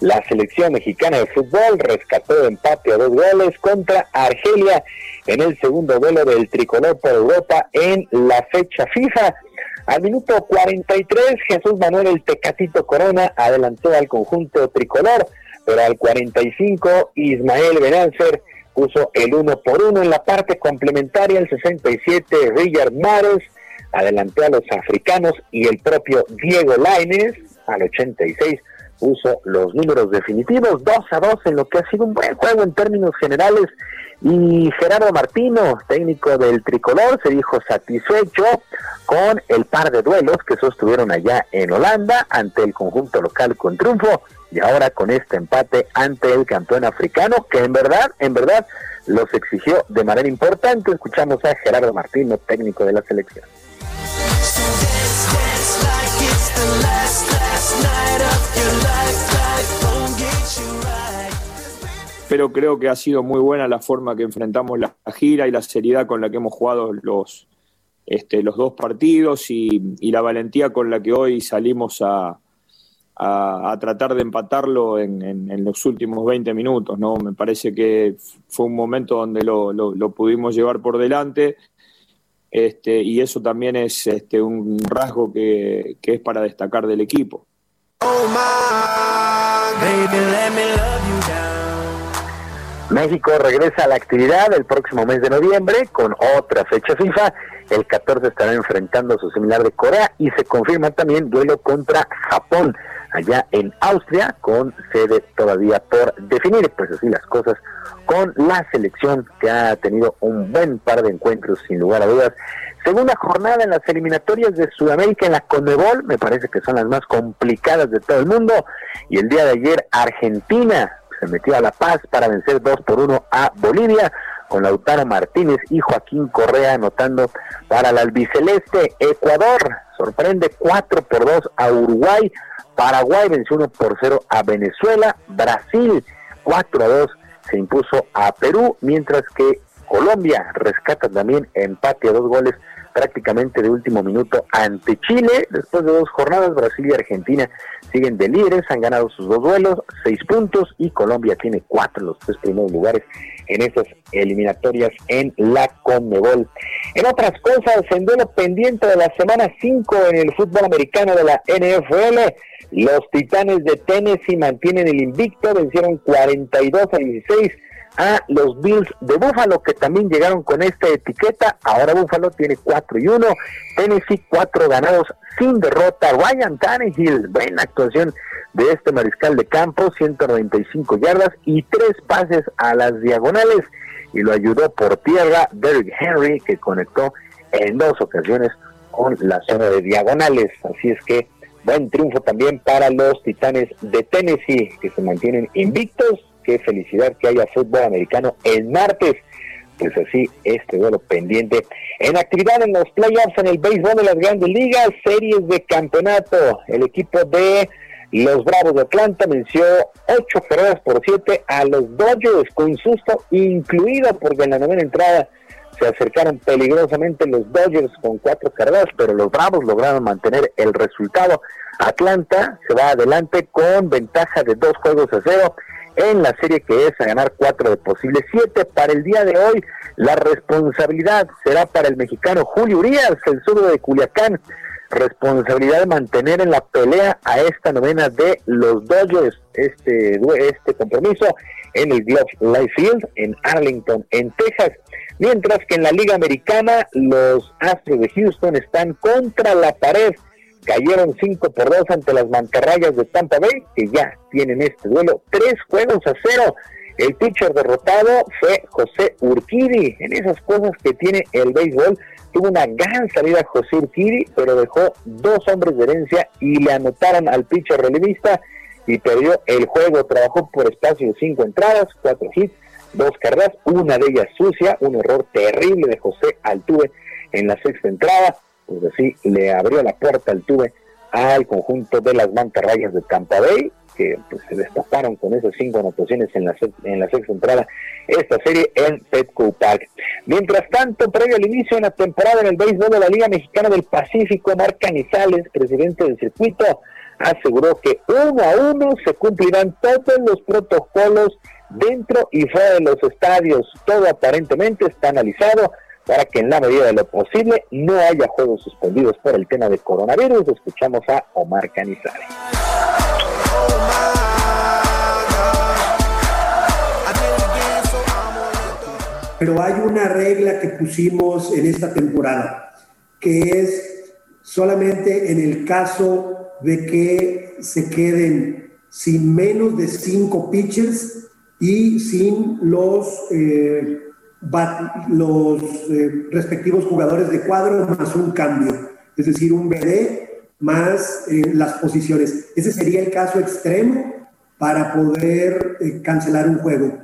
La selección mexicana de fútbol rescató empate a dos goles contra Argelia en el segundo duelo del tricolor por Europa en la fecha FIFA. Al minuto 43, Jesús Manuel el Tecatito Corona adelantó al conjunto tricolor, pero al 45, Ismael Benalcer puso el uno por uno en la parte complementaria, el 67, Richard Mares adelantó a los africanos y el propio Diego Lainez al 86 puso los números definitivos, 2 a 2 en lo que ha sido un buen juego en términos generales. Y Gerardo Martino, técnico del tricolor, se dijo satisfecho con el par de duelos que sostuvieron allá en Holanda ante el conjunto local con triunfo y ahora con este empate ante el campeón africano que en verdad, en verdad los exigió de manera importante. Escuchamos a Gerardo Martino, técnico de la selección. pero creo que ha sido muy buena la forma que enfrentamos la gira y la seriedad con la que hemos jugado los, este, los dos partidos y, y la valentía con la que hoy salimos a, a, a tratar de empatarlo en, en- en los últimos 20 minutos. ¿no? Me parece que fue un momento donde lo, lo- lo pudimos llevar por delante este, y eso también es este, un rasgo que, que es para destacar del equipo. México regresa a la actividad el próximo mes de noviembre con otra fecha FIFA. El 14 estará enfrentando a su similar de Corea y se confirma también duelo contra Japón allá en Austria con sede todavía por definir. Pues así las cosas con la selección que ha tenido un buen par de encuentros sin lugar a dudas. Segunda jornada en las eliminatorias de Sudamérica en la Conmebol, me parece que son las más complicadas de todo el mundo. Y el día de ayer Argentina se metió a La Paz para vencer 2 por 1 a Bolivia, con Lautaro Martínez y Joaquín Correa anotando para la albiceleste. Ecuador sorprende 4 por 2 a Uruguay, Paraguay venció 1 por 0 a Venezuela, Brasil 4 a 2 se impuso a Perú, mientras que Colombia rescata también empate a dos goles prácticamente de último minuto ante Chile. Después de dos jornadas, Brasil y Argentina siguen de líderes, han ganado sus dos duelos, seis puntos, y Colombia tiene cuatro en los tres primeros lugares en esas eliminatorias en la Conmebol. En otras cosas, en duelo pendiente de la semana 5 en el fútbol americano de la NFL, los Titanes de Tennessee mantienen el invicto, vencieron 42 a 16 a los Bills de Buffalo, que también llegaron con esta etiqueta. Ahora Buffalo tiene 4 y 1, Tennessee 4 ganados sin derrota. Ryan Tannehill, buena actuación de este mariscal de campo, 195 yardas y tres pases a las diagonales. Y lo ayudó por tierra Derrick Henry, que conectó en dos ocasiones con la zona de diagonales. Así es que buen triunfo también para los Titanes de Tennessee, que se mantienen invictos. Qué felicidad que haya fútbol americano el martes. Pues así, este duelo pendiente. En actividad en los playoffs en el béisbol de las grandes ligas, series de campeonato. El equipo de los Bravos de Atlanta venció 8 carreras por 7 a los Dodgers con susto incluido porque en la novena entrada se acercaron peligrosamente los Dodgers con cuatro carreras, pero los Bravos lograron mantener el resultado. Atlanta se va adelante con ventaja de dos juegos a cero en la serie que es a ganar cuatro de posibles siete. Para el día de hoy, la responsabilidad será para el mexicano Julio Urias, el zurdo de Culiacán. Responsabilidad de mantener en la pelea a esta novena de los Dodgers este, este compromiso en el Globe Life Field en Arlington, en Texas. Mientras que en la Liga Americana, los Astros de Houston están contra la pared. Cayeron 5 por 2 ante las mantarrayas de Tampa Bay, que ya tienen este duelo. Tres juegos a cero. El pitcher derrotado fue José Urquidi. En esas cosas que tiene el béisbol, tuvo una gran salida José Urquidi, pero dejó dos hombres de herencia y le anotaron al pitcher relevista y perdió el juego. Trabajó por espacio de cinco entradas, cuatro hits, dos carreras, una de ellas sucia, un error terrible de José Altuve en la sexta entrada, pues así le abrió la puerta Altuve al conjunto de las mantarrayas de Tampa Bay, que pues, se destaparon con esas cinco anotaciones en la, en la sexta entrada esta serie en Petco Park. Mientras tanto, previo al inicio de la temporada en el béisbol de la Liga Mexicana del Pacífico, Marc Canizales, presidente del circuito, aseguró que uno a uno se cumplirán todos los protocolos dentro y fuera de los estadios. Todo aparentemente está analizado para que en la medida de lo posible no haya juegos suspendidos por el tema de coronavirus. Escuchamos a Omar Canizales. Pero hay una regla que pusimos en esta temporada, que es solamente en el caso de que se queden sin menos de cinco pitchers y sin los, eh, los eh, respectivos jugadores de cuadro más un cambio, es decir, un BD más eh, las posiciones. Ese sería el caso extremo para poder cancelar un juego.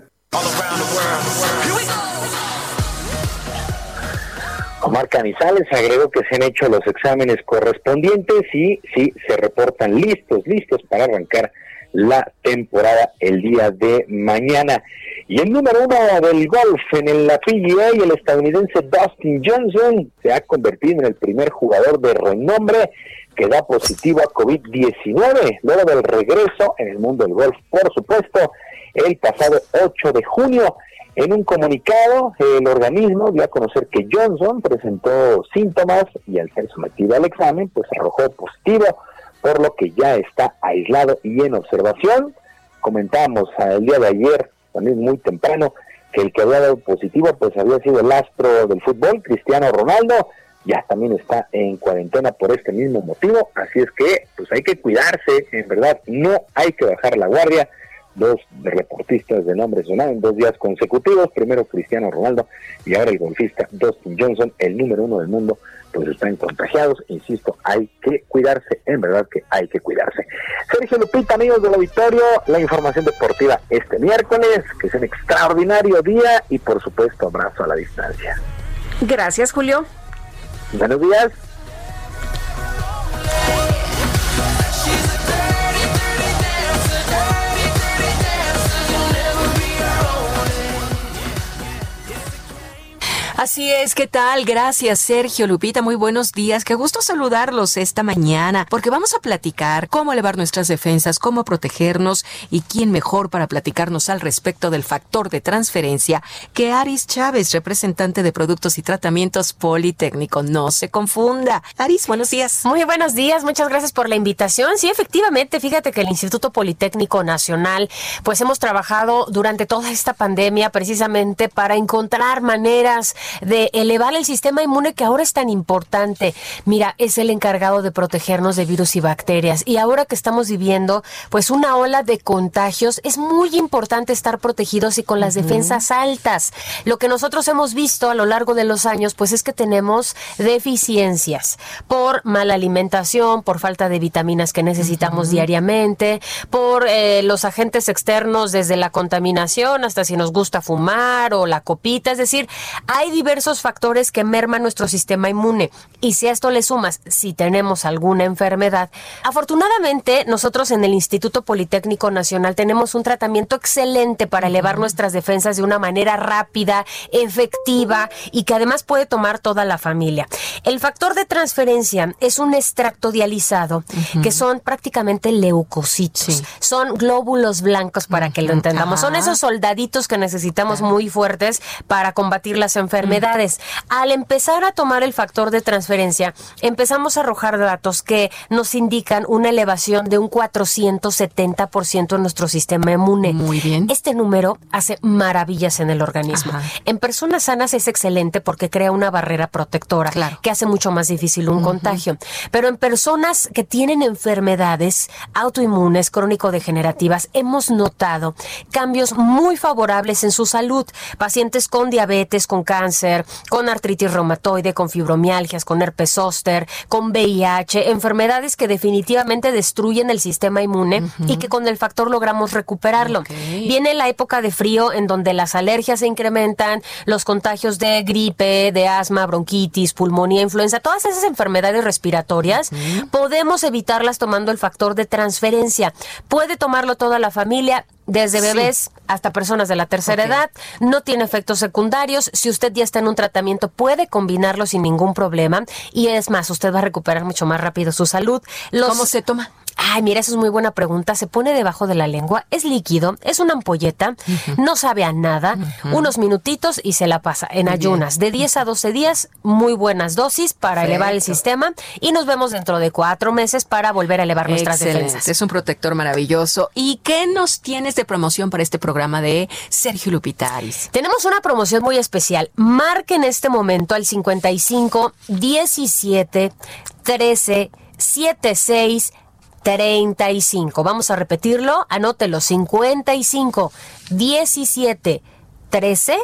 Omar Canizales agregó que se han hecho los exámenes correspondientes y sí se reportan listos, listos para arrancar la temporada el día de mañana. Y el número uno del golf en la PGA, el estadounidense Dustin Johnson, se ha convertido en el primer jugador de renombre que da positivo a COVID-19, luego del regreso en el mundo del golf, por supuesto, el pasado 8 de junio. En un comunicado, el organismo dio a conocer que Johnson presentó síntomas y al ser sometido al examen, pues arrojó positivo, por lo que ya está aislado y en observación. Comentábamos el día de ayer, también muy temprano, que el que había dado positivo, pues había sido el astro del fútbol, Cristiano Ronaldo, ya también está en cuarentena por este mismo motivo, así es que pues hay que cuidarse, en verdad, no hay que bajar la guardia, dos reportistas de nombre sonaron en dos días consecutivos, primero Cristiano Ronaldo y ahora el golfista Dustin Johnson, el número uno del mundo, pues están contagiados, insisto, hay que cuidarse, en verdad que hay que cuidarse. Sergio Lupita, amigos del auditorio, la información deportiva este miércoles, que es un extraordinario día y por supuesto abrazo a la distancia. Gracias, Julio. Buenos días. Así es, ¿qué tal? Gracias, Sergio Lupita. Muy buenos días. Qué gusto saludarlos esta mañana, porque vamos a platicar cómo elevar nuestras defensas, cómo protegernos y quién mejor para platicarnos al respecto del factor de transferencia que Aris Chávez, representante de Productos y Tratamientos Politécnico. No se confunda. Aris, buenos días. Muy buenos días. Muchas gracias por la invitación. Sí, efectivamente, fíjate que el Instituto Politécnico Nacional, pues hemos trabajado durante toda esta pandemia precisamente para encontrar maneras de elevar el sistema inmune que ahora es tan importante. Mira, es el encargado de protegernos de virus y bacterias. Y ahora que estamos viviendo pues una ola de contagios, es muy importante estar protegidos y con las defensas altas. Lo que nosotros hemos visto a lo largo de los años pues es que tenemos deficiencias por mala alimentación, por falta de vitaminas que necesitamos diariamente, por eh, los agentes externos desde la contaminación hasta si nos gusta fumar o la copita, es decir, hay diversos factores que merman nuestro sistema inmune. Y si a esto le sumas, si tenemos alguna enfermedad, afortunadamente nosotros en el Instituto Politécnico Nacional tenemos un tratamiento excelente para elevar nuestras defensas de una manera rápida, efectiva y que además puede tomar toda la familia. El factor de transferencia es un extracto dializado, que son prácticamente leucocitos. Son glóbulos blancos para que lo entendamos. Son esos soldaditos que necesitamos muy fuertes para combatir las enfermedades. Al empezar a tomar el factor de transferencia, empezamos a arrojar datos que nos indican una elevación de un 470% en nuestro sistema inmune. Muy bien. Este número hace maravillas en el organismo. En personas sanas es excelente porque crea una barrera protectora que hace mucho más difícil un contagio. Pero en personas que tienen enfermedades autoinmunes, crónico-degenerativas, hemos notado cambios muy favorables en su salud. Pacientes con diabetes, con cáncer, cáncer, con artritis reumatoide, con fibromialgias, con herpes zóster, con VIH, enfermedades que definitivamente destruyen el sistema inmune y que con el factor logramos recuperarlo. Viene la época de frío en donde las alergias se incrementan, los contagios de gripe, de asma, bronquitis, pulmonía, influenza, todas esas enfermedades respiratorias, podemos evitarlas tomando el factor de transferencia. Puede tomarlo toda la familia, desde Sí. bebés hasta personas de la tercera edad, no tiene efectos secundarios. Si usted ya está en un tratamiento, puede combinarlo sin ningún problema. Y es más, usted va a recuperar mucho más rápido su salud. Los- ¿Cómo se toma? Ay, mira, eso es muy buena pregunta. Se pone debajo de la lengua, es líquido, es una ampolleta, no sabe a nada, unos minutitos y se la pasa en Muy bien. ayunas. De 10 a 12 días, muy buenas dosis para elevar el sistema y nos vemos dentro de cuatro meses para volver a elevar nuestras Excelente, defensas. Es un protector maravilloso. ¿Y qué nos tienes de promoción para este programa de Sergio Lupitaris? Tenemos una promoción muy especial. Marque en este momento al 55 17 13 76 35. Vamos a repetirlo. Anótelo. 55 17 13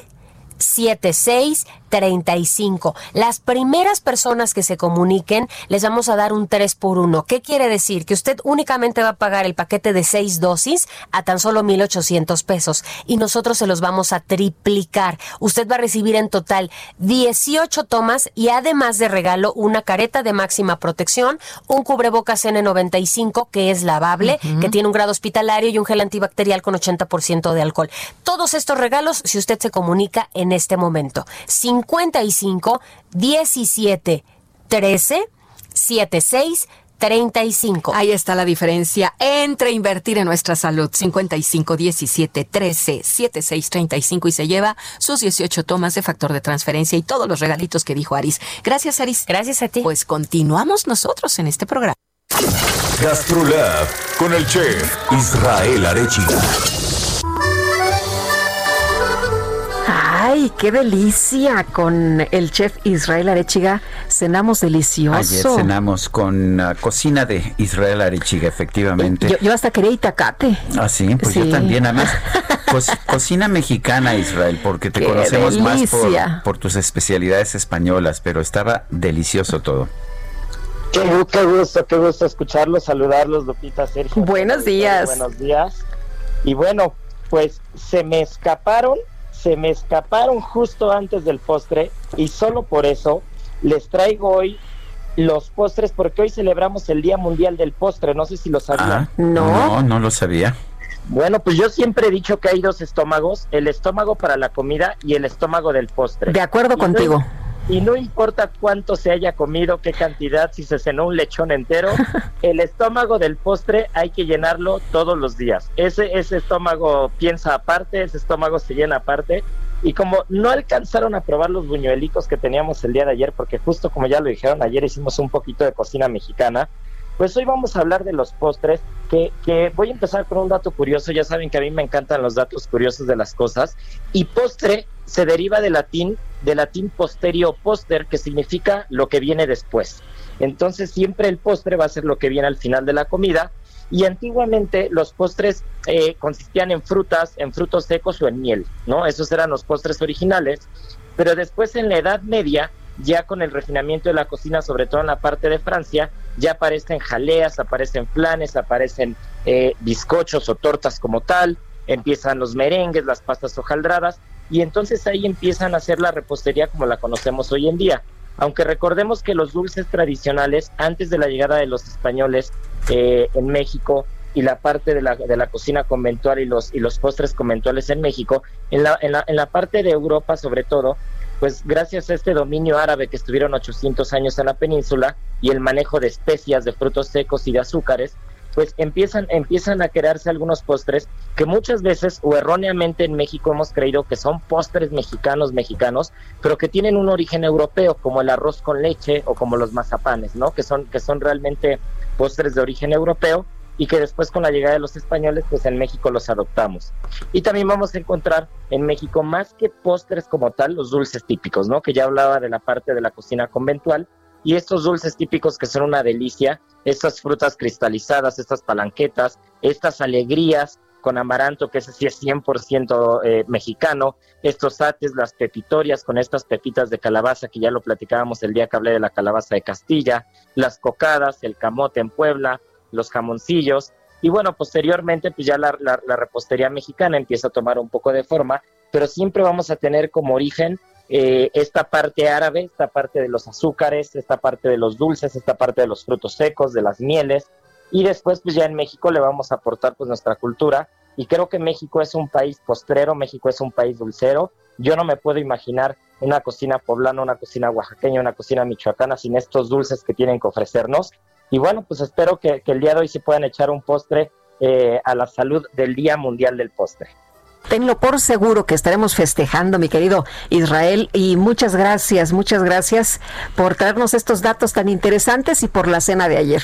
76 35. Las primeras personas que se comuniquen les vamos a dar un 3 por 1. ¿Qué quiere decir? Que usted únicamente va a pagar el paquete de 6 dosis a tan solo 1,800 pesos y nosotros se los vamos a triplicar. Usted va a recibir en total 18 tomas y además de regalo una careta de máxima protección, un cubrebocas N95 que es lavable, que tiene un grado hospitalario y un gel antibacterial con 80% de alcohol. Todos estos regalos si usted se comunica en este momento. 55 17 13 76 35. Ahí está la diferencia entre invertir en nuestra salud. 55 17 13 76 35 y se lleva sus 18 tomas de factor de transferencia y todos los regalitos que dijo Aris. Gracias, Aris. Gracias a ti. Pues continuamos nosotros en este programa. GastroLab con el chef Israel Arechiga. Ay, qué delicia con el chef Israel Arechiga. Cenamos delicioso. Ayer cenamos con ah, cocina de Israel Arechiga, efectivamente. Yo, yo hasta quería itacate. Ah, sí, pues yo también. Además, co- cocina mexicana, Israel, porque te ¡Qué conocemos más por, por tus especialidades españolas, pero estaba delicioso todo. Qué, qué gusto, qué gusto escucharlos, saludarlos, Lupita, Sergio. Buenos días. Buenos días. Y bueno, pues se me escaparon, se me escaparon justo antes del postre y solo por eso les traigo hoy los postres porque hoy celebramos el Día Mundial del Postre, no sé si lo sabían. Ah, no, no lo sabía. Bueno, pues yo siempre he dicho que hay dos estómagos, el estómago para la comida y el estómago del postre. De acuerdo Y no- contigo. Y no importa cuánto se haya comido, qué cantidad, si se cenó un lechón entero, el estómago del postre hay que llenarlo todos los días. Ese, ese estómago piensa aparte, ese estómago se llena aparte. Y como no alcanzaron a probar los buñuelicos que teníamos el día de ayer, porque justo como ya lo dijeron, ayer hicimos un poquito de cocina mexicana, pues hoy vamos a hablar de los postres, que, que voy a empezar con un dato curioso, ya saben que a mí me encantan los datos curiosos de las cosas, y postre se deriva del latín, del latín posterio poster, que significa lo que viene después. Entonces siempre el postre va a ser lo que viene al final de la comida, y antiguamente los postres eh, consistían en frutas, en frutos secos o en miel, ¿no? Esos eran los postres originales, pero después en la Edad Media, ya con el refinamiento de la cocina, sobre todo en la parte de Francia, ya aparecen jaleas, aparecen flanes, aparecen eh, bizcochos o tortas como tal, empiezan los merengues, las pastas hojaldradas, y entonces ahí empiezan a hacer la repostería como la conocemos hoy en día. Aunque recordemos que los dulces tradicionales, antes de la llegada de los españoles eh, en México y la parte de la, de la cocina conventual y los, y los postres conventuales en México, en la, en, la, en la parte de Europa sobre todo, pues gracias a este dominio árabe que estuvieron 800 años en la península y el manejo de especias, de frutos secos y de azúcares, pues empiezan, empiezan a crearse algunos postres que muchas veces o erróneamente en México hemos creído que son postres mexicanos, mexicanos, pero que tienen un origen europeo, como el arroz con leche o como los mazapanes, ¿no? Que son, que son realmente postres de origen europeo y que después con la llegada de los españoles, pues en México los adoptamos. Y también vamos a encontrar en México más que postres como tal, los dulces típicos, ¿no? Que ya hablaba de la parte de la cocina conventual, y estos dulces típicos que son una delicia, estas frutas cristalizadas, estas palanquetas, estas alegrías con amaranto, que ese sí es 100% eh, mexicano, estos ates, las pepitorias con estas pepitas de calabaza, que ya lo platicábamos el día que hablé de la calabaza de Castilla, las cocadas, el camote en Puebla, los jamoncillos, y bueno, posteriormente pues ya la, la, la repostería mexicana empieza a tomar un poco de forma, pero siempre vamos a tener como origen eh, esta parte árabe, esta parte de los azúcares, esta parte de los dulces, esta parte de los frutos secos, de las mieles, y después pues ya en México le vamos a aportar pues nuestra cultura, y creo que México es un país postrero, México es un país dulcero, yo no me puedo imaginar una cocina poblana, una cocina oaxaqueña, una cocina michoacana sin estos dulces que tienen que ofrecernos, y bueno, pues espero que, el día de hoy se puedan echar un postre eh, a la salud del Día Mundial del Postre. Tenlo por seguro que estaremos festejando, mi querido Israel, y muchas gracias, muchas gracias por traernos estos datos tan interesantes y por la cena de ayer.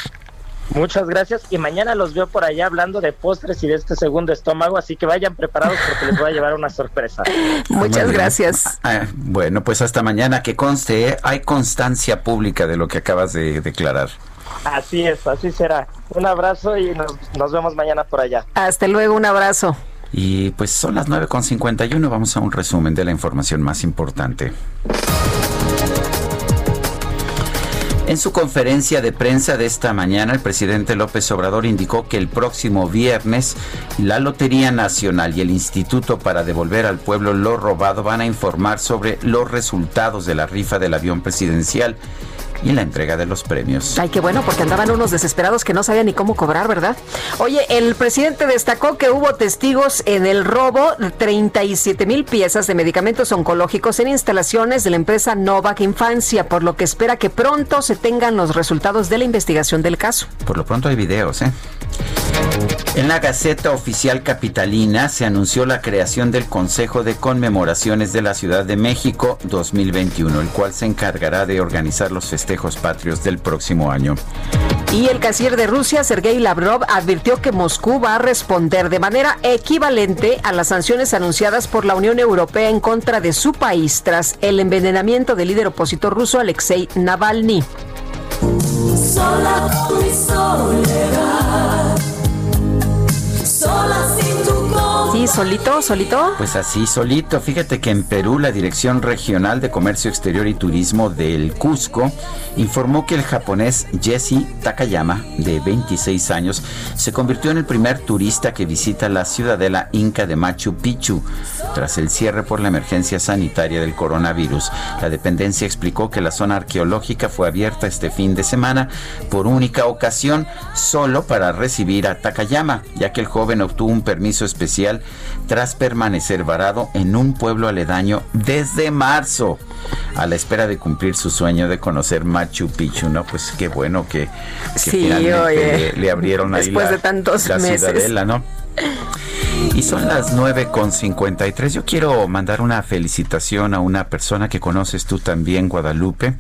Muchas gracias y mañana los veo por allá hablando de postres y de este segundo estómago, así que vayan preparados porque les voy a llevar una sorpresa. Muchas gracias. Ah, bueno, pues hasta mañana que conste, ¿eh? hay constancia pública de lo que acabas de declarar. Así es, así será. Un abrazo y nos, nos vemos mañana por allá. Hasta luego, un abrazo. Y pues son las 9.51, vamos a un resumen de la información más importante. En su conferencia de prensa de esta mañana, el presidente López Obrador indicó que el próximo viernes la Lotería Nacional y el Instituto para devolver al pueblo lo robado van a informar sobre los resultados de la rifa del avión presidencial y la entrega de los premios. Ay, qué bueno, porque andaban unos desesperados que no sabían ni cómo cobrar, ¿verdad? Oye, el presidente destacó que hubo testigos en el robo de 37 mil piezas de medicamentos oncológicos en instalaciones de la empresa Novak Infancia, por lo que espera que pronto se tengan los resultados de la investigación del caso. Por lo pronto hay videos, ¿eh? En la Gaceta Oficial Capitalina se anunció la creación del Consejo de Conmemoraciones de la Ciudad de México 2021, el cual se encargará de organizar los festejos patrios del próximo año. Y el canciller de Rusia, Sergei Lavrov, advirtió que Moscú va a responder de manera equivalente a las sanciones anunciadas por la Unión Europea en contra de su país tras el envenenamiento del líder opositor ruso Alexei Navalny. Sola con mi soledad. Sola sin tu Sí, solito, solito. Pues así, solito. Fíjate que en Perú la Dirección Regional de Comercio Exterior y Turismo del Cusco informó que el japonés Jesse Takayama, de 26 años, se convirtió en el primer turista que visita la ciudadela inca de Machu Picchu tras el cierre por la emergencia sanitaria del coronavirus. La dependencia explicó que la zona arqueológica fue abierta este fin de semana por única ocasión solo para recibir a Takayama, ya que el joven obtuvo un permiso especial tras permanecer varado en un pueblo aledaño desde marzo, a la espera de cumplir su sueño de conocer Machu Picchu, ¿no? Pues qué bueno que, que Sí, finalmente oye. le, le abrieron ahí Después la, de tantos la meses. ciudadela, ¿no? Y son las 9.53. Yo quiero mandar una felicitación a una persona que conoces tú también, Guadalupe,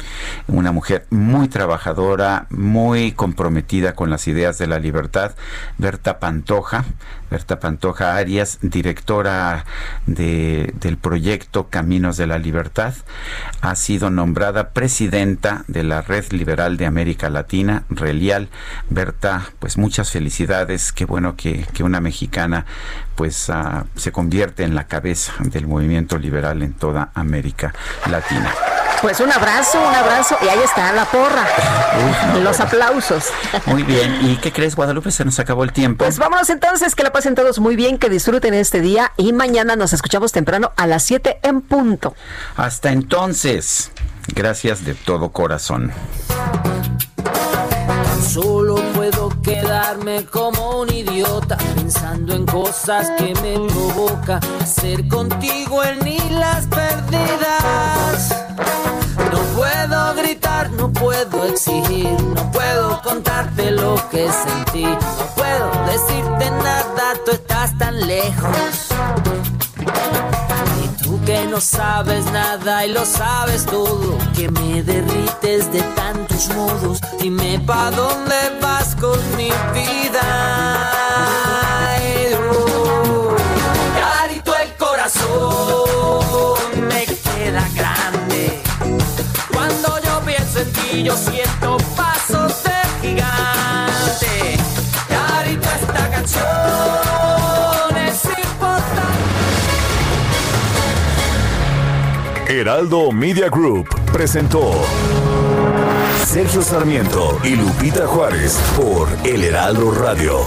una mujer muy trabajadora, muy comprometida con las ideas de la libertad, Berta Pantoja. Berta Pantoja Arias, directora de- del proyecto Caminos de la Libertad, ha sido nombrada presidenta de la Red Liberal de América Latina, Relial. Berta, pues muchas felicidades, qué bueno que, que una mexicana pues ah, se convierte en la cabeza del movimiento liberal en toda América Latina. Pues un abrazo, un abrazo. Y ahí está la porra. Los aplausos. Muy bien, ¿y qué crees Guadalupe? Se nos acabó el tiempo. Pues vámonos entonces, que la pasen todos muy bien, que disfruten este día y mañana nos escuchamos temprano a las 7 en punto. Hasta entonces, gracias de todo corazón. Solo puedo quedarme como un idiota pensando en cosas que me provoca hacer contigo en ni las perdidas. No puedo gritar, no puedo exigir, no puedo contarte lo que sentí, no puedo decirte nada, tú estás tan lejos. Y tú que no sabes nada y lo sabes todo, que me derrites de tantos modos, dime pa' dónde vas con mi vida. Oh. Carito el corazón y yo siento pasos de gigante. Carito, esta canción es importante. Heraldo Media Group presentó Sergio Sarmiento y Lupita Juárez por El Heraldo Radio.